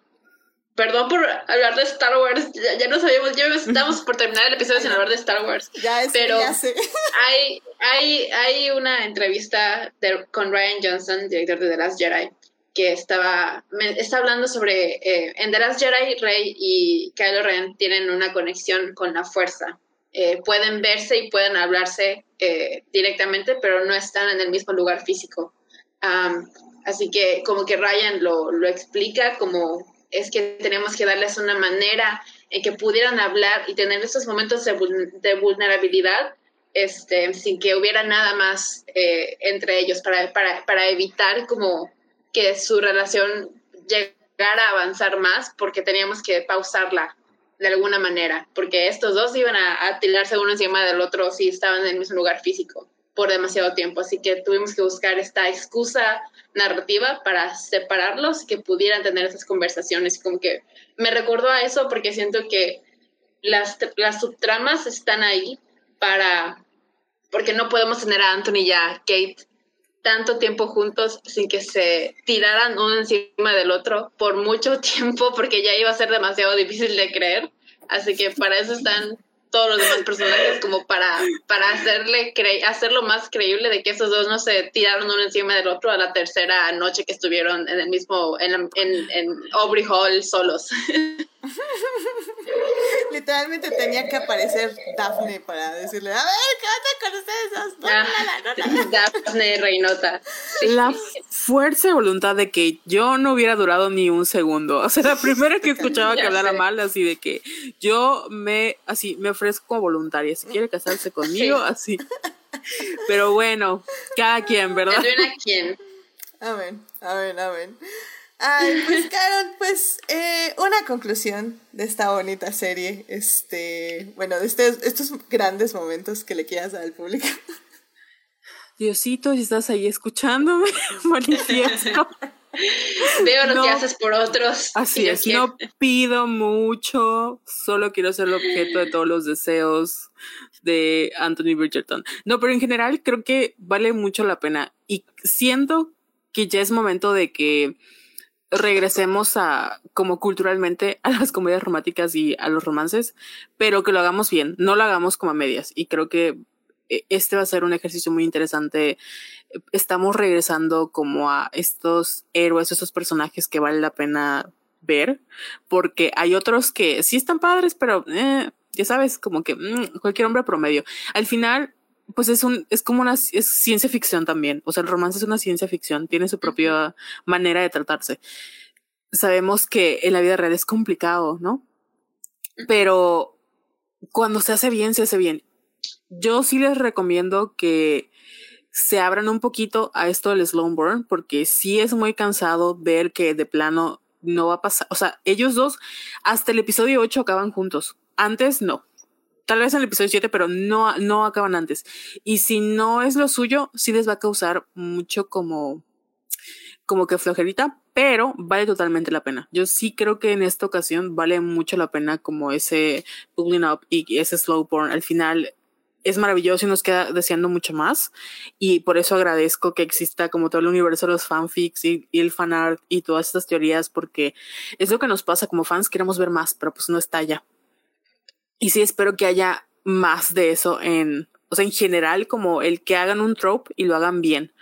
Perdón por hablar de Star Wars, ya, no sabíamos, ya estábamos por terminar el episodio sin hablar de Star Wars. Ya es, pero ya sé. Hay, hay, hay una entrevista con Ryan Johnson, director de The Last Jedi, que estaba está hablando sobre eh, en The Last Jedi Rey y Kylo Ren tienen una conexión con la fuerza. Eh, pueden verse y pueden hablarse eh, directamente, pero no están en el mismo lugar físico. así que como que Ryan lo, lo explica como es que tenemos que darles una manera en que pudieran hablar y tener esos momentos de, vulnerabilidad este, sin que hubiera nada más eh, entre ellos para, para, para, evitar como que su relación llegara a avanzar más porque teníamos que pausarla de alguna manera, porque estos dos iban a, a tirarse uno encima del otro si estaban en el mismo lugar físico por demasiado tiempo, así que tuvimos que buscar esta excusa narrativa para separarlos, que pudieran tener esas conversaciones, como que me recordó a eso porque siento que las, las subtramas están ahí para, porque no podemos tener a Anthony y a Kate tanto tiempo juntos sin que se tiraran uno encima del otro por mucho tiempo, porque ya iba a ser demasiado difícil de creer. Así que para eso están todos los demás personajes como para, para hacerle hacerlo más creíble de que esos dos no se tiraron uno encima del otro a la tercera noche que estuvieron en el mismo, en, en, en Aubrey Hall solos. Literalmente tenía que aparecer Daphne para decirle, a ver, ¿qué onda con ustedes dos? Ah, Daphne Reinota. La fuerza y voluntad de que yo no hubiera durado ni un segundo. O sea, la primera que escuchaba que hablara mal, así de que yo me, así, me ofrezco voluntaria. Si quiere casarse conmigo, así. Pero bueno, cada quien, ¿verdad? Cada quien. Amén, amén, amén. Ay, pues Carol, pues eh, una conclusión de esta bonita serie, este, bueno, de estos, estos grandes momentos que le quieras dar al público. Diosito, si estás ahí escuchándome, manifiesto. Veo lo que haces por otros. Así es, no pido mucho, solo quiero ser el objeto de todos los deseos de Anthony Bridgerton. No, pero en general creo que vale mucho la pena y siento que ya es momento de que regresemos a como culturalmente a las comedias románticas y a los romances, pero que lo hagamos bien, no lo hagamos como a medias. Y creo que eh, este va a ser un ejercicio muy interesante. Estamos regresando como a estos héroes, estos personajes que vale la pena ver, porque hay otros que sí están padres, pero eh, ya sabes, como que mm, cualquier hombre promedio. Al final, pues es un, es como una, es ciencia ficción también. O sea, el romance es una ciencia ficción, tiene su propia manera de tratarse. Sabemos que en la vida real es complicado, ¿no? Pero cuando se hace bien, se hace bien. Yo sí les recomiendo que se abran un poquito a esto del slow burn, porque sí es muy cansado ver que de plano no va a pasar. O sea, ellos dos hasta el episodio 8 acaban juntos. Antes no tal vez en el episodio 7, pero no, no acaban antes. Y si no es lo suyo, sí les va a causar mucho como, como que flojerita, pero vale totalmente la pena. Yo sí creo que en esta ocasión vale mucho la pena como ese pulling up y ese slow burn. Al final es maravilloso y nos queda deseando mucho más. Y por eso agradezco que exista como todo el universo de los fanfics y, y el fanart y todas estas teorías, porque es lo que nos pasa como fans, queremos ver más, pero pues no está ya. Y sí espero que haya más de eso en, o sea, en general, como el que hagan un trope y lo hagan bien.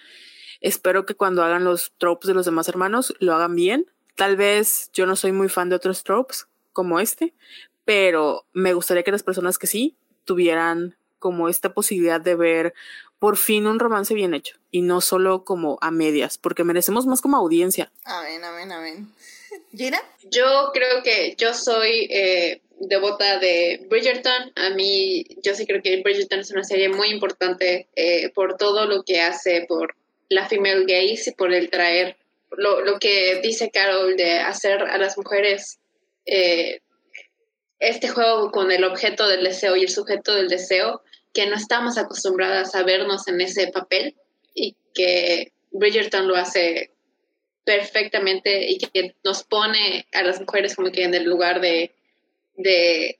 Espero que cuando hagan los tropes de los demás hermanos lo hagan bien. Tal vez yo no soy muy fan de otros tropes como este, pero me gustaría que las personas que sí tuvieran como esta posibilidad de ver por fin un romance bien hecho y no solo como a medias, porque merecemos más como audiencia. Amén, amén, amén. ¿Gina? Yo creo que yo soy eh, devota de Bridgerton. A mí, yo sí creo que Bridgerton es una serie muy importante eh, por todo lo que hace, por la female gaze y por el traer lo, lo que dice Carol de hacer a las mujeres eh, este juego con el objeto del deseo y el sujeto del deseo, que no estamos acostumbradas a vernos en ese papel y que Bridgerton lo hace perfectamente y que nos pone a las mujeres como que en el lugar de de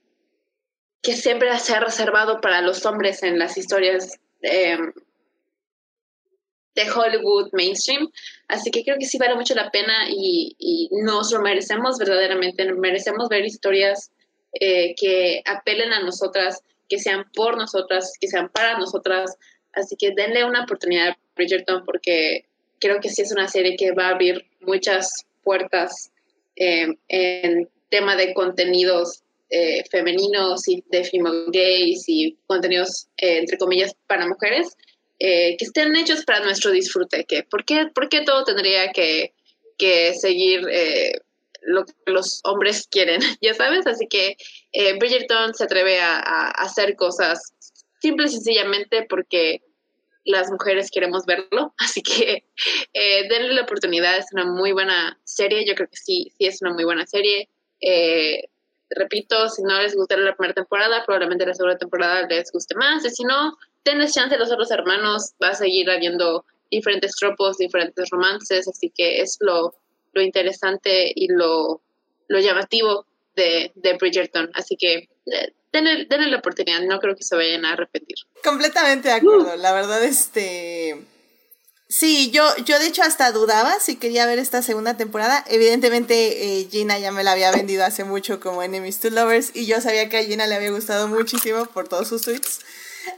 que siempre se ha reservado para los hombres en las historias de Hollywood mainstream. Así que creo que sí vale mucho la pena y, y nos lo merecemos verdaderamente. Merecemos ver historias eh, que apelen a nosotras, que sean por nosotras, que sean para nosotras. Así que denle una oportunidad a Bridgerton porque creo que sí es una serie que va a abrir muchas puertas eh, en tema de contenidos eh, femeninos y de female gays y contenidos, eh, entre comillas, para mujeres, eh, que estén hechos para nuestro disfrute. ¿por, qué, ¿Por qué todo tendría que, que seguir lo que los hombres quieren? ya sabes, así que Bridgerton se atreve a, hacer cosas simple y sencillamente porque las mujeres queremos verlo, así que eh, denle la oportunidad, es una muy buena serie, yo creo que sí, sí es una muy buena serie. Eh, repito, si no les gusta la primera temporada, probablemente la segunda temporada les guste más, y si no, tenés chance los otros hermanos, va a seguir habiendo diferentes tropos, diferentes romances, así que es lo, lo interesante y lo, lo llamativo de, de Bridgerton, así que eh, denle, la oportunidad, no creo que se vayan a repetir. Completamente de acuerdo, la verdad, este... Sí, yo, yo de hecho hasta dudaba si quería ver esta segunda temporada. Evidentemente eh, Gina ya me la había vendido hace mucho como Enemies to Lovers y yo sabía que a Gina le había gustado muchísimo por todos sus tweets.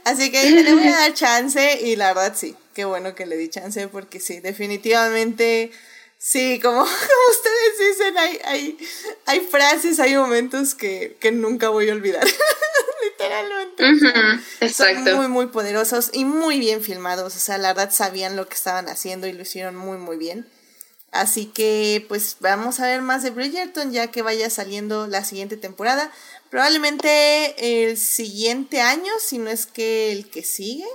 Así que le voy a dar chance y la verdad sí, qué bueno que le di chance porque sí, definitivamente Sí, como, ustedes dicen, hay, hay, hay frases, hay momentos que, nunca voy a olvidar. Literalmente. exacto. Son muy, muy poderosos y muy bien filmados. O sea, la verdad sabían lo que estaban haciendo y lo hicieron muy, muy bien. Así que, pues, vamos a ver más de Bridgerton ya que vaya saliendo la siguiente temporada. Probablemente el siguiente año, si no es que el que sigue.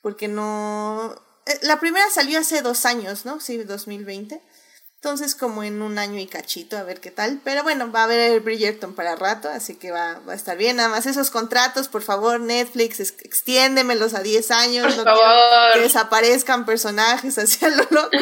Porque no. Eh, la primera salió hace dos años, ¿no? Sí, 2020. Entonces, como en un año y cachito, a ver qué tal. Pero bueno, va a haber el Bridgerton para rato, así que va, va a estar bien. Nada más esos contratos, por favor, Netflix, extiéndemelos a 10 años. no que desaparezcan personajes hacia lo loco.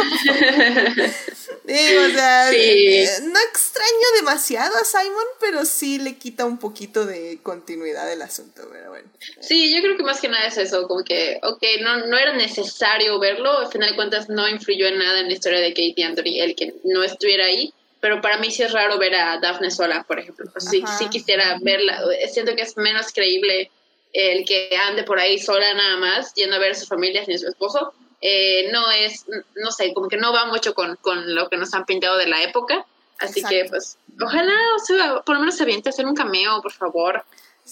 Digo, o sea, eh, no extraño demasiado a Simon, pero sí le quita un poquito de continuidad del asunto, pero bueno. Sí, yo creo que más que nada es eso, como que, ok, no, no era necesario verlo, al final de cuentas no influyó en nada en la historia de Katie Anthony, el que no estuviera ahí, pero para mí sí es raro ver a Daphne sola, por ejemplo. Pues sí, sí quisiera verla, siento que es menos creíble el que ande por ahí sola nada más, yendo a ver a su familia sin su esposo, eh, no es, no sé, como que no va mucho con, con, lo que nos han pintado de la época. Así que, pues, ojalá, o sea, por lo menos se aviente a hacer un cameo, por favor.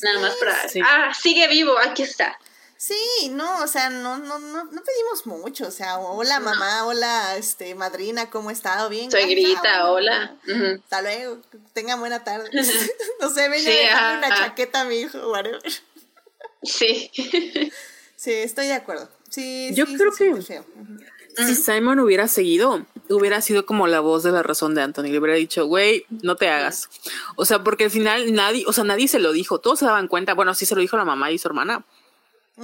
Nada más para... Ah, sigue vivo, aquí está. Sí, no, o sea, no, no, no, no pedimos mucho, o sea, hola mamá, hola, este, madrina, ¿cómo ha estado? Bien. Soy grita, hola. Hasta luego, tenga buena tarde. no sé, venga a una chaqueta a mi hijo, whatever. Sí. sí, estoy de acuerdo. Sí, Yo creo que si Simon hubiera seguido, hubiera sido como la voz de la razón de Anthony. Le hubiera dicho, güey, no te hagas. O sea, porque al final nadie, o sea, nadie se lo dijo. Todos se daban cuenta. Bueno, sí se lo dijo la mamá y su hermana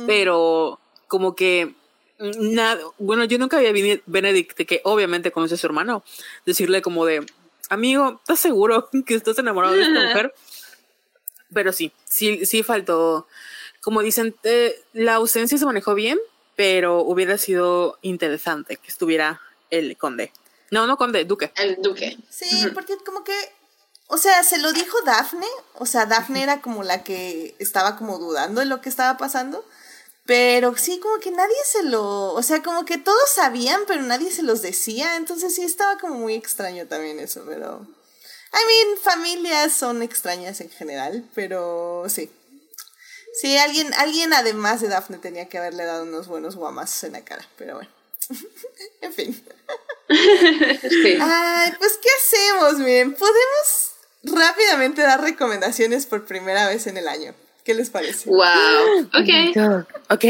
pero como que nada, bueno, yo nunca había visto Benedict, que obviamente conoce a su hermano, decirle como de, amigo, ¿estás seguro que estás enamorado de esta mujer? Pero sí, sí, sí faltó, como dicen, eh, la ausencia se manejó bien, pero hubiera sido interesante que estuviera el conde. No, no conde, duque. El duque. Sí, porque como que, o sea, se lo dijo Daphne, o sea, Daphne era como la que estaba como dudando de lo que estaba pasando. Pero sí, como que nadie se lo, o sea, como que todos sabían, pero nadie se los decía, entonces sí estaba como muy extraño también eso, pero... I mean, familias son extrañas en general, pero sí. Sí, alguien, alguien además de Daphne tenía que haberle dado unos buenos guamazos en la cara, pero bueno. en fin. Ay, pues ¿qué hacemos? Miren, podemos rápidamente dar recomendaciones por primera vez en el año. ¿Qué les parece? Wow. Ok. Ok.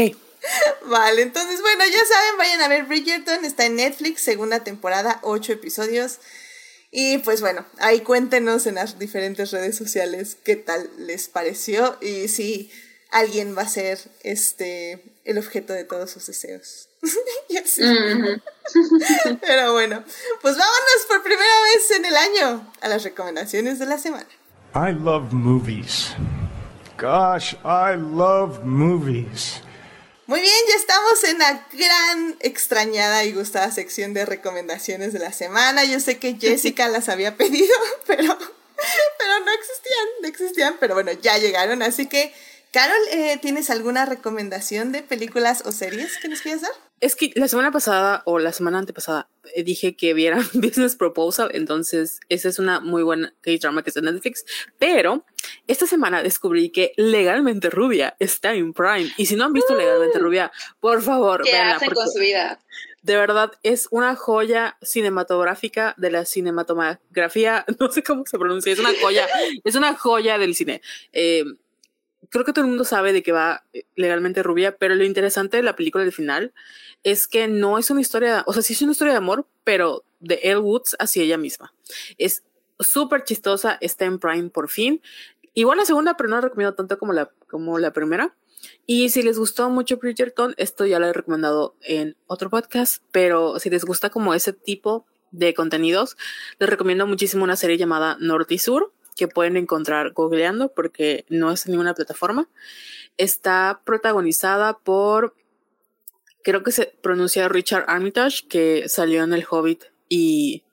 Vale, entonces, bueno, ya saben, vayan a ver Bridgerton, está en Netflix, segunda temporada, ocho episodios. Y pues bueno, ahí cuéntenos en las diferentes redes sociales qué tal les pareció y si alguien va a ser este el objeto de todos sus deseos. Pero bueno, pues vámonos por primera vez en el año a las recomendaciones de la semana. I love movies. Gosh, I love movies. Muy bien, ya estamos en la gran extrañada y gustada sección de recomendaciones de la semana. Yo sé que Jessica las había pedido, pero, pero no existían, no existían, pero bueno, ya llegaron. Así que, Carol, eh, ¿tienes alguna recomendación de películas o series que nos quieras dar? Es que la semana pasada o la semana antepasada eh, dije que vieran Business Proposal, entonces esa es una muy buena K-drama que está en Netflix, pero esta semana descubrí que Legalmente Rubia está en Prime y si no han visto Legalmente Rubia, por favor, ¿Qué hacen con su vida? De verdad, es una joya cinematográfica de la cinematografía, no sé cómo se pronuncia, es una joya, es una joya del cine. Eh, creo que todo el mundo sabe de que va eh, legalmente rubia, pero lo interesante de la película del final es que no es una historia, o sea, sí es una historia de amor, pero de Elle Woods hacia ella misma. Es súper chistosa, está en Prime por fin. Igual la segunda, pero no la recomiendo tanto como la, como la primera. Y si les gustó mucho Bridgerton, esto ya lo he recomendado en otro podcast, pero si les gusta como ese tipo de contenidos, les recomiendo muchísimo una serie llamada Norte y Sur, que pueden encontrar googleando porque no es en ninguna plataforma. Está protagonizada por, creo que se pronuncia Richard Armitage, que salió en El Hobbit y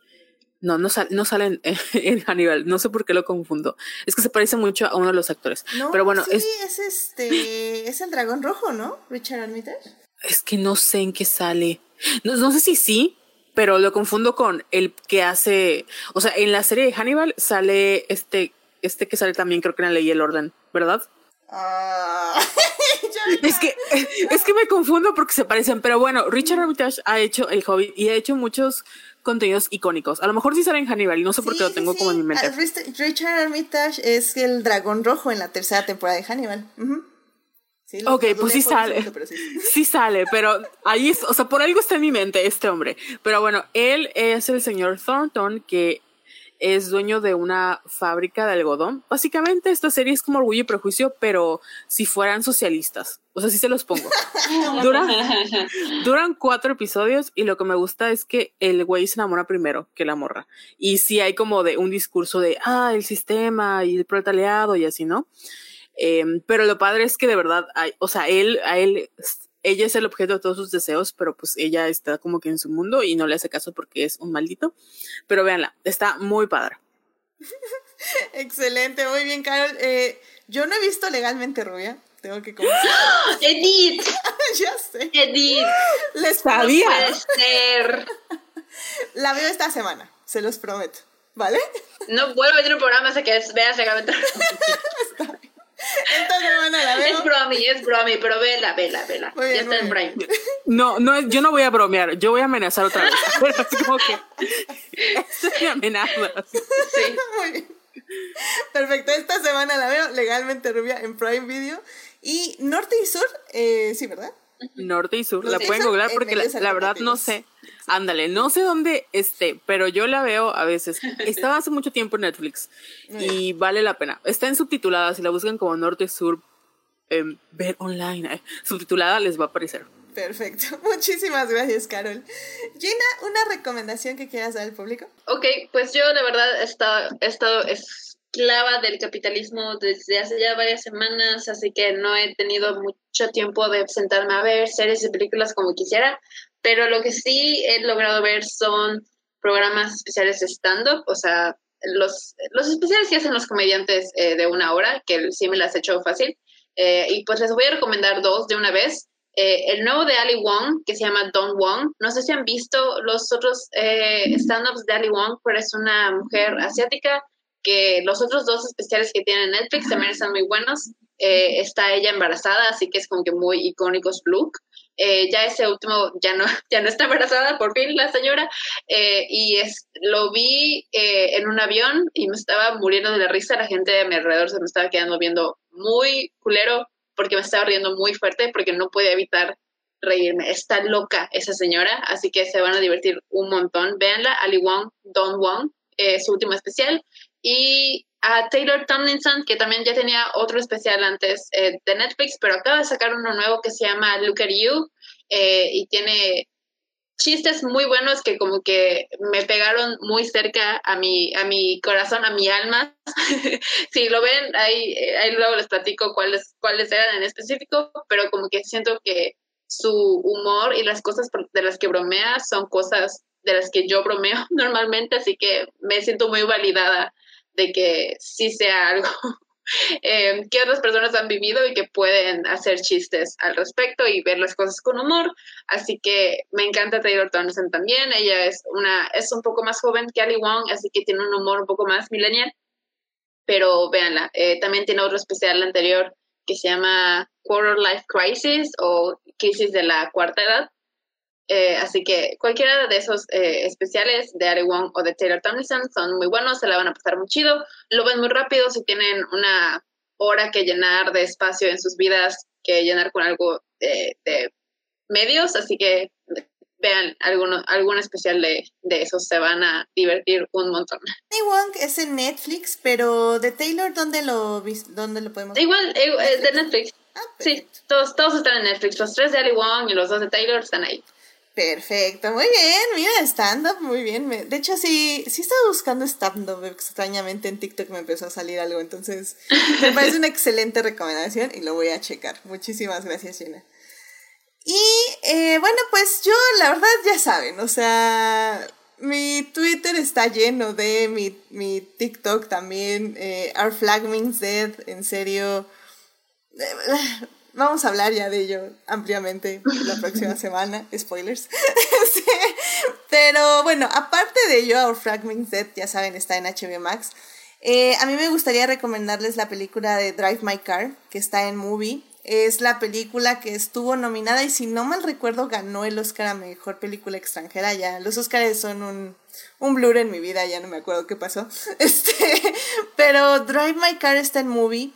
no, no, no sale en, Hannibal. No sé por qué lo confundo. Es que se parece mucho a uno de los actores. No, Pero bueno, sí, es, es este. es el dragón rojo, ¿no? Richard Armitage. Es que no sé en qué sale. No, no sé si sí, pero lo confundo con el que hace. O sea, en la serie de Hannibal sale este. Este que sale también, creo que en la ley y el orden, ¿verdad? Ah. es que es que me confundo porque se parecen, pero bueno, Richard Armitage ha hecho El Hobbit y ha hecho muchos contenidos icónicos. A lo mejor sí sale en Hannibal y no sé por qué lo tengo como en mi mente. Richard Armitage es el dragón rojo en la tercera temporada de Hannibal. Ok, pues sí sale. sí. sale, pero ahí, es, o sea, por algo está en mi mente este hombre. Pero bueno, él es el señor Thornton que es dueño de una fábrica de algodón. Básicamente esta serie es como Orgullo y Prejuicio, pero si fueran socialistas. O sea, sí se los pongo. duran, duran cuatro episodios y lo que me gusta es que el güey se enamora primero que la morra. Y sí hay como de un discurso de, ah, el sistema y el proletariado y así, ¿no? Em, pero lo padre es que de verdad, hay, o sea, él, a él ella es el objeto de todos sus deseos, pero pues ella está como que en su mundo y no le hace caso porque es un maldito. Pero véanla, está muy padre. Excelente, muy bien, Carol. Eh, yo no he visto legalmente rubia. Tengo que confesar. Edith. ya sé. Edith. Les sabía. La veo esta semana, se los prometo. ¿Vale? No vuelvo a ver un programa hasta que veas legalmente. Esta semana la veo. Es bromi, es bromi, pero vela, vela, vela. ya está en Prime. No, no, yo no voy a bromear, yo voy a amenazar otra vez. así como que. Esto es mi amenaza. Sí. Muy bien. Perfecto, esta semana la veo legalmente rubia en Prime Video. Y Norte y Sur, eh, sí, ¿verdad? Norte y Sur, la pueden googlear porque la, verdad no sé. Ándale, no sé dónde esté, pero yo la veo a veces. Estaba hace mucho tiempo en Netflix y vale la pena. Está en subtitulada, si la buscan como Norte Sur, em, ver online, eh, subtitulada les va a aparecer. Perfecto, muchísimas gracias Carol. Gina, ¿una recomendación que quieras dar al público? Ok, pues yo la verdad he estado, he estado esclava del capitalismo desde hace ya varias semanas, así que no he tenido mucho tiempo de sentarme a ver series y películas como quisiera, pero lo que sí he logrado ver son programas especiales de stand-up, o sea, los, los especiales que hacen los comediantes eh, de una hora, que sí me las he hecho fácil, eh, y pues les voy a recomendar dos de una vez. Eh, el nuevo de Ali Wong, que se llama Don Wong. No sé si han visto los otros stand-ups de Ali Wong, pero es una mujer asiática que los otros dos especiales que tiene Netflix también están muy buenos. Eh, está ella embarazada, así que es como que muy icónico su look. Eh, ya ese último ya no, ya no está embarazada, por fin la señora, eh, y es, lo vi en un avión y me estaba muriendo de la risa, la gente de mi alrededor se me estaba quedando viendo muy culero porque me estaba riendo muy fuerte porque no podía evitar reírme. Está loca esa señora, así que se van a divertir un montón. Véanla, Ali Wong, Don Wong, su último especial y a Taylor Tomlinson, que también ya tenía otro especial antes eh, de Netflix, pero acaba de sacar uno nuevo que se llama Look at You eh, y tiene chistes muy buenos que como que me pegaron muy cerca a mi, a mi corazón, a mi alma. si lo ven, ahí, ahí luego les platico cuáles, cuáles eran en específico, pero como que siento que su humor y las cosas de las que bromea son cosas de las que yo bromeo normalmente, así que me siento muy validada de que sí sea algo eh, que otras personas han vivido y que pueden hacer chistes al respecto y ver las cosas con humor. Así que me encanta Taylor Townsend también. Ella es una es un poco más joven que Ali Wong, así que tiene un humor un poco más millennial. Pero véanla, eh, también tiene otro especial anterior que se llama Quarter Life Crisis o Crisis de la Cuarta Edad, eh, así que cualquiera de esos eh, especiales de Ari Wong o de Taylor Tomlinson son muy buenos, se la van a pasar muy chido, lo ven muy rápido si tienen una hora que llenar de espacio en sus vidas que llenar con algo de, medios, así que vean alguno, algún especial de, de eso, se van a divertir un montón. Wong es en Netflix, pero de Taylor, ¿dónde lo, dónde lo podemos ver? Igual, es de Netflix. Ah, sí, todos, todos están en Netflix. Los tres de Ali Wong y los dos de Taylor están ahí. Perfecto, muy bien, mira, stand-up, muy bien. De hecho, sí, sí estaba buscando stand-up, extrañamente en TikTok me empezó a salir algo, entonces me parece una excelente recomendación y lo voy a checar. Muchísimas gracias, Gina. Y eh, bueno, pues yo, la verdad, ya saben, o sea, mi Twitter está lleno de mi, mi TikTok también, eh, Our Flag Means Dead, en serio Vamos a hablar ya de ello ampliamente la próxima semana, spoilers. Pero bueno, aparte de ello, Our Fragment Dead, ya saben, está en HBO Max. Eh, a mí me gustaría recomendarles la película de Drive My Car, que está en Movie. Es la película que estuvo nominada y si no mal recuerdo ganó el Oscar a Mejor Película Extranjera. Ya, los Oscars son un, un blur en mi vida, ya no me acuerdo qué pasó. Este, pero Drive My Car está en Movie.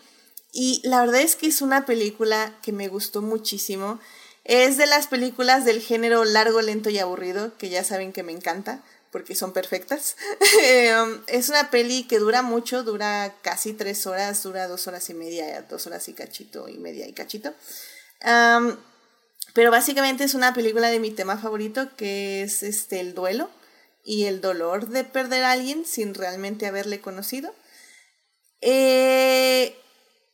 Y la verdad es que es una película que me gustó muchísimo. Es de las películas del género largo, lento y aburrido, que ya saben que me encanta, porque son perfectas. Em, es una peli que dura mucho, dura casi tres horas, dura dos horas y media, dos horas y cachito y media y cachito. pero básicamente es una película de mi tema favorito, que es este, el duelo y el dolor de perder a alguien sin realmente haberle conocido. Eh,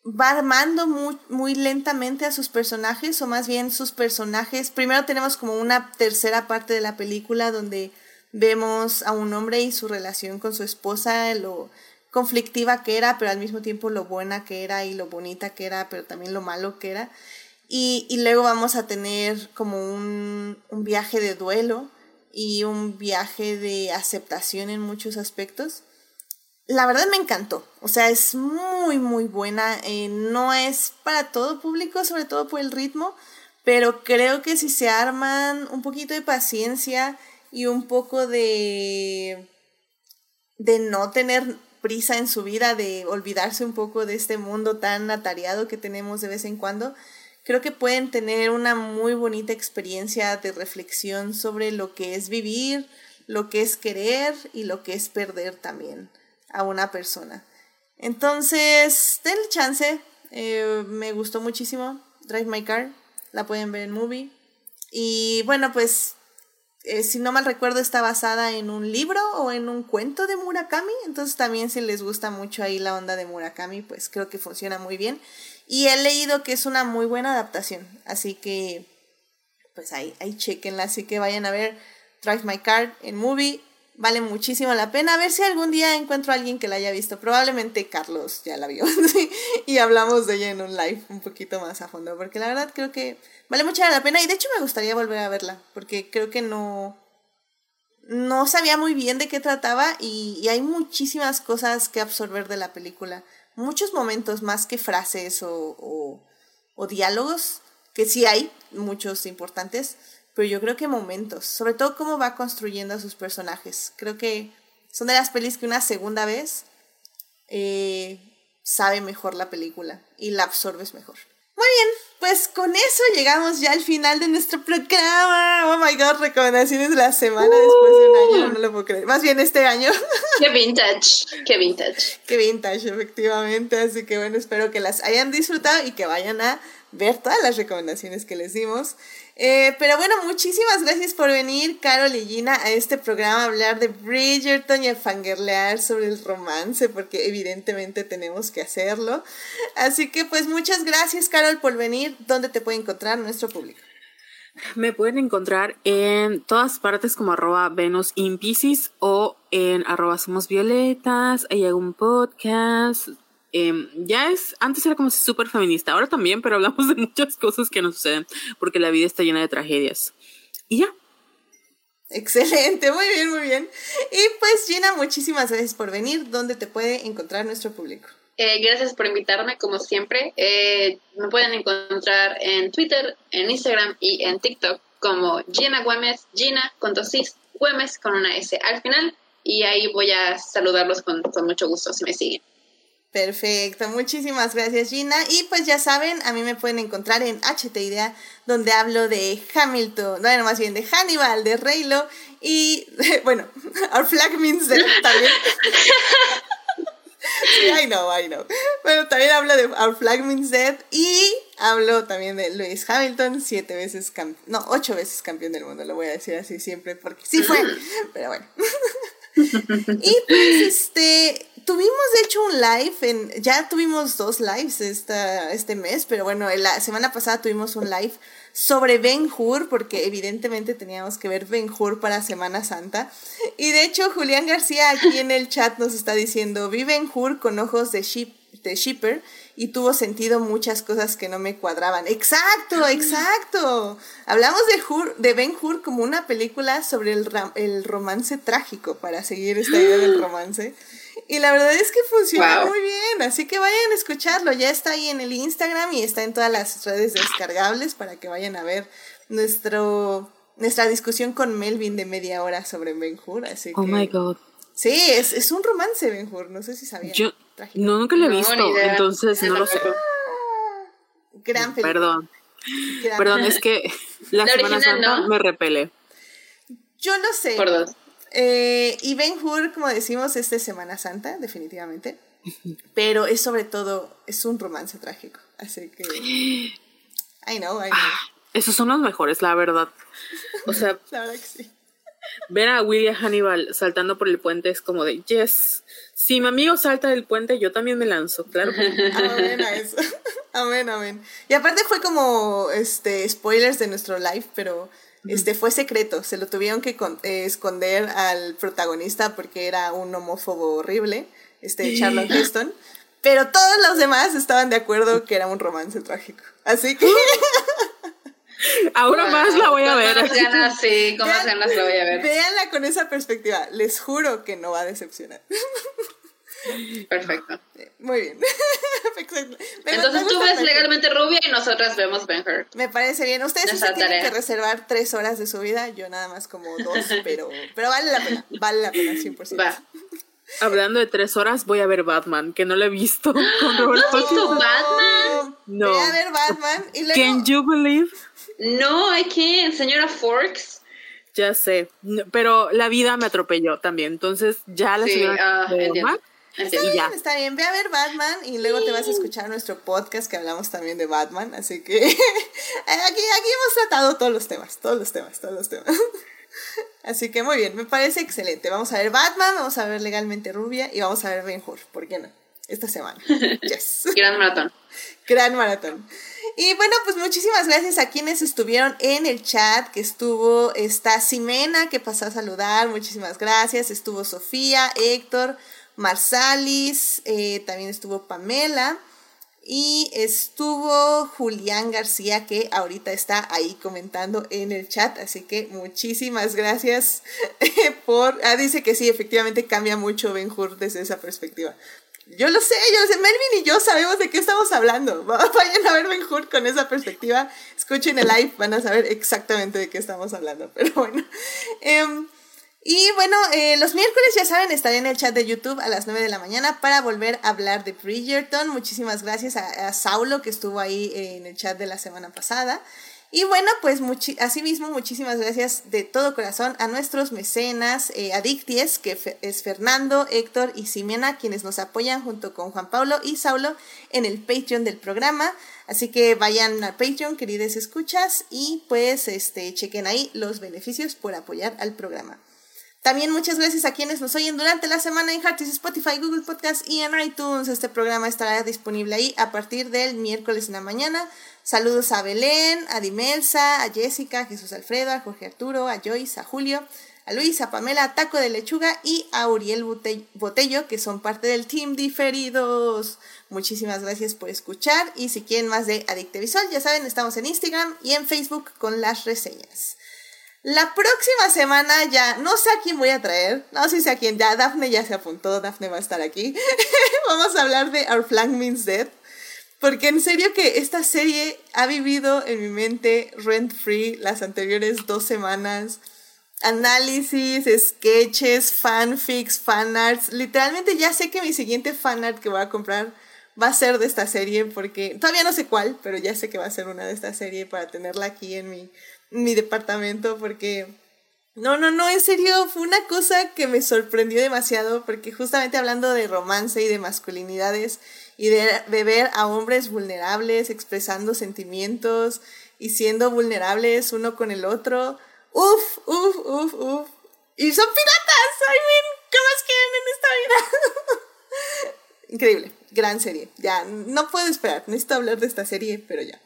va armando muy, muy lentamente a sus personajes, o más bien sus personajes. Primero tenemos como una tercera parte de la película donde vemos a un hombre y su relación con su esposa, lo conflictiva que era, pero al mismo tiempo lo buena que era y lo bonita que era, pero también lo malo que era. Y, y luego vamos a tener como un, un viaje de duelo y un viaje de aceptación en muchos aspectos la verdad me encantó. O sea, es muy, muy buena. Eh, no es para todo público, sobre todo por el ritmo, pero creo que si se arman un poquito de paciencia y un poco de, de no tener prisa en su vida, de olvidarse un poco de este mundo tan atareado que tenemos de vez en cuando, creo que pueden tener una muy bonita experiencia de reflexión sobre lo que es vivir, lo que es querer y lo que es perder también a una persona. Entonces, den chance. Eh, me gustó muchísimo. Drive My Car. La pueden ver en movie. Y bueno, pues, eh, si no mal recuerdo, está basada en un libro o en un cuento de Murakami. Entonces también si les gusta mucho ahí la onda de Murakami, pues creo que funciona muy bien. Y he leído que es una muy buena adaptación. Así que, pues ahí, ahí chequenla. Así que vayan a ver Drive My Car en movie vale muchísimo la pena. A ver si algún día encuentro a alguien que la haya visto. Probablemente Carlos ya la vio. y hablamos de ella en un live un poquito más a fondo. Porque la verdad creo que vale mucho la pena. Y de hecho me gustaría volver a verla. Porque creo que no. No sabía muy bien de qué trataba. Y, hay muchísimas cosas que absorber de la película. Muchos momentos más que frases o, o, o diálogos. Que sí hay, muchos importantes pero yo creo que momentos, sobre todo cómo va construyendo a sus personajes. Creo que son de las pelis que una segunda vez eh, sabe mejor la película y la absorbes mejor. Muy bien, pues con eso llegamos ya al final de nuestro programa. Oh my god, recomendaciones de la semana después de un año, no lo puedo creer. Más bien este año. Qué vintage, qué vintage. Qué vintage, efectivamente. Así que bueno, espero que las hayan disfrutado y que vayan a ver todas las recomendaciones que les dimos. Eh, pero bueno, muchísimas gracias por venir, Carol y Gina, a este programa a hablar de Bridgerton y a fangirlear sobre el romance, porque evidentemente tenemos que hacerlo. Así que pues muchas gracias, Carol, por venir. ¿Dónde te puede encontrar nuestro público? Me pueden encontrar en todas partes como arroba Venus in o en arroba Somos Violetas, hay algún podcast, Em, ya es, antes era como súper feminista, ahora también, pero hablamos de muchas cosas que nos suceden, porque la vida está llena de tragedias. Y ya. Excelente, muy bien, muy bien. Y pues Gina, muchísimas gracias por venir. ¿Dónde te puede encontrar nuestro público? Eh, gracias por invitarme, como siempre. Eh, me pueden encontrar en Twitter, en Instagram y en TikTok como Gina Güemes, Gina con dosis, Güemes con una S al final. Y ahí voy a saludarlos con, con mucho gusto si me siguen. Perfecto, muchísimas gracias Gina. Y pues ya saben, a mí me pueden encontrar en HT Idea, donde hablo de Hamilton, bueno, más bien de Hannibal, de Reylo y, bueno, Our Flag Means Death también. sí, I know, I know. Bueno, también hablo de Our Flag Means Death y hablo también de Lewis Hamilton, siete veces campeón, no, ocho veces campeón del mundo, lo voy a decir así siempre porque sí fue, pero bueno. y pues este tuvimos de hecho un live, en, ya tuvimos dos lives esta, este mes, pero bueno, la semana pasada tuvimos un live sobre Ben Hur, porque evidentemente teníamos que ver Ben Hur para Semana Santa. Y de hecho, Julián García aquí en el chat nos está diciendo, vi Ben Hur con ojos de, ship, de shipper y tuvo sentido muchas cosas que no me cuadraban. Exacto, exacto. Hablamos de, Hur, de Ben Hur como una película sobre el, el romance trágico, para seguir esta idea del romance. Y la verdad es que funciona muy bien, así que vayan a escucharlo. Ya está ahí en el Instagram y está en todas las redes descargables para que vayan a ver nuestro nuestra discusión con Melvin de media hora sobre Ben Hur. Así oh my god. Sí, es, es un romance Ben Hur, no sé si sabían. Yo no, nunca lo he visto, entonces no lo sé. Gran película. Perdón. Perdón, es que la, Semana Santa me repele. Yo lo sé. Perdón. Eh, y Ben Hur, como decimos, es de Semana Santa, definitivamente. Pero es sobre todo, es un romance trágico. Así que. I know, I know. Ah, esos son los mejores, la verdad. O sea. la verdad que sí. Ver a William Hannibal saltando por el puente es como de, yes, si mi amigo salta del puente, yo también me lanzo, claro. amén a eso. amén, amén. Y aparte fue como, este, spoilers de nuestro live, pero este fue secreto, se lo tuvieron que eh, esconder al protagonista porque era un homófobo horrible, este Charlotte Heston, pero todos los demás estaban de acuerdo que era un romance trágico. Así que Ahora más la voy a ver. Con más ganas, sí, con más ganas la voy a ver. Véanla con esa perspectiva, les juro que no va a decepcionar. Perfecto. Muy bien. Entonces tú ves legalmente rubia y nosotras vemos Ben Hur. Me parece bien. Ustedes tienen que reservar tres horas de su vida, yo nada más como dos, pero, pero vale la pena, vale la pena 100%. Va. Hablando de tres horas, voy a ver Batman, que no lo he visto con Robert ¿No has visto Batman? No. Voy a ver Batman y luego... Can you believe? No, I can't, señora Forks. Ya sé, pero la vida me atropelló también, entonces ya la señora... Uh, Está bien, está bien. Ve a ver Batman y luego te vas a escuchar nuestro podcast que hablamos también de Batman. Así que aquí, aquí hemos tratado todos los temas, todos los temas, todos los temas. Así que muy bien, me parece excelente. Vamos a ver Batman, vamos a ver Legalmente Rubia y vamos a ver Ben Hur. ¿Por qué no? Esta semana. Yes. Gran maratón. Gran maratón. Y bueno, pues muchísimas gracias a quienes estuvieron en el chat, que estuvo esta Simena, que pasó a saludar, muchísimas gracias, estuvo Sofía, Héctor, Marsalis, eh, también estuvo Pamela y estuvo Julián García que ahorita está ahí comentando en el chat, así que muchísimas gracias por... Ah, dice que sí, efectivamente cambia mucho Ben Hur desde esa perspectiva. Yo lo sé, yo lo sé, y yo sabemos de qué estamos hablando. Vayan a ver Ben Hur con esa perspectiva, escuchen el live, van a saber exactamente de qué estamos hablando, pero bueno. Em, y bueno, eh, los miércoles ya saben, estaré en el chat de YouTube a las 9 de la mañana para volver a hablar de Bridgerton. Muchísimas gracias a, Saulo que estuvo ahí en el chat de la semana pasada. Y bueno, pues asimismo muchísimas gracias de todo corazón a nuestros mecenas eh, adicties, que es Fernando, Héctor y Ximena, quienes nos apoyan junto con Juan Pablo y Saulo en el Patreon del programa. Así que vayan al Patreon, queridas escuchas, y pues este, chequen ahí los beneficios por apoyar al programa. También muchas gracias a quienes nos oyen durante la semana en Heartis, Spotify, Google Podcast y en iTunes. Este programa estará disponible ahí a partir del miércoles en la mañana. Saludos a Belén, a Dimelsa, a Jessica, a Jesús Alfredo, a Jorge Arturo, a Joyce, a Julio, a Luis, a Pamela, a Taco de Lechuga y a Uriel Botello, que son parte del Team Diferidos. Muchísimas gracias por escuchar y si quieren más de Adicte Visual, ya saben, estamos en Instagram y en Facebook con las reseñas. La próxima semana ya, no sé a quién voy a traer, no sé si a quién, ya Daphne ya se apuntó, Daphne va a estar aquí. Vamos a hablar de Our Flank Means Dead, porque en serio que esta serie ha vivido en mi mente rent free las anteriores dos semanas. análisis, sketches, fanfics, fanarts. Literalmente ya sé que mi siguiente fanart que voy a comprar va a ser de esta serie porque todavía no sé cuál, pero ya sé que va a ser una de esta serie para tenerla aquí en mi, mi departamento porque... No, no, no, en serio, fue una cosa que me sorprendió demasiado porque justamente hablando de romance y de masculinidades y de, ver a hombres vulnerables expresando sentimientos y siendo vulnerables uno con el otro, Uf, uf, uf, uf. Y son piratas. I mean, ¿qué más quieren en esta vida? Increíble, gran serie. Ya, no puedo esperar. Necesito hablar de esta serie, pero ya.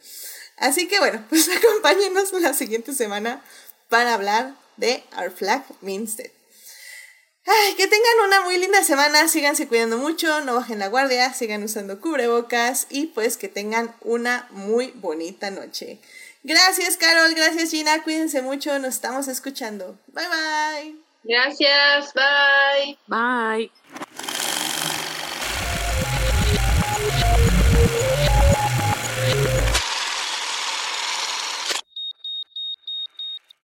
Así que bueno, pues acompáñenos la siguiente semana para hablar de Our Flag Means Dead. Ay, que tengan una muy linda semana, síganse cuidando mucho, no bajen la guardia, sigan usando cubrebocas y pues que tengan una muy bonita noche. Gracias, Carol. Gracias, Gina. Cuídense mucho. Nos estamos escuchando. Bye, bye. Gracias. Bye. Bye.